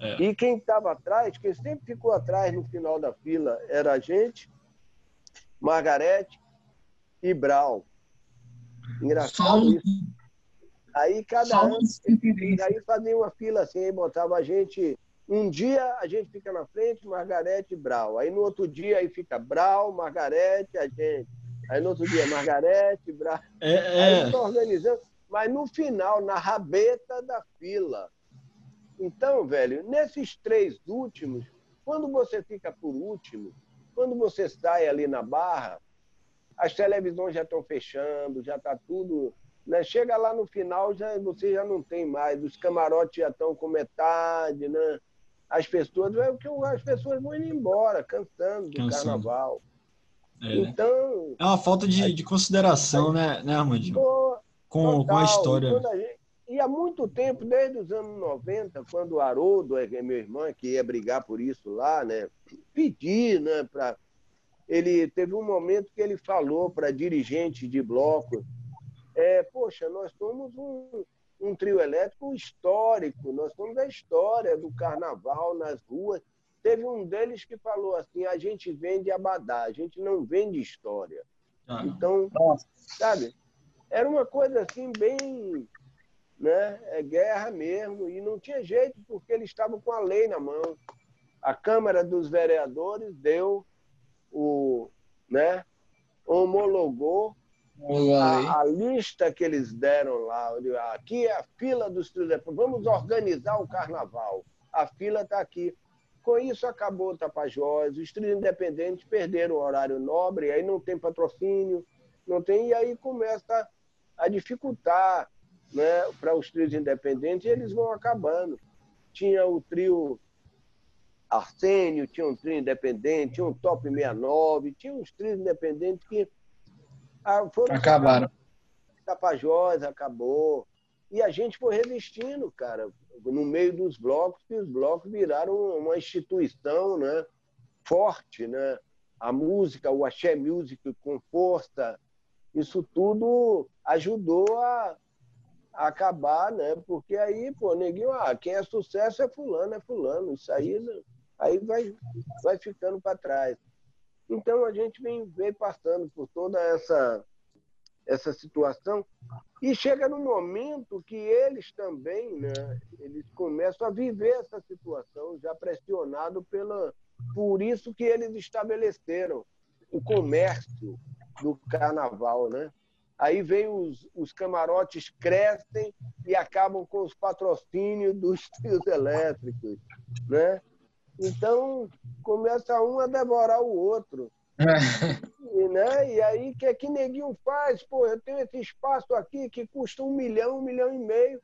É. E quem estava atrás, quem sempre ficou atrás no final da fila era a gente, Margarete e Brau. Engraçado isso. Aí cada ano, aí fazia uma fila assim, botava a gente um dia a gente fica na frente, Margarete e Brau. Aí no outro dia aí fica Brau, Margarete, a gente. Aí no outro dia, Margarete, Brau. É, é. Aí organizando. Mas no final, na rabeta da fila. Então, velho, nesses três últimos, quando você fica por último, quando você sai ali na barra, as televisões já estão fechando, já está tudo. Né? Chega lá no final, já, você já não tem mais, os camarotes já estão com metade, né? As pessoas, é que as pessoas vão indo embora, cantando do Cansando. carnaval. É, então. É uma falta de, de consideração, né, né Armandinho? Com, total, com a história. Gente, e há muito tempo, desde os anos 90, quando o Haroldo, é meu irmão, que ia brigar por isso lá, né? Pedir, né? Pra... Ele teve um momento que ele falou para dirigente de bloco: é, Poxa, nós somos um, um trio elétrico histórico. Nós somos a história do carnaval nas ruas. Teve um deles que falou assim: a gente vende abadá, a gente não vende história. Ah, então, nossa. sabe, era uma coisa assim bem. Né? É guerra mesmo, e não tinha jeito, porque eles estavam com a lei na mão. A Câmara dos Vereadores deu o. Né, homologou a, a, lista que eles deram lá, aqui é a fila dos trios, vamos organizar o carnaval. A fila está aqui. Com isso acabou o Tapajós, os trios independentes perderam o horário nobre, aí não tem patrocínio, não tem, e aí começa a dificultar né, para os trios independentes e eles vão acabando. Tinha o trio Arsênio, tinha um trio independente, tinha um Top 69, tinha uns trios independentes que ah, Acabaram. Tapajós acabou. E a gente foi resistindo, cara, no meio dos blocos, e os blocos viraram uma instituição né, forte. Né? A música, o axé music com força, isso tudo ajudou a, a acabar, né? Porque aí, pô, neguinho, ah, quem é sucesso é fulano, é fulano. Isso aí, né? aí vai, vai ficando para trás. Então a gente vem, vem passando por toda essa, essa situação e chega no momento que eles também, né, eles começam a viver essa situação já pressionado pela por isso que eles estabeleceram o comércio do carnaval, né? Aí vem os, os camarotes crescem e acabam com os patrocínios dos trios elétricos, né? Então, começa um a devorar o outro. e, né? e aí, o que é que neguinho faz? Pô, eu tenho esse espaço aqui que custa um milhão, um milhão e meio.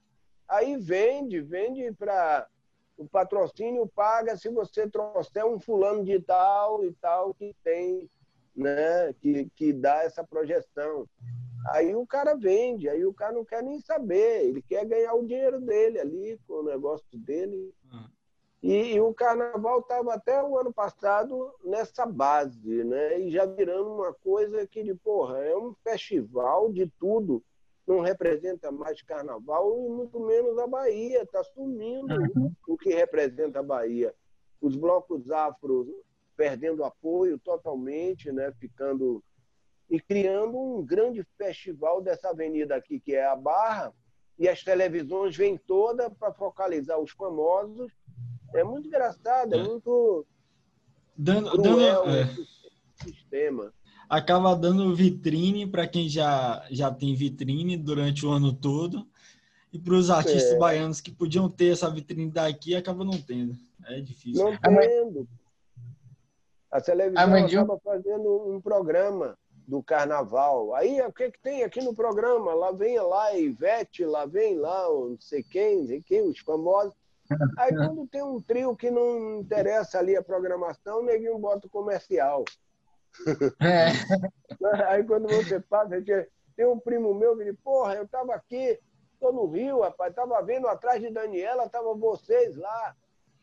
Aí vende, vende para o patrocínio paga se você trouxer um fulano de tal e tal que tem, né, que, que dá essa projeção. Aí o cara vende, aí o cara não quer nem saber, ele quer ganhar o dinheiro dele ali, com o negócio dele. Hum. E, e, o carnaval estava até o ano passado nessa base, né? E já virando uma coisa que, de, porra, é um festival de tudo. não representa mais carnaval e muito menos a Bahia. Está sumindo Uhum. o que representa a Bahia. Os blocos afro perdendo apoio totalmente, né? ficando e criando um grande festival dessa avenida aqui, que é a Barra, e as televisões vêm todas para focalizar os famosos. É muito engraçado, é, É. muito Dando, cruel dando, é, esse sistema. acaba dando vitrine para quem já, já tem vitrine durante o ano todo. E para os artistas É. baianos que podiam ter essa vitrine daqui, acaba não tendo. É difícil. Não tendo. A televisão Armandinho? acaba fazendo um programa do carnaval. Aí o que, que tem aqui no programa? Lá vem lá a Ivete, lá vem lá o não sei quem, não sei quem, os famosos. Aí quando tem um trio que não interessa ali a programação, o neguinho bota o comercial. É. Aí quando você passa, tem- um primo meu que diz, porra, eu tava aqui, tô no Rio, rapaz, tava vendo atrás de Daniela, tava vocês lá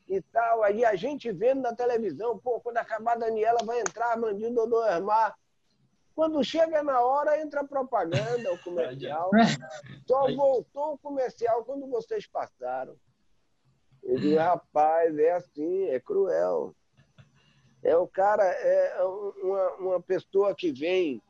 e tal. Aí a gente vendo na televisão, pô, quando acabar a Daniela vai entrar Armandinho Dodô Ermar. Quando chega na hora, entra a propaganda, o comercial. Só voltou o comercial quando vocês passaram. Eu digo, rapaz, é assim, é cruel. É o cara, é uma, uma pessoa que vem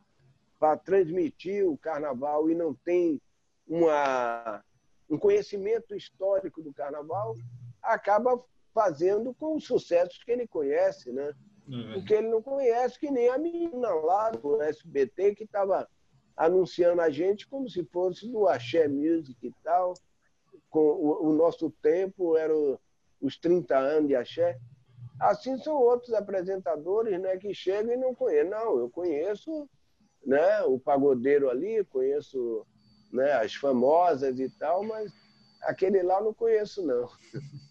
para transmitir o carnaval e não tem uma, um conhecimento histórico do carnaval, acaba fazendo com os sucessos que ele conhece, né? É. Porque ele não conhece, que nem a menina lá do SBT que estava anunciando a gente como se fosse do Axé Music e tal. Com o, o nosso tempo era o- os 30 anos de Axé. Assim são outros apresentadores né, que chegam e não conhecem. Não, eu conheço né, o pagodeiro ali, conheço né, as famosas e tal, mas aquele lá não conheço, não.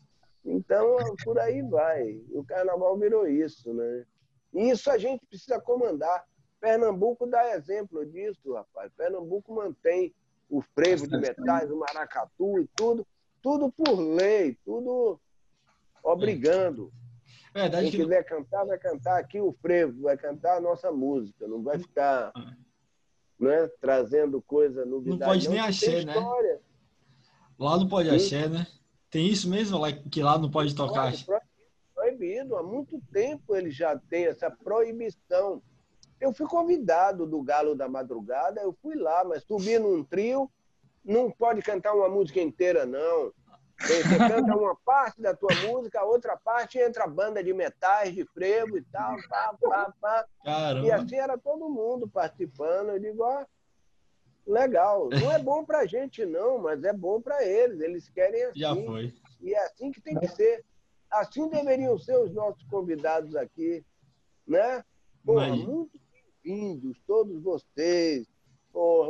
Então, por aí vai. O carnaval virou isso, né? E isso a gente precisa comandar. Pernambuco dá exemplo disso, rapaz. Pernambuco mantém o frevo de metais, o maracatu e tudo, tudo por lei, tudo obrigando. Verdade Quem quiser cantar, vai cantar aqui o frevo, vai cantar a nossa música, não vai ficar né, trazendo coisa novidade. Não pode nem tem né? história. lá não pode axé, né? Tem isso mesmo lá, que lá não pode tocar Pode, proibido. Há muito tempo ele já tem essa proibição. Eu fui convidado do Galo da Madrugada, eu fui lá, mas subi num trio, não pode cantar uma música inteira, não. Você canta uma parte da tua música, a outra parte entra a banda de metais, de frevo e tal, pá, pá, pá. E assim era todo mundo participando. Eu digo, ó, legal. Não é bom pra gente, não, mas é bom pra eles. Eles querem assim. Já foi. E é assim que tem que ser. Assim deveriam ser os nossos convidados aqui, né? Porra, muito bem-vindos, todos vocês.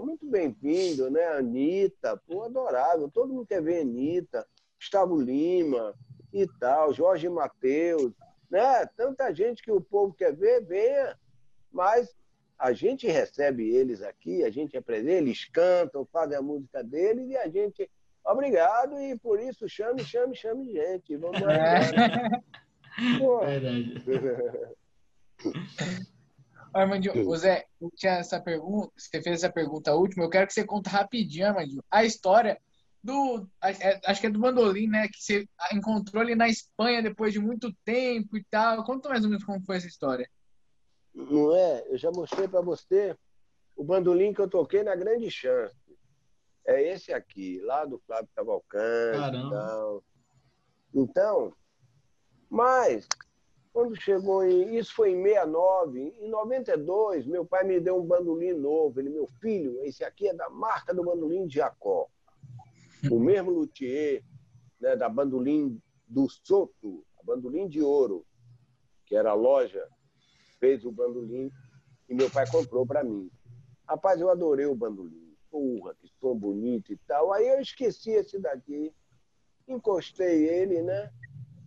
Muito bem-vindo, né? Anitta, pô, adorável. Todo mundo quer ver Anitta, Gustavo Lima e tal, Jorge Mateus, né? Tanta gente que o povo quer ver, venha. Mas a gente recebe eles aqui, a gente apresenta, eles cantam, fazem a música deles e a gente Obrigado e por isso chame, chame, chame gente. Vamos lá. É. Verdade. Armandinho, o Zé, eu tinha essa pergunta, você fez essa pergunta última, eu quero que você conte rapidinho, Armandinho, a história do, é, acho que é do bandolim, né, que você encontrou ele na Espanha depois de muito tempo e tal. Conta mais ou menos como foi essa história. Não é? Eu já mostrei para você o bandolim que eu toquei na Grande Chance. É esse aqui, lá do Flávio Cavalcante. Caramba. e tal. Então, mas quando chegou em. Isso foi em 69. Em 92, meu pai me deu um bandolim novo. Ele, meu filho, esse aqui é da marca do bandolim de Jacó. O mesmo luthier né, da bandolim do Soto, a bandolim de ouro, que era a loja, fez o bandolim e meu pai comprou para mim. Rapaz, eu adorei o bandolim. Porra, que som bonito e tal. Aí eu esqueci esse daqui, encostei ele, né?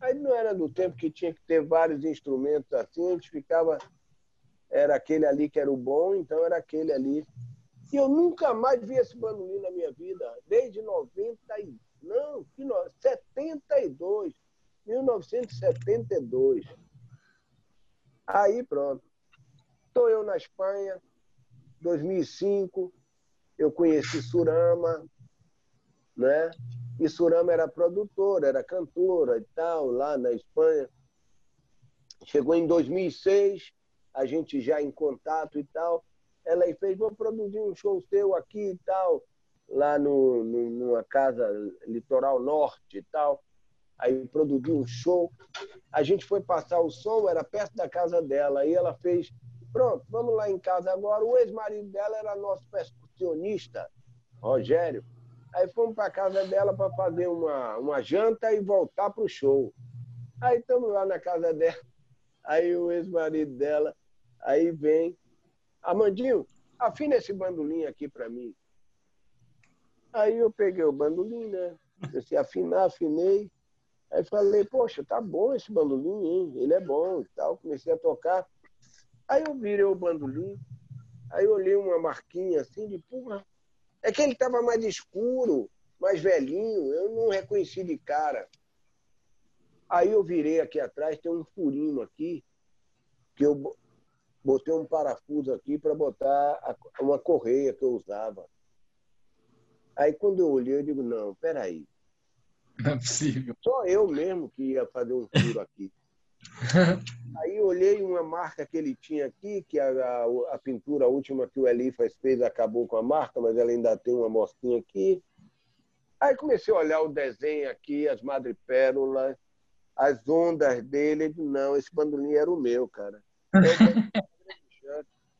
Aí não era do tempo que tinha que ter vários instrumentos assim, a gente ficava. Era aquele ali que era o bom, então era aquele ali. E eu nunca mais vi esse bandolim na minha vida, desde 90 e... Não, que no... 72, 1972. Aí pronto. Estou eu na Espanha, 2005, eu conheci Surama, né? E Surama era produtora, era cantora e tal, lá na Espanha. Chegou em 2006, a gente já em contato e tal. Ela fez, vou produzir um show seu aqui e tal, lá no, no, numa casa litoral norte e tal. Aí produziu um show. A gente foi passar o som, era perto da casa dela. Aí ela fez, pronto, vamos lá em casa agora. O ex-marido dela era nosso percussionista, Rogério. Aí fomos para casa dela para fazer uma, uma janta e voltar para o show. Aí estamos lá na casa dela. Aí o ex-marido dela, aí vem, Amandinho, afina esse bandolim aqui para mim. Aí eu peguei o bandolim, né? Disse, afinar, afinei. Aí falei, poxa, tá bom esse bandolim, hein? Ele é bom e tal. Comecei a tocar. Aí eu virei o bandolim. Aí eu olhei uma marquinha assim de, porra, é que ele estava mais escuro, mais velhinho, eu não reconheci de cara. Aí eu virei aqui atrás, tem um furinho aqui, que eu botei um parafuso aqui para botar uma correia que eu usava. Aí quando eu olhei, eu digo, não, peraí. Não é possível. Só eu mesmo que ia fazer um furo aqui. Aí olhei uma marca que ele tinha aqui, que a, a, a pintura última que o Elifas fez acabou com a marca, mas ela ainda tem uma mosquinha aqui. Aí comecei a olhar o desenho aqui, as madrepérolas, as ondas dele. Disse, não, esse bandolim era o meu, cara.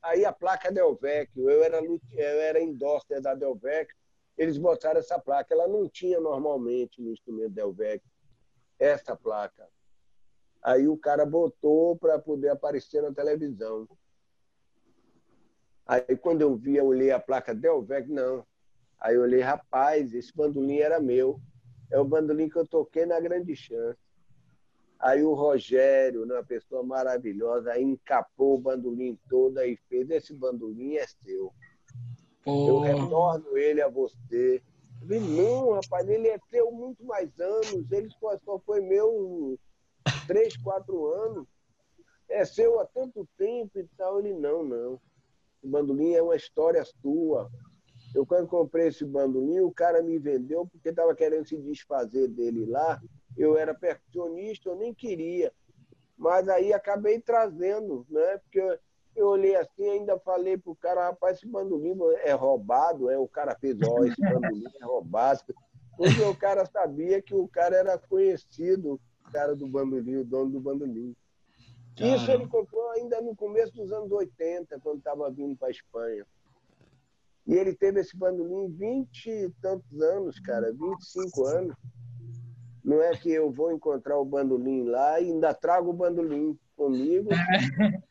Aí a placa Delvecchio, eu era, eu era endóster da Delvecchio, eles botaram essa placa. Ela não tinha normalmente no instrumento Delvecchio essa placa. Aí o cara botou para poder aparecer na televisão. Aí quando eu vi, eu olhei a placa Delvec, não. Aí eu olhei, rapaz, esse bandolim era meu. É o bandolim que eu toquei na Grande Chance. Aí o Rogério, uma pessoa maravilhosa, encapou o bandolim todo e fez, esse bandolim é seu. Eu retorno ele a você. Falei, não, rapaz, ele é seu muito mais anos, ele só, só foi meu três, quatro anos, é seu há tanto tempo e tal. Ele, não, não. O bandolim é uma história sua. Eu, quando comprei esse bandolim, o cara me vendeu porque estava querendo se desfazer dele lá. Eu era percussionista, eu nem queria. Mas aí acabei trazendo, né? Porque eu, olhei assim, ainda falei pro cara, rapaz, esse bandolim é roubado, é o cara fez, ó, esse bandolim é roubado. Porque o cara sabia que o cara era conhecido cara do bandolim, o dono do bandolim. Caramba. Isso ele comprou ainda no começo dos anos 80, quando estava vindo para a Espanha. E ele teve esse bandolim 20 e tantos anos, cara, 25 anos. Não é que eu vou encontrar o bandolim lá e ainda trago o bandolim comigo.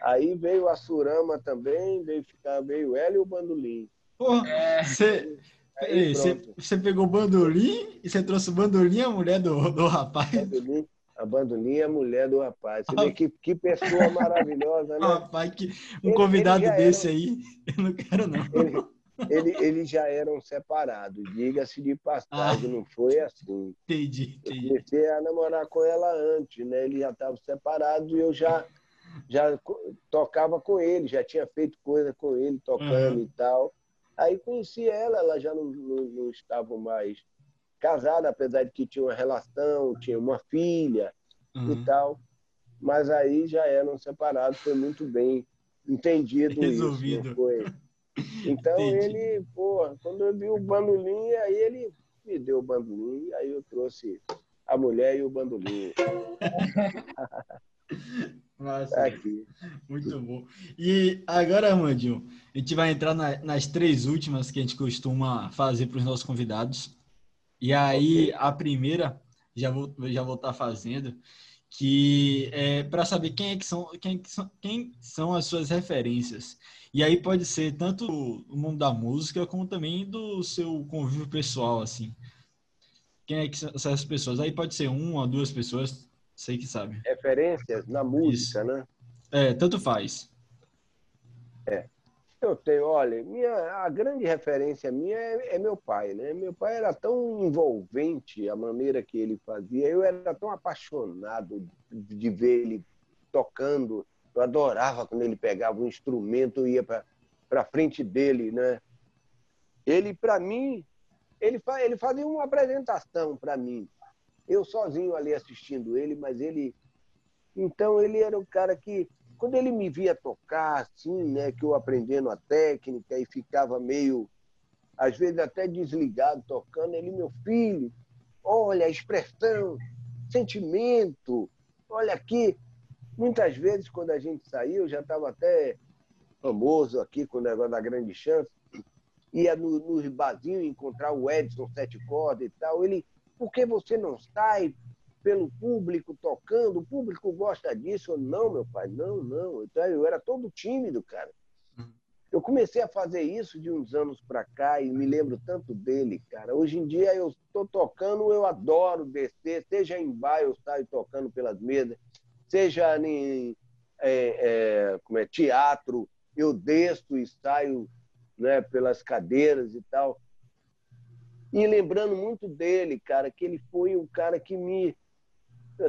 Aí veio a Surama também, veio ficar, veio ela e o bandolim. Porra, é. você Aí, você, você pegou o bandolim e você trouxe o bandolim a mulher do, do rapaz? Bandolim, a bandolim a mulher do rapaz. Você vê que, que pessoa maravilhosa, né? Rapaz, que, um ele, convidado ele desse era... aí, eu não quero não. Ele, ele, eles já eram separados, diga-se de passagem, ah, não foi assim. Entendi, entendi. Eu comecei a namorar com ela antes, né? Eles já estavam separados e eu já, já tocava com ele, já tinha feito coisa com ele, tocando uhum. e tal. Aí conheci ela, ela já não, não, não estava mais casada, apesar de que tinha uma relação, tinha uma filha uhum. e tal. Mas aí já eram separados, foi muito bem entendido Resolvido. isso. Foi. Então Entendi. ele, pô, quando eu vi o bandolim, aí ele me deu o bandolim, aí eu trouxe a mulher e o bandolim. Nossa, Aqui. Muito bom. E agora, Amandinho, a gente vai entrar na, nas três últimas que a gente costuma fazer para os nossos convidados. E aí, okay. a primeira, já vou já vou estar tá fazendo, que é para saber quem é que são quem, são quem são as suas referências. E aí pode ser tanto o mundo da música como também do seu convívio pessoal, assim. Quem é que são essas pessoas? Aí pode ser uma, duas pessoas, Sei que sabe. Referências na música, Isso. né? É, tanto faz. É. Eu tenho, olha, minha, a grande referência minha é, é, meu pai, né? Meu pai era tão envolvente a maneira que ele fazia, eu era tão apaixonado de, de ver ele tocando, eu adorava quando ele pegava um instrumento e ia para frente dele, né? ele, para mim, ele, ele fazia uma apresentação para mim. Eu sozinho ali assistindo ele, mas ele. Então, ele era o cara que, quando ele me via tocar, assim, né, que eu aprendendo a técnica e ficava meio, às vezes até desligado tocando, ele, meu filho, olha a expressão, sentimento, olha aqui. Muitas vezes, quando a gente saiu, já estava até famoso aqui com o negócio da grande chance, ia nos no barzinhos encontrar o Edson Sete Cordas e tal. Ele, por que você não sai pelo público tocando? O público gosta disso. Eu, não, meu pai, não, não. Então, eu era todo tímido, cara. Eu comecei a fazer isso de uns anos para cá e me lembro tanto dele, cara. Hoje em dia eu estou tocando, eu adoro descer, seja em bar eu saio tocando pelas mesas, seja em é, é, como é, teatro, eu desço e saio né, pelas cadeiras e tal. E lembrando muito dele, cara, que ele foi o cara que me,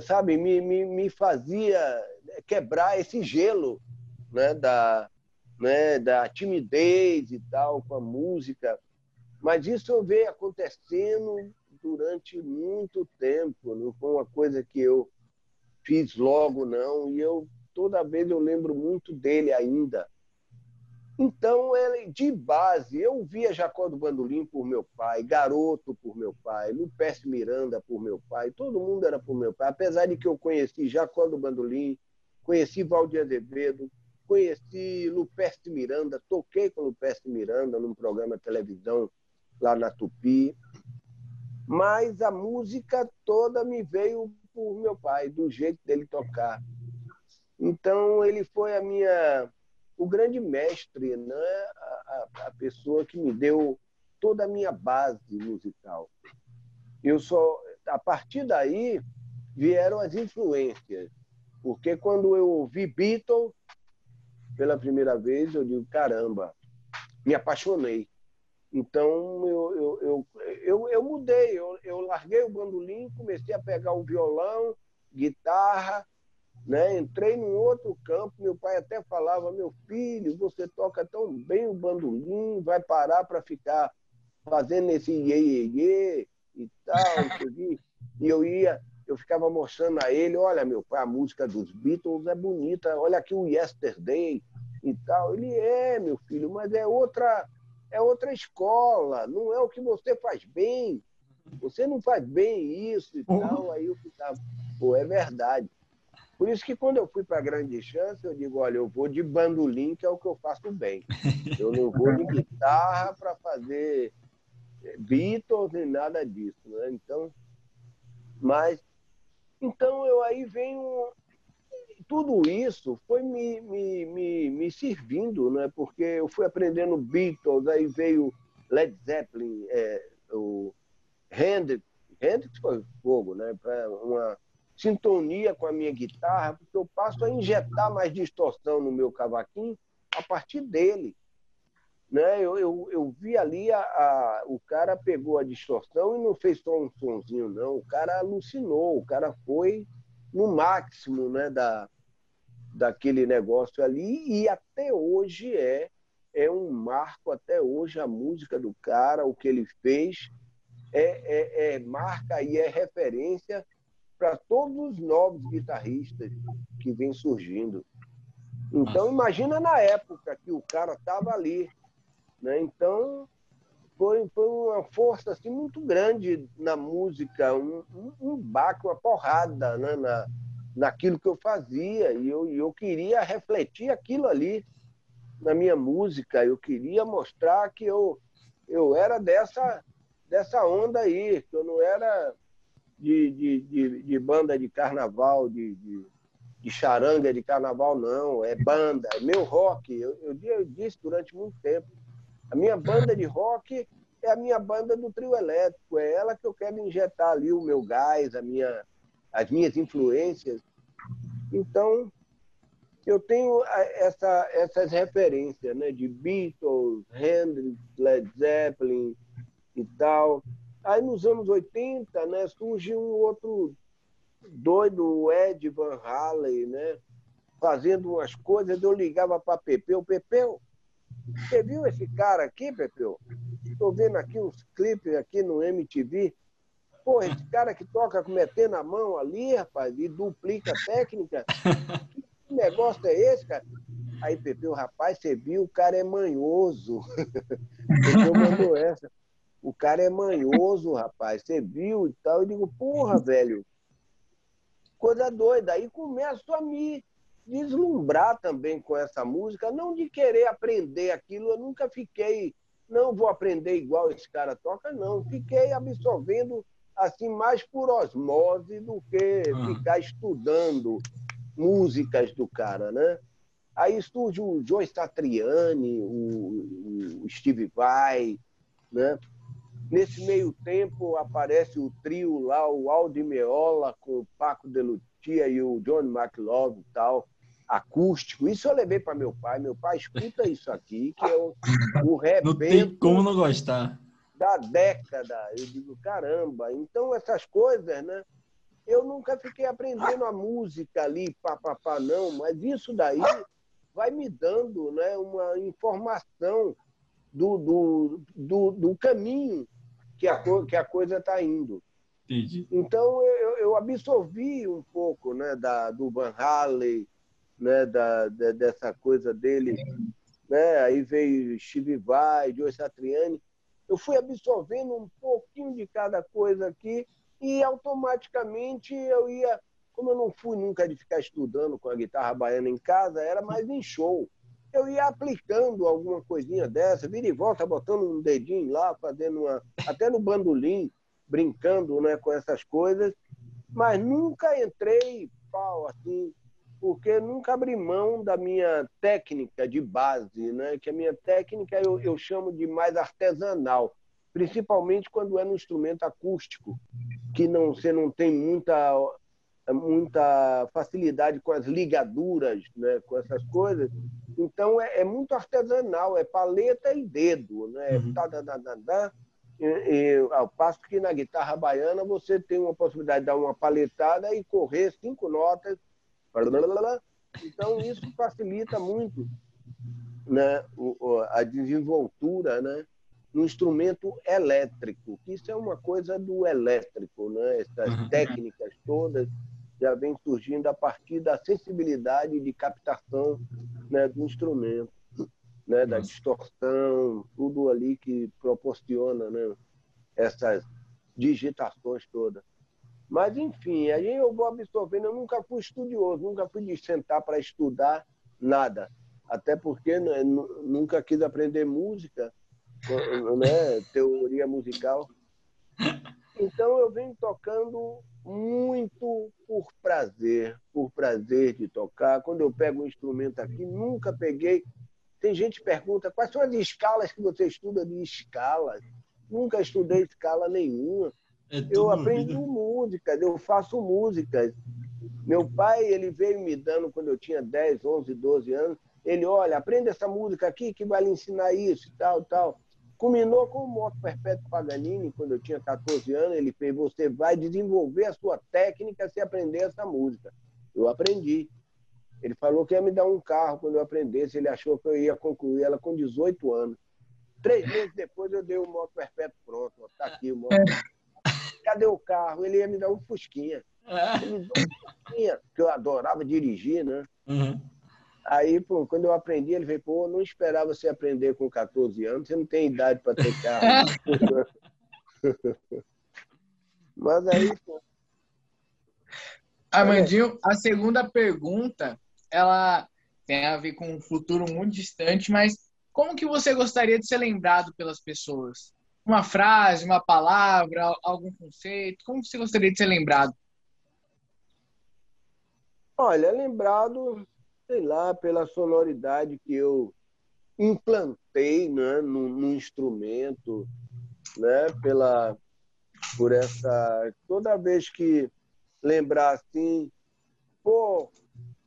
sabe, me, me, me fazia quebrar esse gelo né, da, né, da timidez e tal com a música. Mas isso eu vejo acontecendo durante muito tempo, não foi uma coisa que eu fiz logo, não. E eu toda vez eu lembro muito dele ainda. Então, ele, de base, eu via Jacó do Bandolim por meu pai, Garoto por meu pai, Lupércio Miranda por meu pai, todo mundo era por meu pai. Apesar de que eu conheci Jacó do Bandolim, conheci Valdir Azevedo, conheci Lupércio Miranda, toquei com Lupércio Miranda num programa de televisão lá na Tupi. Mas a música toda me veio por meu pai, do jeito dele tocar. Então, ele foi a minha o grande mestre, né? a, a, a pessoa que me deu toda a minha base musical. Eu só, a partir daí vieram as influências, porque quando eu ouvi Beatles pela primeira vez, eu digo caramba, me apaixonei. Então eu, eu, eu, eu, mudei, eu, eu larguei o bandolim, comecei a pegar o violão, guitarra, né? Entrei num outro campo, meu pai até falava, meu filho, você toca tão bem o bandolim, vai parar para ficar fazendo esse iê, iê, iê e tal, e eu ia, eu ficava mostrando a ele, olha, meu pai, a música dos Beatles é bonita, olha aqui o Yesterday e tal. Ele é, meu filho, mas é outra, é outra escola, não é o que você faz bem. Você não faz bem isso e uhum. tal. Aí eu ficava, pô, é verdade. Por isso que quando eu fui para Grande Chance, eu digo, olha, eu vou de bandolim, que é o que eu faço bem. Eu não vou de guitarra para fazer eh, Beatles nem nada disso. Né? Então, mas, então eu aí venho... Tudo isso foi me, me, me, me servindo, né? porque eu fui aprendendo Beatles, aí veio Led Zeppelin, é, o Hendrix, Hendrix foi fogo, né? Para uma sintonia com a minha guitarra, porque eu passo a injetar mais distorção no meu cavaquinho a partir dele. Né? Eu, eu, eu vi ali, a, a, o cara pegou a distorção e não fez só um sonzinho, não. O cara alucinou, o cara foi no máximo né, da, daquele negócio ali e até hoje é é um marco até hoje a música do cara o que ele fez é, é, é marca e é referência para todos os novos guitarristas que vêm surgindo. Então, Nossa. imagina na época que o cara estava ali. Né? Então, foi, foi uma força assim, muito grande na música, um, um, um baque, uma porrada né? na, naquilo que eu fazia. E eu, eu queria refletir aquilo ali na minha música. Eu queria mostrar que eu, eu era dessa, dessa onda aí, que eu não era de, de, de, de banda de carnaval, de, de, de, charanga de carnaval, não. É banda, é meu rock. Eu, eu, eu disse durante muito tempo. A minha banda de rock é a minha banda do trio elétrico. É ela que eu quero injetar ali o meu gás, a minha, as minhas influências. Então, eu tenho essa, essas referências né, de Beatles, Hendrix, Led Zeppelin e tal. Aí nos anos 80, né, surge um outro doido, o Ed Van Halen, né, fazendo umas coisas, eu ligava para Pepeu, Pepeu, você viu esse cara aqui, Pepeu? estou vendo aqui uns clipes aqui no MTV. Pô, esse cara que toca com metendo a mão ali, rapaz, e duplica técnica. Que negócio é esse, cara? Aí, Pepe, o rapaz, você viu, o cara é manhoso. Pepeu mandou essa. O cara é manhoso, rapaz. Você viu e tal. Eu digo, porra, velho. Coisa doida. Aí começo a me deslumbrar também com essa música. Não de querer aprender aquilo. Eu nunca fiquei, não vou aprender igual esse cara toca, não. Fiquei absorvendo assim mais por osmose do que ah. ficar estudando músicas do cara, né? Aí surge o Joe Satriani, o, o Steve Vai, né? Nesse meio tempo aparece o trio lá, o Aldi Meola com o Paco de Lutia e o John McLaughlin e tal, acústico. Isso eu levei para meu pai. Meu pai escuta isso aqui, que é o, o rebento. Não tem como não gostar. Da década. Eu digo, caramba. Então, essas coisas, né? Eu nunca fiquei aprendendo a música ali, papapá, não, mas isso daí vai me dando né, uma informação do, do, do, do caminho que a, que a coisa está indo. Entendi. Então, eu, eu absorvi um pouco né, da, do Van Halen, né, da, da, dessa coisa dele. Né? Aí veio Steve Vai, Joe Satriani. Eu fui absorvendo um pouquinho de cada coisa aqui e automaticamente eu ia como eu não fui nunca de ficar estudando com a guitarra baiana em casa, era mais em show. Eu ia aplicando alguma coisinha dessa, vira e volta, botando um dedinho lá, fazendo uma. até no bandolim, brincando né, com essas coisas, mas nunca entrei pau assim, porque nunca abri mão da minha técnica de base, né? que a minha técnica eu, eu chamo de mais artesanal, principalmente quando é no instrumento acústico, que não, você não tem muita muita facilidade com as ligaduras, né, com essas coisas. Então é, é muito artesanal, é paleta e dedo, né? Uhum. Tá, tá, tá, tá, tá. E, e, ao passo que na guitarra baiana você tem uma possibilidade de dar uma paletada e correr cinco notas. Então isso facilita muito né, a desenvoltura né, no instrumento elétrico. Isso é uma coisa do elétrico, né? essas uhum. técnicas todas já vem surgindo a partir da sensibilidade de captação né, do instrumento, né, da distorção, tudo ali que proporciona né, essas digitações todas. Mas, enfim, aí eu vou absorvendo. Eu nunca fui estudioso, nunca fui de sentar para estudar nada. Até porque né, nunca quis aprender música, né, teoria musical. Então eu venho tocando muito por prazer, por prazer de tocar. Quando eu pego um instrumento aqui, nunca peguei. Tem gente que pergunta quais são as escalas que você estuda de escalas. Nunca estudei escala nenhuma. É eu aprendo música, eu faço músicas. Meu pai, ele veio me dando quando eu tinha 10, 11, 12 anos. Ele, olha, aprende essa música aqui que vai lhe ensinar isso e tal, tal. Culminou com o Moto Perpétuo Paganini, quando eu tinha 14 anos. Ele fez: Você vai desenvolver a sua técnica se aprender essa música. Eu aprendi. Ele falou que ia me dar um carro quando eu aprendesse. Ele achou que eu ia concluir ela com 18 anos. Três meses depois eu dei o Moto Perpétuo pronto. Está aqui o Moto. Cadê o carro? Ele ia me dar um Fusquinha. Ele me deu um Fusquinha, que eu adorava dirigir, né? Uhum. Aí, pô, quando eu aprendi, ele veio, pô, não esperava você aprender com 14 anos, você não tem idade para ter carro. Mas aí, pô. Armandinho, a segunda pergunta, ela tem a ver com um futuro muito distante, mas como que você gostaria de ser lembrado pelas pessoas? Uma frase, uma palavra, algum conceito? Como você gostaria de ser lembrado? Olha, lembrado sei lá, pela sonoridade que eu implantei né, no, no instrumento, né, pela, por essa. Toda vez que lembrar assim, pô,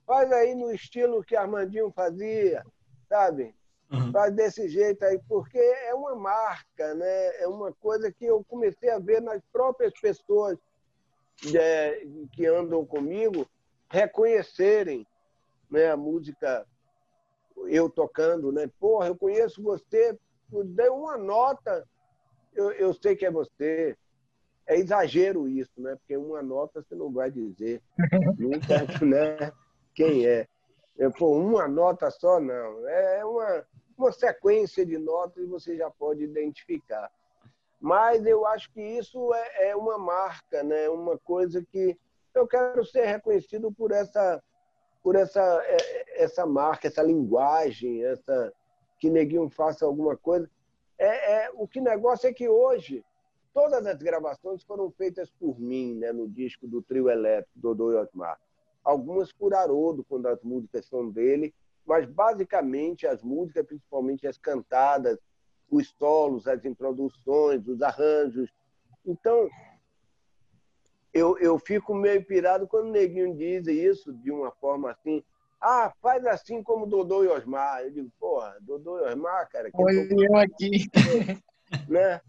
faz aí no estilo que Armandinho fazia, sabe? Uhum. Faz desse jeito aí, porque é uma marca, né? É uma coisa que eu comecei a ver nas próprias pessoas é, que andam comigo reconhecerem né, a música, eu tocando, né? Porra, eu conheço você, dei uma nota eu, eu sei que é você. É exagero isso, né? Porque uma nota você não vai dizer nunca, né? Quem é? é pô, uma nota só, não. É uma, uma sequência de notas e você já pode identificar. Mas eu acho que isso é, é uma marca, né? Uma coisa que eu quero ser reconhecido por essa por essa é, essa marca, essa linguagem, essa que neguinho faça alguma coisa. É, é, o que negócio é que hoje todas as gravações foram feitas por mim, né, no disco do trio elétrico Dodô e Osmar. Algumas por Haroldo, quando as músicas são dele, mas basicamente as músicas, principalmente as cantadas, os solos, as introduções, os arranjos. Então, eu, eu fico meio pirado quando o Neguinho diz isso de uma forma assim. Ah, faz assim como Dodô e Osmar. Eu digo, porra, Dodô e Osmar, cara. Olha tô... eu aqui. Né?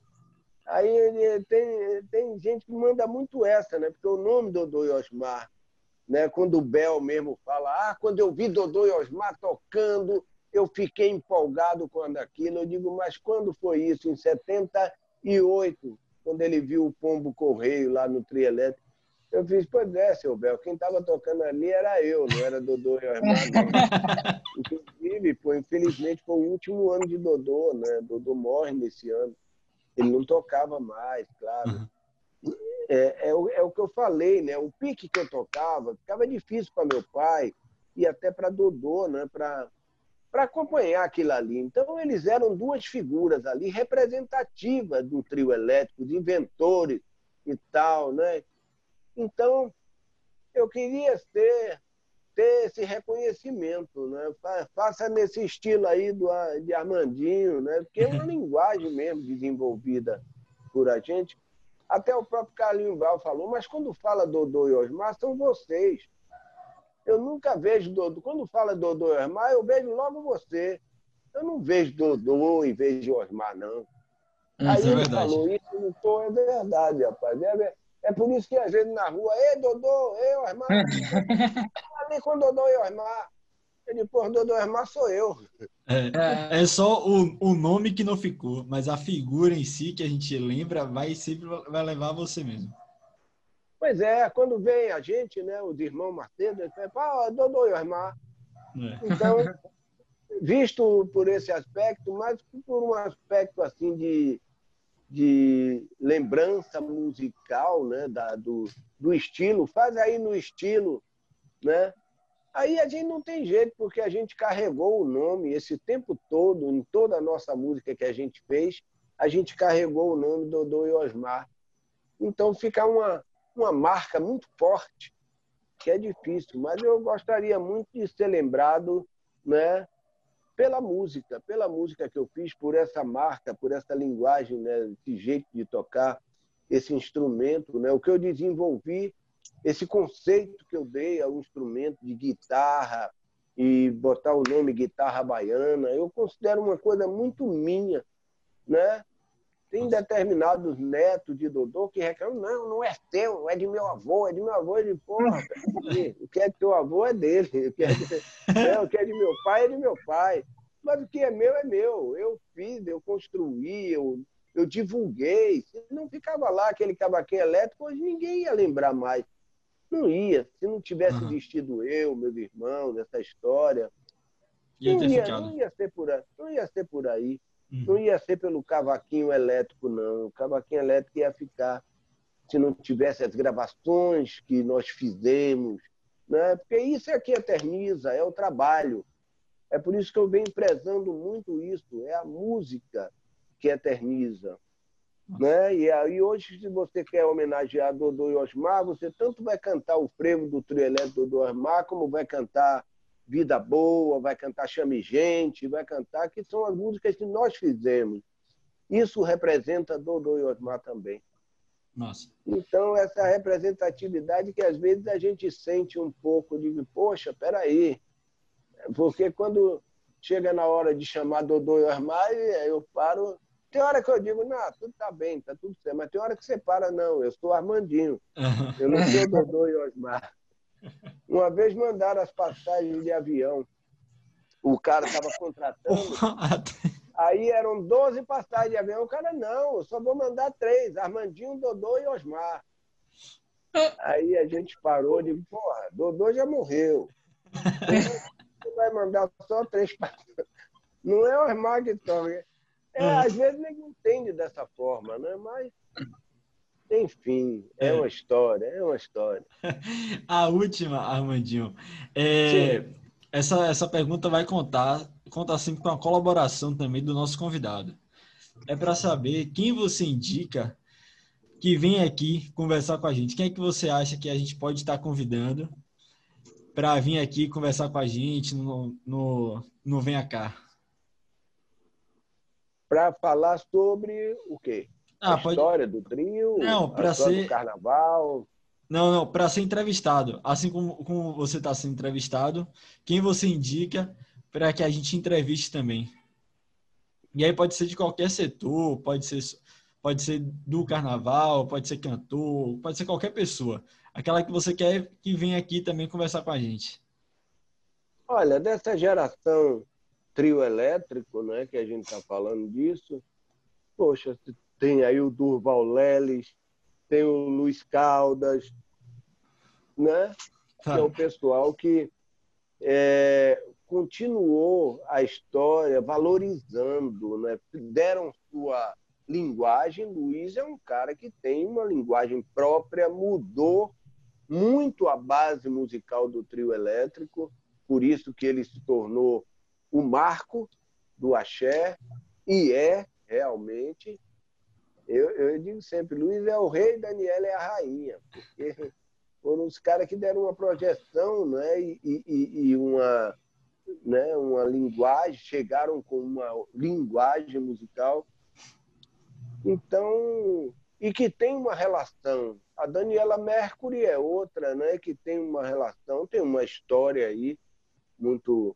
Aí tem, tem gente que manda muito essa, né? Porque o nome Dodô e Osmar, né? quando o Bel mesmo fala, ah, quando eu vi Dodô e Osmar tocando, eu fiquei empolgado quando aquilo. Eu digo, mas quando foi isso? Em 78, quando ele viu o pombo correio lá no trio elétrico. Eu fiz, pois é, seu Bel, quem estava tocando ali era eu, não era Dodô e Osmar. Inclusive, pô, infelizmente, foi o último ano de Dodô, né? Dodô morre nesse ano. Ele não tocava mais, claro. Uhum. É, é, o, é o que eu falei, né? O pique que eu tocava ficava difícil para meu pai e até para Dodô, né? Para para acompanhar aquilo ali. Então, eles eram duas figuras ali representativas do trio elétrico, de inventores e tal, né? Então, eu queria ter, ter esse reconhecimento, né? Faça nesse estilo aí do, de Armandinho, né? Porque é uma linguagem mesmo desenvolvida por a gente. Até o próprio Carlinho Val falou, mas quando fala Dodô e Osmar, são vocês. Eu nunca vejo Dodô. Quando fala Dodô e Osmar, eu vejo logo você. Eu não vejo Dodô e vejo Osmar, não. Aí é ele verdade. falou isso, não tô, é verdade, rapaz. É, é por isso que a gente na rua, ei, Dodô, ei, Osmar. Ali com Dodô e Osmar. Ele, pô, Dodô e Osmar sou eu. É, é só o, o nome que não ficou, mas a figura em si que a gente lembra vai sempre vai levar você mesmo. Pois é, quando vem a gente, né, os irmãos Macedo, ele fala, ah, Dodô e Osmar. É. Então, visto por esse aspecto, mas por um aspecto assim de, de lembrança musical, né, da, do, do estilo, faz aí no estilo, né? Aí a gente não tem jeito, porque a gente carregou o nome esse tempo todo, em toda a nossa música que a gente fez, a gente carregou o nome Dodô e Osmar. Então fica uma, uma marca muito forte, que é difícil, mas eu gostaria muito de ser lembrado né, pela música, pela música que eu fiz, por essa marca, por essa linguagem, né, esse jeito de tocar esse instrumento, né, o que eu desenvolvi, esse conceito que eu dei ao instrumento de guitarra e botar o nome guitarra baiana, eu considero uma coisa muito minha, né? Tem determinados netos de Dodô que reclamam, não, não é teu, é de meu avô, é de meu avô. Ele, porra, o que é de teu avô é dele, o que é de, né, o que é de meu pai é de meu pai. Mas o que é meu é meu. Eu fiz, eu construí, eu, eu divulguei. Se não ficava lá aquele cavaquinho elétrico, hoje ninguém ia lembrar mais. Não ia. Se não tivesse uhum. vestido eu, meus irmãos, essa história, ia não, ia, não, ia ser por aí, não ia ser por aí. Uhum. Não ia ser pelo cavaquinho elétrico, não. O cavaquinho elétrico ia ficar se não tivesse as gravações que nós fizemos, né? porque isso é que eterniza, é o trabalho. É por isso que eu venho prezando muito isso, é a música que eterniza. Né? E aí hoje, se você quer homenagear Dodô e Osmar, você tanto vai cantar o frevo do trio elétrico Dodô e Osmar, como vai cantar Vida Boa, vai cantar Chame Gente, vai cantar, que são as músicas que nós fizemos. Isso representa Dodô e Osmar também. Nossa. Então, essa representatividade que às vezes a gente sente um pouco de, poxa, peraí. Porque quando chega na hora de chamar Dodô e Osmar, eu paro. Tem hora que eu digo, não, tudo tá bem, tá tudo certo. Mas tem hora que você para, não, eu sou Armandinho. Eu não sou Dodô e Osmar. Uma vez mandaram as passagens de avião. O cara estava contratando. Aí eram 12 passagens de avião. O cara, não, eu só vou mandar três: Armandinho, Dodô e Osmar. Aí a gente parou de, porra, Dodô já morreu. Você vai mandar só três passagens. Não é Osmar que toca. É, é, às vezes ninguém entende dessa forma, né? Mas, enfim, é, é. uma história, é uma história. A última, Armandinho. É, essa, essa pergunta vai contar, conta assim com a colaboração também do nosso convidado. É para saber quem você indica que vem aqui conversar com a gente. Quem é que você acha que a gente pode estar convidando para vir aqui conversar com a gente no, no, no Venha Cá? para falar sobre o quê? Ah, a pode... história do trio, não, para ser do carnaval. Não, não, para ser entrevistado. Assim como, como você está sendo entrevistado, quem você indica para que a gente entreviste também? E aí pode ser de qualquer setor, pode ser, pode ser do carnaval, pode ser cantor, pode ser qualquer pessoa. Aquela que você quer que venha aqui também conversar com a gente. Olha, dessa geração trio elétrico, né, que a gente está falando disso, poxa, tem aí o Durval Leles, tem o Luiz Caldas, né? Que é o pessoal que é, continuou a história valorizando, né? deram sua linguagem. Luiz é um cara que tem uma linguagem própria, mudou muito a base musical do trio elétrico, por isso que ele se tornou o marco do axé e é realmente eu, eu digo sempre, Luiz é o rei, Daniela é a rainha, porque foram os caras que deram uma projeção né, e, e, e uma, né, uma linguagem, chegaram com uma linguagem musical. Então, e que tem uma relação. A Daniela Mercury é outra, né, que tem uma relação, tem uma história aí muito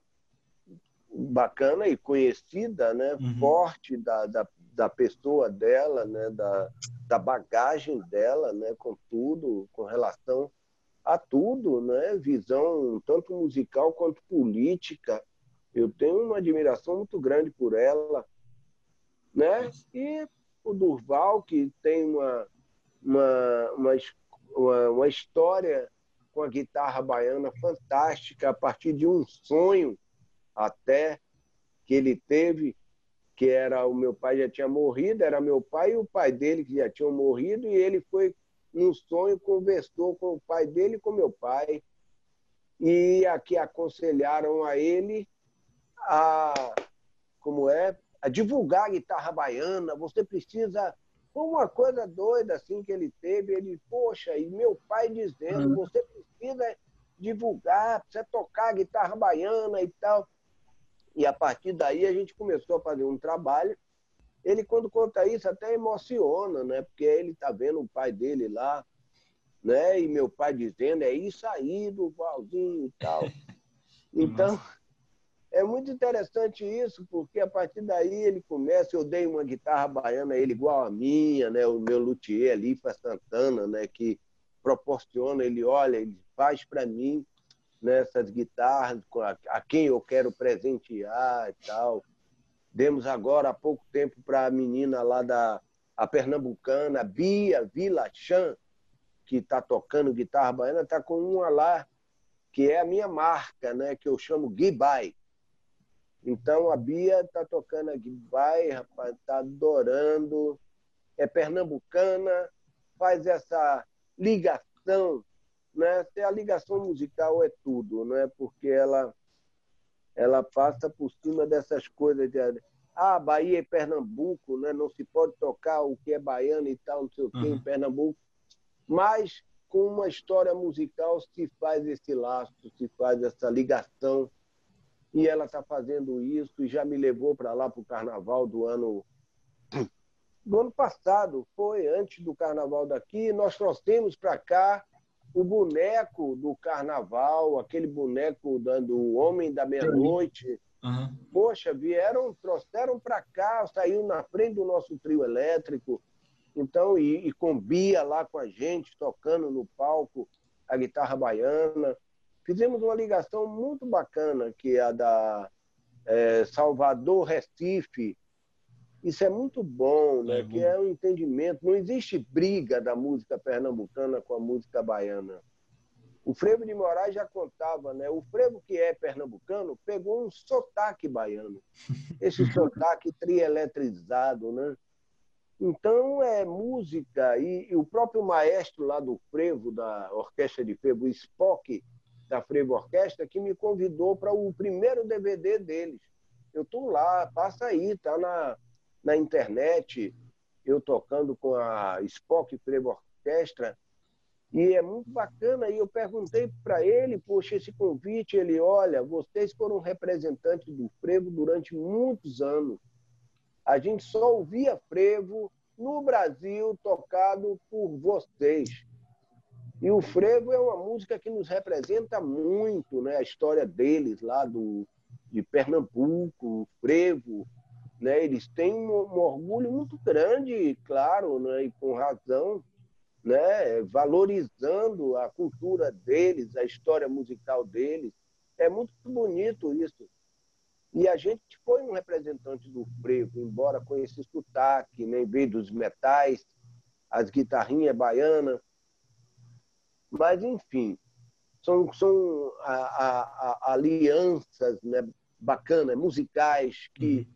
bacana e conhecida, né? Uhum. forte da, da, da, pessoa dela, né? da, da bagagem dela, né? com tudo, com relação a tudo, né? visão tanto musical quanto política. Eu tenho uma admiração muito grande por ela. Né? E o Durval, que tem uma, uma, uma, uma história com a guitarra baiana fantástica, a partir de um sonho até que ele teve, que era o meu pai já tinha morrido, era meu pai e o pai dele que já tinham morrido, e ele foi num sonho, conversou com o pai dele e com meu pai, e aqui aconselharam a ele a, como é, a divulgar a guitarra baiana, você precisa uma coisa doida assim que ele teve, ele, poxa, e meu pai dizendo, uhum. você precisa divulgar, precisa tocar a guitarra baiana e tal. E a partir daí a gente começou a fazer um trabalho. Ele, quando conta isso, até emociona, né? Porque ele está vendo o pai dele lá, né? E meu pai dizendo, é isso aí do Valzinho e tal. Então, é muito interessante isso, porque a partir daí ele começa, eu dei uma guitarra baiana a ele igual a minha, né? O meu luthier ali para Santana, né? Que proporciona, ele olha, ele faz para mim nessas guitarras, a, quem eu quero presentear e tal. Demos agora há pouco tempo para a menina lá da a pernambucana, Bia Vilachan, que está tocando guitarra baiana, está com uma lá que é a minha marca, né, que eu chamo Guibai. Então a Bia está tocando a Guibai, rapaz, está adorando, é pernambucana, faz essa ligação né? A ligação musical é tudo, né? Porque ela ela passa por cima dessas coisas de ah, Bahia e Pernambuco, né? Não se pode tocar o que é baiano e tal, não sei o que uhum. em Pernambuco. Mas com uma história musical se faz esse laço, se faz essa ligação. E ela está fazendo isso e já me levou para lá para o carnaval do ano do ano passado, foi antes do carnaval daqui, nós trouxemos para cá o boneco do carnaval, aquele boneco do Homem da Meia-Noite. Uhum. Poxa, vieram, trouxeram para cá, saiu na frente do nosso trio elétrico. Então, e, e com Bia lá com a gente, tocando no palco a guitarra baiana. Fizemos uma ligação muito bacana, que é a da é, Salvador Recife, Isso é muito bom, né? É que é um entendimento. Não existe briga da música pernambucana com a música baiana. O Frevo de Moraes já contava, né? O frevo que é pernambucano pegou um sotaque baiano. Esse sotaque trieletrizado, né? Então é música e, e o próprio maestro lá do frevo da orquestra de frevo, o Spock da Frevo Orquestra, que me convidou para o primeiro DVD deles. Eu estou lá, passa aí, tá na, na internet, eu tocando com a Spock Frevo Orquestra e é muito bacana. E eu perguntei para ele, poxa, esse convite, ele, olha, vocês foram representantes do frevo durante muitos anos. A gente só ouvia frevo no Brasil tocado por vocês. E o frevo é uma música que nos representa muito, né? A história deles lá do de Pernambuco, o frevo, né? Eles têm um, um orgulho muito grande, claro, né? E com razão, né? Valorizando a cultura deles, a história musical deles. É muito bonito isso. E a gente foi um representante do frevo, embora com esse sotaque, né? vez dos metais, as guitarrinhas baianas. Mas, enfim, são, são a, a, a alianças né? bacanas, musicais, que,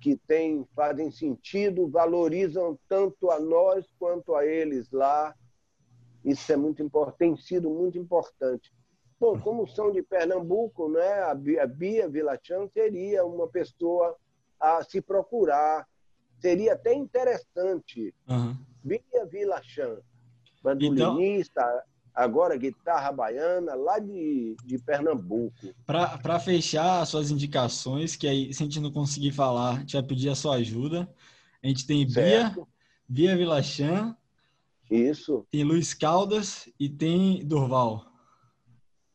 que tem, fazem sentido, valorizam tanto a nós quanto a eles lá. Isso é muito importante, tem sido muito importante. Bom, como são de Pernambuco, né, a Bia, Bia Vilachan seria uma pessoa a se procurar. Seria até interessante. Aham. Bia Vilachan, bandolinista, Então- agora guitarra baiana, lá de, de Pernambuco. Para fechar as suas indicações, que aí, se a gente não conseguir falar, a gente vai pedir a sua ajuda. A gente tem Bia, Certo? Bia Vilachan, Isso. tem Luiz Caldas e tem Durval.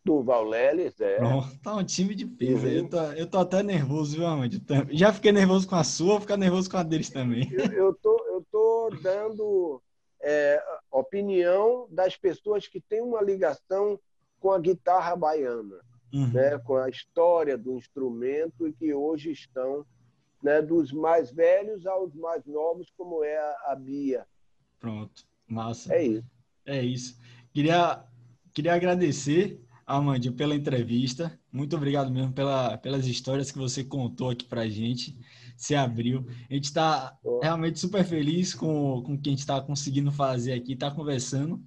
Durval Leles, é. Pronto, tá um time de peso. Uhum. Eu, tô, eu tô até nervoso, viu, Amanda? Já fiquei nervoso com a sua, vou ficar nervoso com a deles também. Eu, eu tô, eu tô dando é, opinião das pessoas que têm uma ligação com a guitarra baiana. Uhum. né, com a história do instrumento e que hoje estão né, dos mais velhos aos mais novos, como é a, a Bia. Pronto, massa. É isso. É isso. Queria, queria agradecer, Amandinho, pela entrevista. Muito obrigado mesmo pela, pelas histórias que você contou aqui pra gente, se abriu. A gente está realmente super feliz com, com o que a gente está conseguindo fazer aqui, está conversando,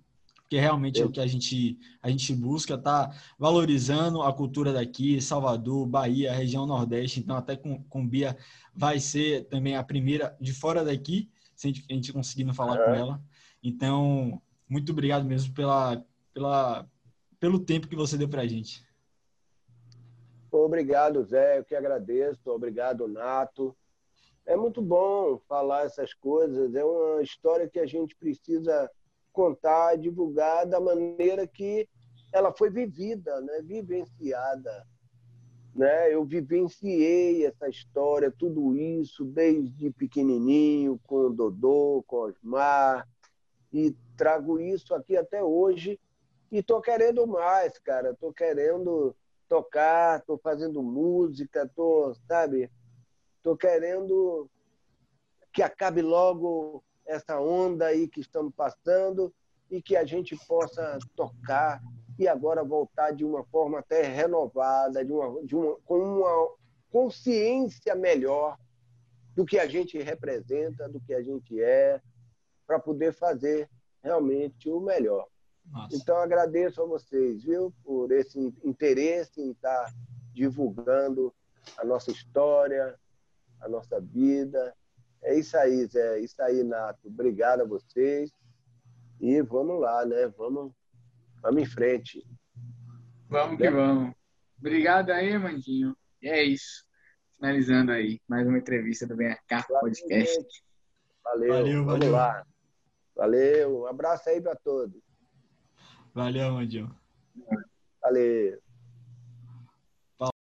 porque realmente é o que a gente, a gente busca, tá valorizando a cultura daqui, Salvador, Bahia, região Nordeste. Então, até com, com Bia vai ser também a primeira de fora daqui, se a gente, a gente conseguindo falar com Aham. ela. Então, muito obrigado mesmo pela, pela, pelo tempo que você deu pra gente. Obrigado, Zé. Eu que agradeço. Obrigado, Nato. É muito bom falar essas coisas. É uma história que a gente precisa contar, divulgar da maneira que ela foi vivida, né? vivenciada. Né? Eu vivenciei essa história, tudo isso, desde pequenininho, com o Dodô, com o Osmar, e trago isso aqui até hoje. E estou querendo mais, cara. Estou querendo tocar, estou fazendo música, estou, sabe? Estou querendo que acabe logo essa onda aí que estamos passando e que a gente possa tocar e agora voltar de uma forma até renovada, de uma, de uma, com uma consciência melhor do que a gente representa, do que a gente é, para poder fazer realmente o melhor. Nossa. Então, agradeço a vocês, viu, por esse interesse em estar divulgando a nossa história, a nossa vida. É isso aí, Zé. É isso aí, Nato. Obrigado a vocês. E vamos lá, né? Vamos, vamos em frente. Vamos que vamos. Obrigado aí, Mandinho. E é isso. Finalizando aí mais uma entrevista do Venha Cá Podcast. Valeu, Valeu, vamos valeu. lá. Valeu, um abraço aí para todos. Valeu, Amandinho. Valeu.